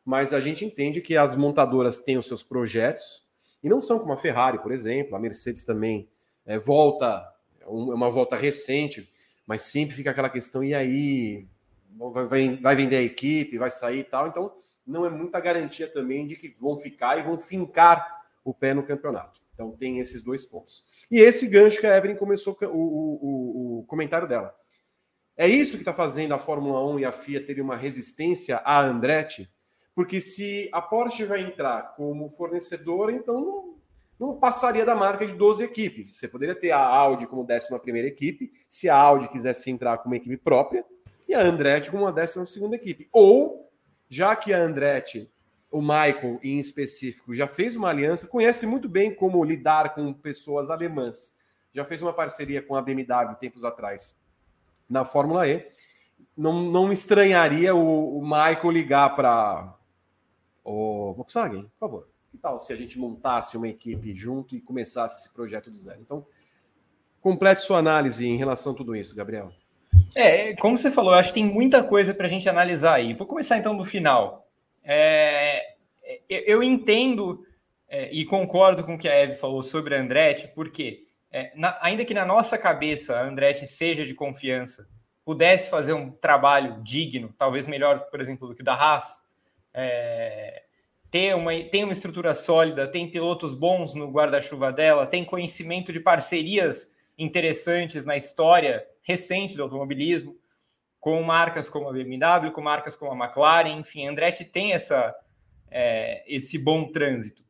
Speaker 1: mas a gente entende que as montadoras têm os seus projetos e não são como a Ferrari, por exemplo, a Mercedes também é, volta, é uma volta recente, mas sempre fica aquela questão, e aí, vai, vender a equipe, vai sair e tal. Então, não é muita garantia também de que vão ficar e vão fincar o pé no campeonato. Então, tem esses dois pontos. E esse gancho que a Evelyn começou o, o, o comentário dela. É isso que está fazendo a Fórmula 1 e a FIA terem uma resistência a Andretti? Porque se a Porsche vai entrar como fornecedora, então não, não passaria da marca de 12 equipes. Você poderia ter a Audi como 11 equipe, se a Audi quisesse entrar como equipe própria, a Andretti com uma décima segunda equipe. Ou, já que a Andretti, o Michael em específico, já fez uma aliança, conhece muito bem como lidar com pessoas alemãs, já fez uma parceria com a BMW tempos atrás na Fórmula E, não, não estranharia o, o Michael ligar para o Volkswagen, por favor. Que tal se a gente montasse uma equipe junto e começasse esse projeto do zero? Então, complete sua análise em relação a tudo isso, Gabriel.
Speaker 2: É, como você falou, acho que tem muita coisa para a gente analisar aí. Vou começar então do final. É, eu entendo é, e concordo com o que a Eve falou sobre a Andretti, porque é, na, ainda que na nossa cabeça a Andretti seja de confiança, pudesse fazer um trabalho digno, talvez melhor, por exemplo, do que o da Haas, é, ter uma, tem uma estrutura sólida, tem pilotos bons no guarda-chuva dela, tem conhecimento de parcerias interessantes na história recente do automobilismo, com marcas como a BMW, com marcas como a McLaren, enfim, a Andretti tem essa, é, esse bom trânsito.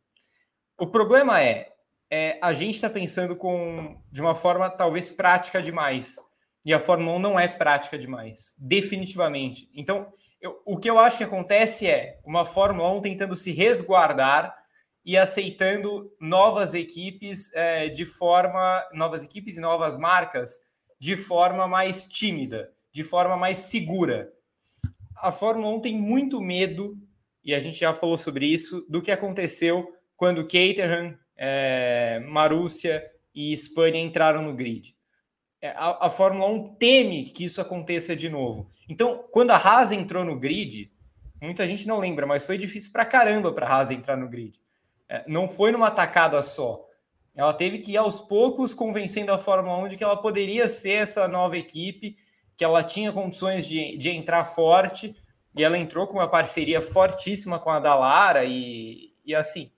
Speaker 2: O problema é, é a gente está pensando com, de uma forma talvez prática demais, e a Fórmula 1 não é prática demais, definitivamente. Então, eu, o que eu acho que acontece é uma Fórmula 1 tentando se resguardar e aceitando novas equipes é, de forma, novas equipes e novas marcas de forma mais tímida, de forma mais segura. A Fórmula 1 tem muito medo, e a gente já falou sobre isso, do que aconteceu quando Caterham, é, Marúcia e Spania entraram no grid. É, a, a, Fórmula 1 teme que isso aconteça de novo. Então, quando a Haas entrou no grid, muita gente não lembra, mas foi difícil para caramba para a Haas entrar no grid. É, não foi numa tacada só. Ela teve que ir aos poucos convencendo a Fórmula 1 de que ela poderia ser essa nova equipe, que ela tinha condições de, de entrar forte, e ela entrou com uma parceria fortíssima com a Dalara, e, e assim,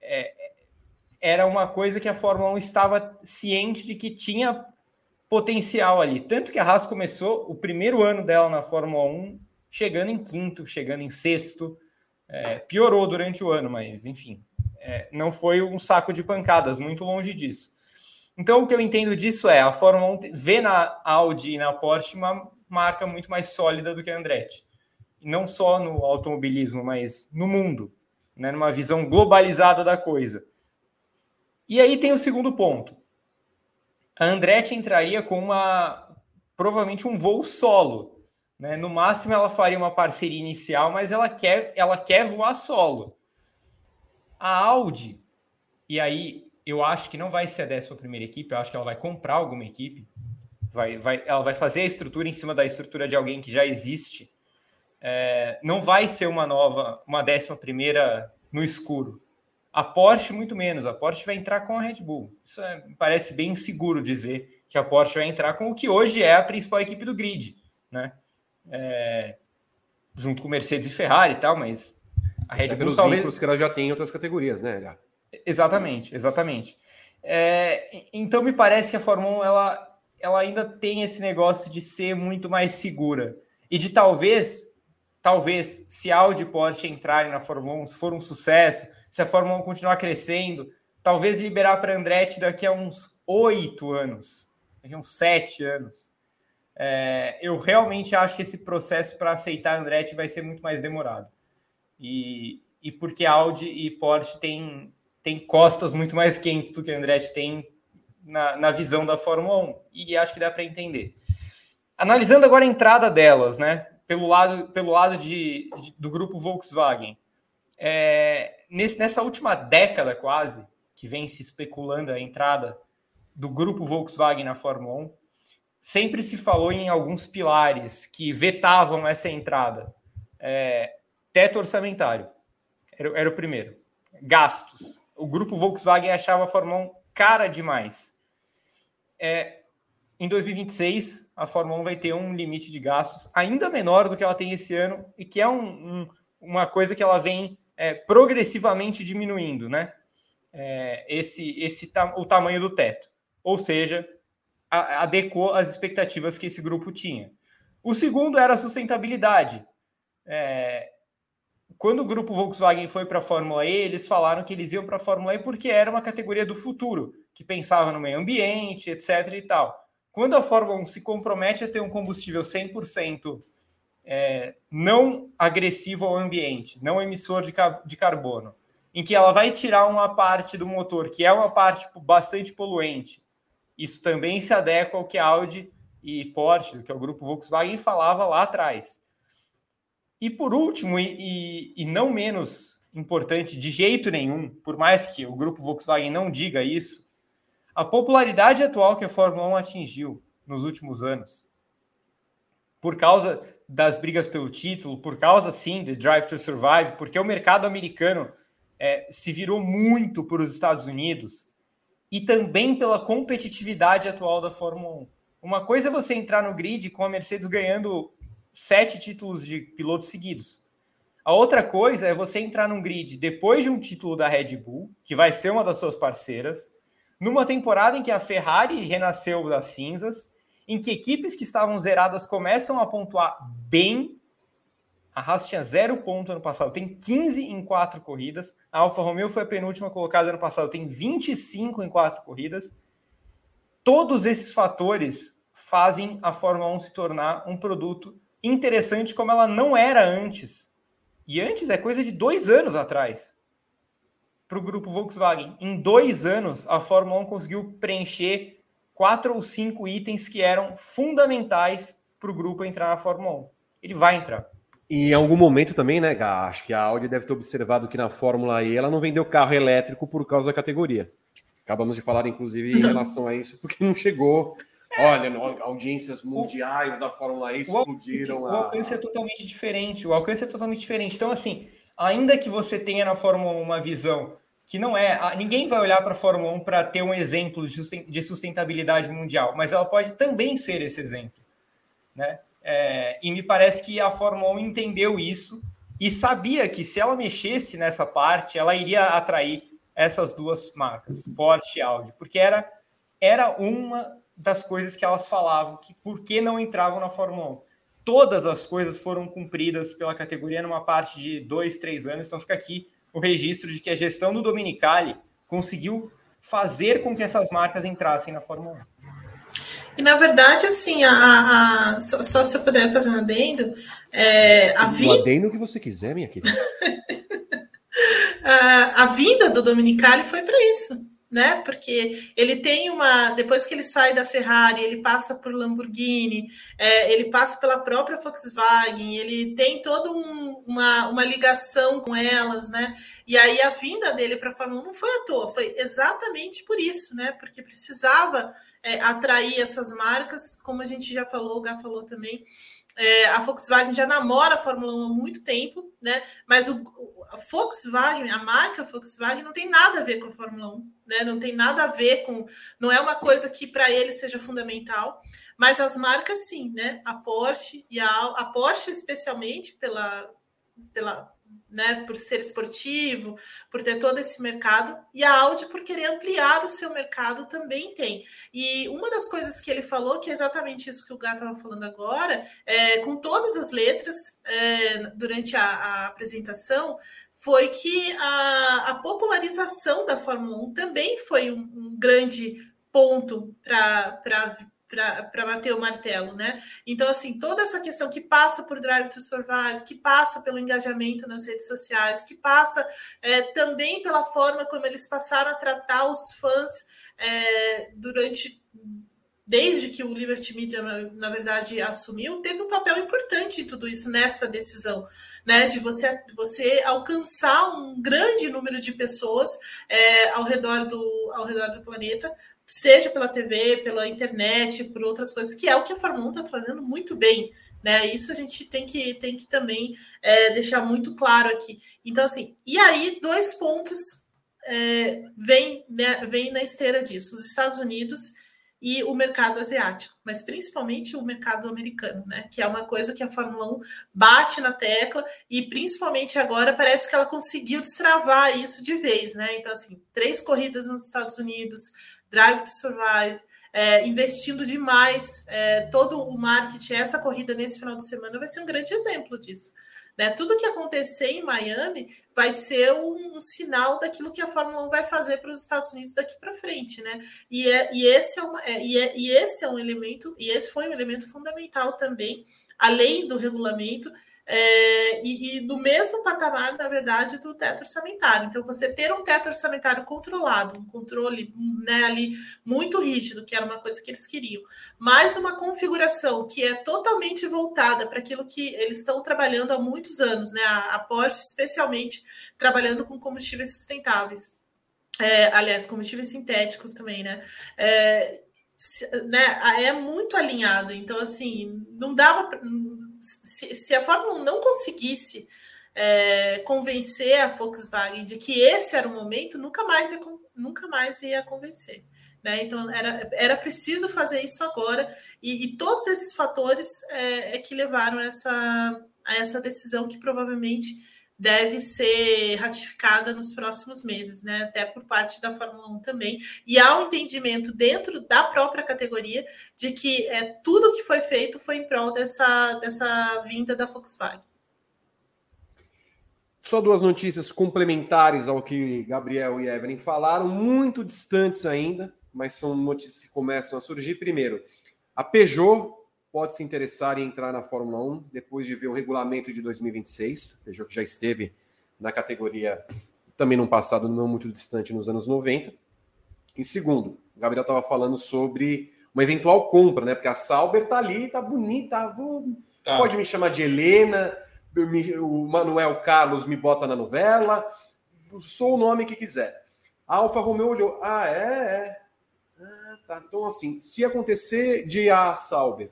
Speaker 2: é, era uma coisa que a Fórmula 1 estava ciente de que tinha potencial ali. Tanto que a Haas começou o primeiro ano dela na Fórmula 1 chegando em quinto, chegando em sexto. É, piorou durante o ano, mas enfim, é, não foi um saco de pancadas, muito longe disso. Então, o que eu entendo disso é a Fórmula 1 vê na Audi e na Porsche uma marca muito mais sólida do que a Andretti. Não só no automobilismo, mas no mundo, né, numa visão globalizada da coisa. E aí tem o segundo ponto. A Andretti entraria com uma provavelmente um voo solo. Né? No máximo ela faria uma parceria inicial, mas ela quer, ela quer voar solo. A Audi, e aí eu acho que não vai ser a décima primeira equipe, eu acho que ela vai comprar alguma equipe, vai, vai, ela vai fazer a estrutura em cima da estrutura de alguém que já existe. É, não vai ser uma nova, uma décima primeira no escuro. A Porsche, muito menos. A Porsche vai entrar com a Red Bull. Isso é, parece bem seguro dizer que a Porsche vai entrar com o que hoje é a principal equipe do grid, né? É, junto com Mercedes e Ferrari e tal, mas
Speaker 1: a Red é Bull pelos talvez... vínculos que ela já tem em outras categorias, né?
Speaker 2: Exatamente, exatamente. É, então me parece que a Fórmula 1 ela, ela ainda tem esse negócio de ser muito mais segura e de talvez, talvez, se Audi e Porsche entrarem na Fórmula 1, se for um sucesso, se a Fórmula 1 continuar crescendo, talvez liberar para Andretti daqui a uns oito anos, daqui a uns sete anos. É, eu realmente acho que esse processo para aceitar Andretti vai ser muito mais demorado e, e porque Audi e Porsche têm, têm costas muito mais quentes do que a Andretti tem na, na visão da Fórmula 1, e acho que dá para entender. Analisando agora a entrada delas, né, pelo lado, pelo lado de, de do grupo Volkswagen, é, nesse, nessa última década quase, que vem se especulando a entrada do grupo Volkswagen na Fórmula 1, sempre se falou em alguns pilares que vetavam essa entrada. É, Teto orçamentário. Era, era o primeiro. Gastos. O grupo Volkswagen achava a Fórmula 1 cara demais. É, em 2026, a Fórmula 1 vai ter um limite de gastos ainda menor do que ela tem esse ano e que é um, um, uma coisa que ela vem é, progressivamente diminuindo, né? É, esse, esse o tamanho do teto. Ou seja, a, adequou as expectativas que esse grupo tinha. O segundo era a sustentabilidade. É, quando o grupo Volkswagen foi para a Fórmula E, eles falaram que eles iam para a Fórmula E porque era uma categoria do futuro, que pensava no meio ambiente, etc. e tal. Quando a Fórmula 1 se compromete a ter um combustível 100% é, não agressivo ao ambiente, não emissor de, de carbono, em que ela vai tirar uma parte do motor, que é uma parte bastante poluente, isso também se adequa ao que a Audi e Porsche, que é o grupo Volkswagen, falava lá atrás. E por último, e, e, e, não menos importante de jeito nenhum, por mais que o grupo Volkswagen não diga isso, a popularidade atual que a Fórmula 1 atingiu nos últimos anos, por causa das brigas pelo título, por causa sim de Drive to Survive, porque o mercado americano é, se virou muito para os Estados Unidos e também pela competitividade atual da Fórmula 1. Uma coisa é você entrar no grid com a Mercedes ganhando sete títulos de pilotos seguidos. A outra coisa é você entrar num grid depois de um título da Red Bull, que vai ser uma das suas parceiras, numa temporada em que a Ferrari renasceu das cinzas, em que equipes que estavam zeradas começam a pontuar bem. A Haas tinha zero ponto ano passado, tem 15 em quatro corridas. A Alfa Romeo foi a penúltima colocada ano passado, tem 25 em quatro corridas. Todos esses fatores fazem a Fórmula 1 se tornar um produto interessante como ela não era antes. E antes é coisa de dois anos atrás. Para o grupo Volkswagen. Em dois anos, a Fórmula 1 conseguiu preencher quatro ou cinco itens que eram fundamentais para o grupo entrar na Fórmula 1. Ele vai entrar.
Speaker 1: E em algum momento também, né, Gá, acho que a Audi deve ter observado que na Fórmula E ela não vendeu carro elétrico por causa da categoria. Acabamos de falar, inclusive, em relação a isso, porque não chegou Olha, audiências mundiais o, da Fórmula E explodiram.
Speaker 2: O, o alcance a... é totalmente diferente. O alcance é totalmente diferente. Então, assim, ainda que você tenha na Fórmula 1 uma visão que não é. Ninguém vai olhar para a Fórmula 1 para ter um exemplo de sustentabilidade mundial, mas ela pode também ser esse exemplo. Né? É, e me parece que a Fórmula 1 entendeu isso e sabia que se ela mexesse nessa parte, ela iria atrair essas duas marcas, Porsche e Audi, porque era, era uma das coisas que elas falavam, que por que não entravam na Fórmula 1. Todas as coisas foram cumpridas pela categoria numa parte de dois, três anos, então fica aqui o registro de que a gestão do Dominicali conseguiu fazer com que essas marcas entrassem na Fórmula 1.
Speaker 3: E na verdade, assim, a, a só, só, se eu puder fazer um adendo, é, a
Speaker 1: vi... Um adendo que você quiser, minha querida.
Speaker 3: a, a vinda do Dominicali foi para isso né? Porque ele tem uma. Depois que ele sai da Ferrari, ele passa por Lamborghini, é, ele passa pela própria Volkswagen, ele tem toda um, uma, uma ligação com elas, né? E aí a vinda dele para a Fórmula 1 não foi à toa, foi exatamente por isso, né? Porque precisava é, atrair essas marcas, como a gente já falou, o Gá falou também. É, a Volkswagen já namora a Fórmula 1 há muito tempo, né? Mas o, a Volkswagen, a marca Volkswagen, não tem nada a ver com a Fórmula 1, né? Não tem nada a ver com. Não é uma coisa que para ele seja fundamental, mas as marcas sim, né? A Porsche e a, a Porsche, especialmente pela, pela né, por ser esportivo, por ter todo esse mercado, e a Audi por querer ampliar o seu mercado também tem. E uma das coisas que ele falou, que é exatamente isso que o Gato estava falando agora, é, com todas as letras é, durante a, a, apresentação, foi que a, a, popularização da Fórmula 1 também foi um, um grande ponto para para bater o martelo, né? Então, assim, toda essa questão que passa por Drive to Survive, que passa pelo engajamento nas redes sociais, que passa é, também pela forma como eles passaram a tratar os fãs é, durante desde que o Liberty Media, na verdade, assumiu, teve um papel importante em tudo isso, nessa decisão, né? De você, você alcançar um grande número de pessoas é, ao, redor do, ao redor do planeta seja pela TV, pela internet, por outras coisas, que é o que a Fórmula 1 está trazendo muito bem. Né? Isso a gente tem que, tem que também é, deixar muito claro aqui. Então, assim, e aí, dois pontos é, vêm né, vem na esteira disso: os Estados Unidos e o mercado asiático, mas principalmente o mercado americano, né? Que é uma coisa que a Fórmula 1 bate na tecla e principalmente agora parece que ela conseguiu destravar isso de vez, né? Então, assim, três corridas nos Estados Unidos, Drive to Survive, é, investindo demais é, todo o marketing. Essa corrida nesse final de semana vai ser um grande exemplo disso. Né? Tudo que acontecer em Miami vai ser um, um sinal daquilo que a Fórmula 1 vai fazer para os Estados Unidos daqui para frente, né? E, é, e, esse é uma, é, e, é, e esse é um elemento, e esse foi um elemento fundamental também, além do regulamento, é, e, e, do mesmo patamar, na verdade, do teto orçamentário. Então, você ter um teto orçamentário controlado, um controle né, ali muito rígido, que era uma coisa que eles queriam, mais uma configuração que é totalmente voltada para aquilo que eles estão trabalhando há muitos anos, né? A, a Porsche, especialmente, trabalhando com combustíveis sustentáveis. É, aliás, combustíveis sintéticos também, né? É, né, é muito alinhado. Então, assim, não dava. Se, se, a Fórmula 1 não conseguisse é, convencer a Volkswagen de que esse era o momento, nunca mais ia, nunca mais ia convencer. Né? Então, era, era preciso fazer isso agora, e, e todos esses fatores é, é que levaram essa, a essa decisão que provavelmente deve ser ratificada nos próximos meses, né? Até por parte da Fórmula 1 também. E há um entendimento dentro da própria categoria de que é, tudo que foi feito foi em prol dessa, dessa vinda da Volkswagen.
Speaker 1: Só duas notícias complementares ao que Gabriel e Evelyn falaram, muito distantes ainda, mas são notícias que começam a surgir. Primeiro, a Peugeot pode se interessar em entrar na Fórmula 1 depois de ver o regulamento de 2026, Peugeot que já esteve na categoria também num passado não muito distante, nos anos 90. E segundo, o Gabriel estava falando sobre uma eventual compra, né? Porque a Sauber tá ali, tá bonita, vou... tá. pode me chamar de Helena, o Manuel Carlos me bota na novela, sou o nome que quiser. A Alfa Romeo olhou, ah, é, é. Ah, tá. Então, assim, se acontecer de a Sauber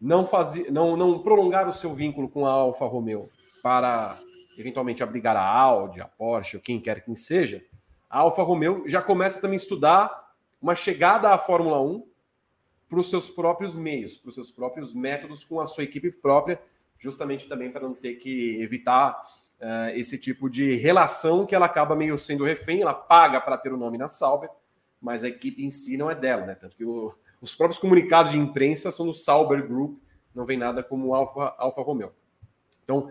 Speaker 1: não, fazer, não, não prolongar o seu vínculo com a Alfa Romeo para eventualmente abrigar a Audi, a Porsche, ou quem quer que seja, a Alfa Romeo já começa também a estudar uma chegada à Fórmula 1 para os seus próprios meios, para os seus próprios métodos, com a sua equipe própria, justamente também para não ter que evitar uh, esse tipo de relação que ela acaba meio sendo refém, ela paga para ter o nome na Sauber, mas a equipe em si não é dela, né? Tanto que o, os próprios comunicados de imprensa são do Sauber Group, não vem nada como Alfa, Alfa Romeo. Então,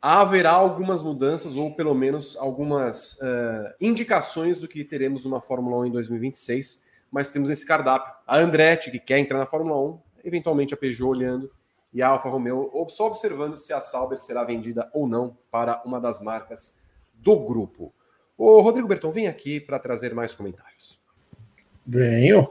Speaker 1: haverá algumas mudanças, ou pelo menos algumas uh, indicações do que teremos numa Fórmula 1 em 2026, mas temos esse cardápio. A Andretti, que quer entrar na Fórmula 1, eventualmente a Peugeot olhando, e a Alfa Romeo só observando se a Sauber será vendida ou não para uma das marcas do grupo. O Rodrigo Berton, vem aqui para trazer mais comentários.
Speaker 4: Venho.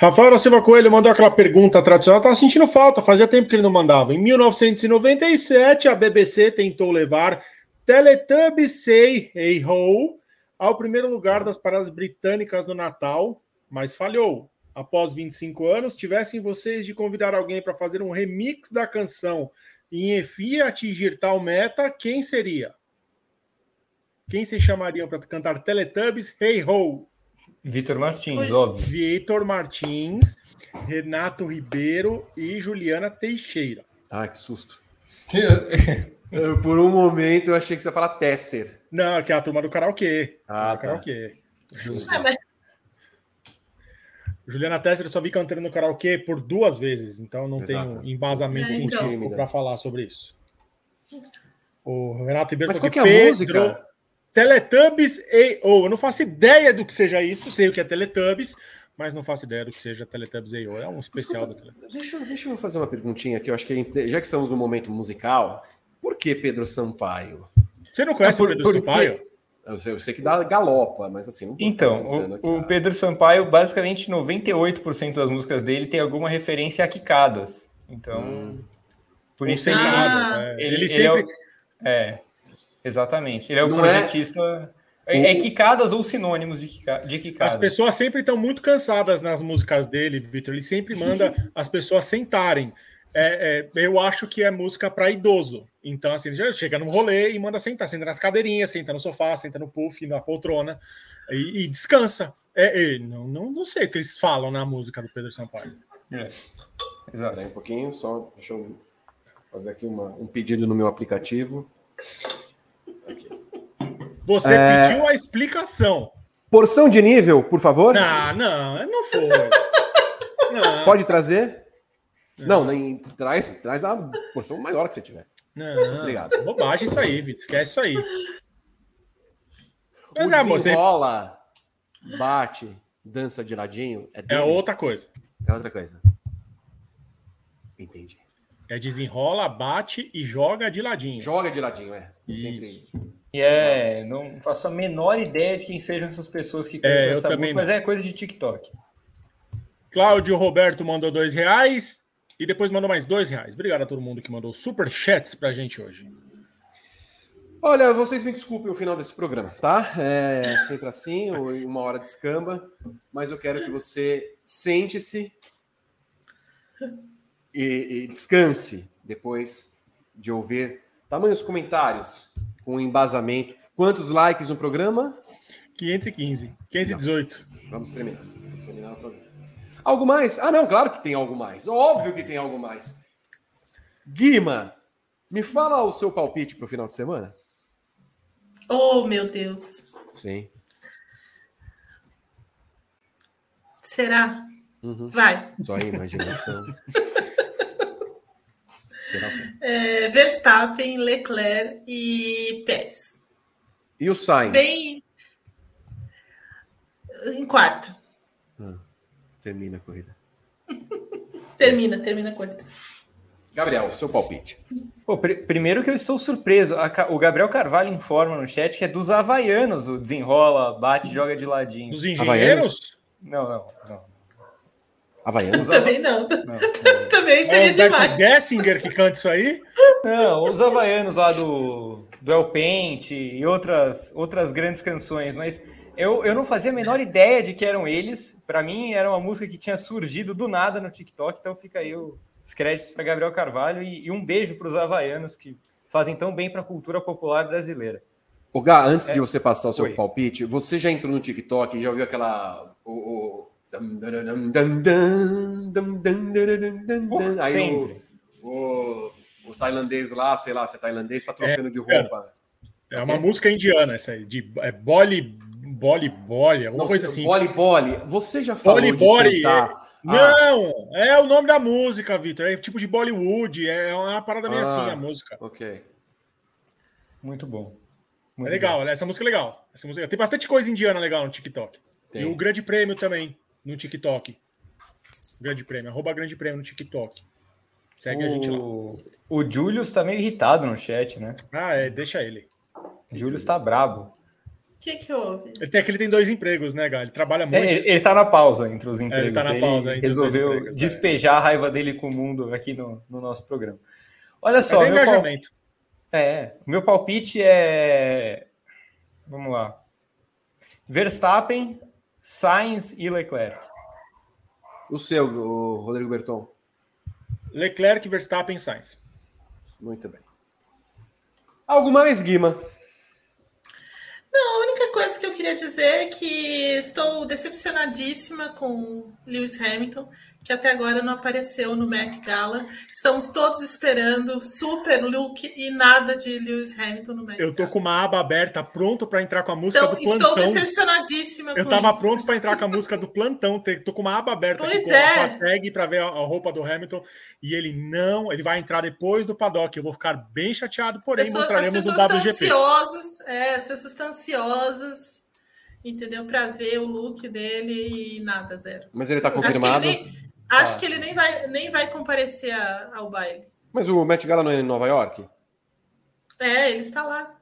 Speaker 4: Rafael Silva Coelho mandou aquela pergunta tradicional, estava sentindo falta, fazia tempo que ele não mandava. Em 1997, a BBC tentou levar Teletubbies Say Hey Ho ao primeiro lugar das paradas britânicas no Natal, mas falhou. Após 25 anos, tivessem vocês de convidar alguém para fazer um remix da canção e enfim atingir tal meta, quem seria? Quem se chamariam para cantar Teletubbies Hey Ho?
Speaker 2: Vitor Martins, óbvio.
Speaker 4: Vitor Martins, Renato Ribeiro e Juliana Teixeira.
Speaker 1: Ah, que susto. por um momento eu achei que você ia falar Tesser.
Speaker 4: Não, que é a turma do karaokê.
Speaker 1: Ah,
Speaker 4: tá. karaokê. Justo. Ah, Juliana Tesser eu só vi cantando no karaokê por duas vezes, então não Exato. tenho embasamento é, então. científico para falar sobre isso. O Renato Ribeiro
Speaker 1: Mas qual que é a Pedro, música?
Speaker 4: Teletubbies A.O. Eu não faço ideia do que seja isso, sei o que é Teletubbies, mas não faço ideia do que seja Teletubbies A.O. É um especial
Speaker 1: do Teletubbies. Deixa, deixa eu fazer uma perguntinha aqui, eu acho que já que estamos no momento musical, por que Pedro Sampaio?
Speaker 4: Você não conhece é por, Pedro por, Sampaio?
Speaker 1: Eu sei, eu sei, que dá galopa, mas assim.
Speaker 2: Então, o, o, Pedro Sampaio, basicamente 98% das músicas dele tem alguma referência a quicadas. Então, hum. por isso ele, ah, ele, ele, ele, sempre. É, é Exatamente. Ele é o Não é? projetista. É... É, quicadas ou sinônimos de, quica... de quicadas.
Speaker 4: As pessoas sempre estão muito cansadas nas músicas dele, Vitor. Ele sempre manda as pessoas sentarem. É, é, eu acho que é música para idoso. Então, assim, já chega no rolê e manda sentar, senta nas cadeirinhas, senta no sofá, senta no puff, na poltrona e, e descansa. É, é, não, não, não sei o que eles falam na música do Pedro Sampaio. É.
Speaker 1: Exato. um pouquinho, só deixa eu fazer aqui uma, um pedido no meu aplicativo.
Speaker 4: Você é... pediu a explicação.
Speaker 1: Porção de nível, por favor?
Speaker 4: Não, não, não foi.
Speaker 1: não. Pode trazer? Não, nem, traz, traz a porção maior que você tiver.
Speaker 4: Não, Obrigado. Bobagem isso aí, Vitor. Esquece isso aí.
Speaker 1: Mas, o é, desenrola, você... bate, dança de ladinho.
Speaker 4: É, é outra coisa.
Speaker 1: É outra coisa. Entendi.
Speaker 4: É desenrola, bate e joga de ladinho.
Speaker 1: Joga de ladinho, é. Sempre.
Speaker 2: E é, não faço a menor ideia de quem sejam essas pessoas que
Speaker 4: cantam é, essa música,
Speaker 2: mas é coisa de TikTok.
Speaker 4: Cláudio Roberto mandou dois reais e depois mandou mais dois reais. Obrigado a todo mundo que mandou super chats pra gente hoje.
Speaker 1: Olha, vocês me desculpem o final desse programa, tá? É sempre assim, uma hora de escamba, mas eu quero que você sente-se e, e descanse depois de ouvir tamanhos comentários com embasamento. Quantos likes no programa?
Speaker 4: 515. 518.
Speaker 1: Não. Vamos terminar. Vamos terminar o programa. Algo mais? Ah, não, claro que tem algo mais. Óbvio que tem algo mais. Guima, me fala o seu palpite para o final de semana.
Speaker 3: Oh, meu Deus.
Speaker 1: Sim.
Speaker 3: Será?
Speaker 1: Uhum.
Speaker 3: Vai.
Speaker 1: Só a imaginação.
Speaker 3: É, Verstappen, Leclerc e Pérez.
Speaker 1: E o Sainz?
Speaker 3: Bem em quarto.
Speaker 1: Ah, termina a corrida.
Speaker 3: termina, termina a corrida.
Speaker 1: Gabriel, seu palpite.
Speaker 2: Pô, pr primeiro que eu estou surpreso. o Gabriel Carvalho informa no chat que é dos havaianos o desenrola, bate, joga de ladinho.
Speaker 4: Dos engenheiros?
Speaker 2: Não, não, não.
Speaker 1: Havaianos?
Speaker 3: Também não. não, não. Também seria é o demais.
Speaker 4: Gessinger que canta isso aí?
Speaker 2: Não, os Havaianos lá do, do El Pente e outras, outras grandes canções, mas eu, eu não fazia a menor ideia de que eram eles. Para mim, era uma música que tinha surgido do nada no TikTok, então fica aí os créditos para Gabriel Carvalho e, e um beijo para os Havaianos que fazem tão bem para a cultura popular brasileira.
Speaker 1: O Gá, antes é, de você passar o seu foi. palpite, você já entrou no TikTok e já ouviu aquela. O, o Aí
Speaker 2: sempre.
Speaker 1: O, o, o tailandês lá, sei lá, se é tailandês, tá trocando é, de roupa.
Speaker 4: É uma é. música indiana essa aí, de é, boli, boli, boli, alguma Nossa, coisa assim.
Speaker 1: Boli, boli. Você já falou
Speaker 4: boli,
Speaker 1: de boli,
Speaker 4: sentar... É... Não, ah. é o nome da música, Vitor. É tipo de Bollywood, é uma parada meio assim, ah, assim a música.
Speaker 1: Ok.
Speaker 2: Muito bom.
Speaker 4: Muito é legal, bom. essa música é legal. Essa música... Tem bastante coisa indiana legal no TikTok. Tem. E o Grande Prêmio também no TikTok. Grande Prêmio, arroba Grande Prêmio no TikTok. Segue
Speaker 2: o...
Speaker 4: a gente lá.
Speaker 2: O Julius tá meio irritado no chat, né?
Speaker 4: Ah, é, deixa ele.
Speaker 2: Julius tá brabo.
Speaker 3: O que, que houve?
Speaker 4: Ele tem, ele tem dois empregos, né, Gal? Ele trabalha muito.
Speaker 2: É, ele, ele tá na pausa entre os empregos. É, ele tá
Speaker 4: na pausa.
Speaker 2: Ele resolveu empregos, é. despejar é. a raiva dele com o mundo aqui no, no nosso programa. Olha só.
Speaker 4: Mas é engajamento.
Speaker 2: Pal... É, meu palpite é. Vamos lá. Verstappen, Sainz e Leclerc.
Speaker 1: O seu, o Rodrigo Berton.
Speaker 4: Leclerc, Verstappen, Sainz.
Speaker 1: Muito bem. Algo mais, Guima?
Speaker 3: Não, queria dizer é que estou decepcionadíssima com Lewis Hamilton, que até agora não apareceu no Met Gala. Estamos todos esperando super look e nada de Lewis Hamilton no Met
Speaker 4: Eu tô com uma aba aberta, pronto para entrar com a música
Speaker 3: então,
Speaker 4: do plantão.
Speaker 3: Estou decepcionadíssima.
Speaker 4: Eu tava isso. pronto para entrar com a música do plantão. Tô com uma aba aberta
Speaker 3: pois
Speaker 4: aqui
Speaker 3: é.
Speaker 4: com a tag para ver a, a, roupa do Hamilton. E ele não, ele vai entrar depois do paddock. Eu vou ficar bem chateado, porém
Speaker 3: pessoas,
Speaker 4: mostraremos
Speaker 3: o
Speaker 4: WGP.
Speaker 3: Ansiosas, é, as pessoas estão ansiosas, entendeu? Para ver o look dele e nada, zero.
Speaker 1: Mas ele está confirmado.
Speaker 3: Acho, que ele, nem, acho ah. que ele nem, vai, nem vai comparecer a, ao baile.
Speaker 1: Mas o Met Gala não é em Nova York?
Speaker 3: É, ele está lá.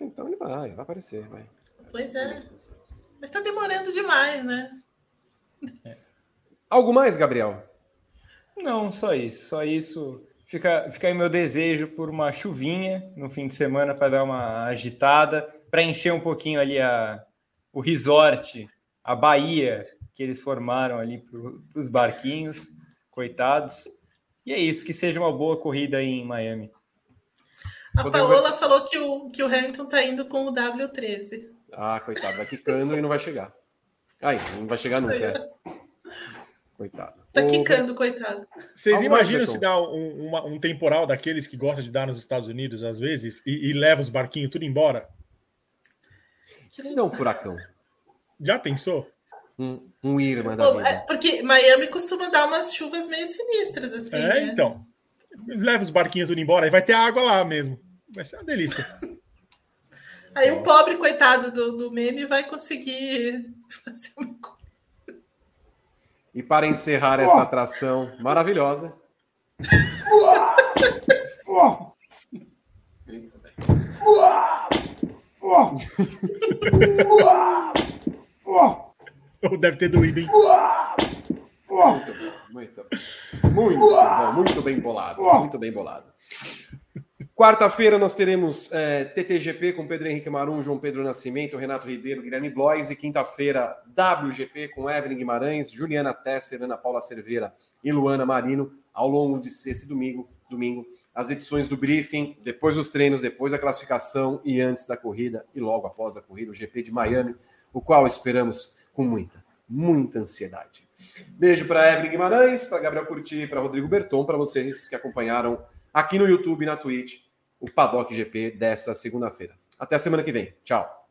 Speaker 1: Então ele vai, vai aparecer, vai.
Speaker 3: Pois é. Mas está demorando demais, né?
Speaker 1: É. Algo mais, Gabriel?
Speaker 2: Não, só isso. Só isso. Fica, fica aí meu desejo por uma chuvinha no fim de semana para dar uma agitada, para encher um pouquinho ali a, o resort, a Bahia que eles formaram ali para os barquinhos, coitados. E é isso, que seja uma boa corrida aí em Miami.
Speaker 3: A Podemos... Paola falou que o, que o Hamilton está indo com o W13.
Speaker 1: Ah, coitado, vai quicando e não vai chegar. Aí, não vai chegar nunca. É. Coitado.
Speaker 3: Tá quicando, coitado.
Speaker 4: Vocês imaginam se dá um, uma, um, temporal daqueles que gosta de dar nos Estados Unidos, às vezes, e, e leva os barquinhos tudo embora?
Speaker 1: Se dá um furacão.
Speaker 4: Já pensou?
Speaker 1: Um, um Irma da vida. É,
Speaker 3: porque Miami costuma dar umas chuvas meio sinistras, assim. É,
Speaker 4: né? então. Leva os barquinhos tudo embora e vai ter água lá mesmo. Vai ser uma delícia.
Speaker 3: Aí o pobre coitado do, do meme vai conseguir fazer uma coisa.
Speaker 1: E para encerrar essa atração maravilhosa.
Speaker 4: Deve ter doído, hein?
Speaker 1: Muito bom, muito, muito bom, muito bem bolado, muito bem bolado. Quarta-feira nós teremos é, TTGP com Pedro Henrique Marum, João Pedro Nascimento, Renato Ribeiro, Guilherme Blois. E quinta-feira, WGP com Evelyn Guimarães, Juliana Tesser, Ana Paula Cerveira e Luana Marino. Ao longo de esse domingo, domingo, as edições do briefing, depois dos treinos, depois da classificação e antes da corrida e logo após a corrida, o GP de Miami, o qual esperamos com muita, muita ansiedade. Beijo para Evelyn Guimarães, para Gabriel Curti, para Rodrigo Berton, para vocês que acompanharam aqui no YouTube e na Twitch o Paddock GP dessa segunda-feira. Até a semana que vem. Tchau.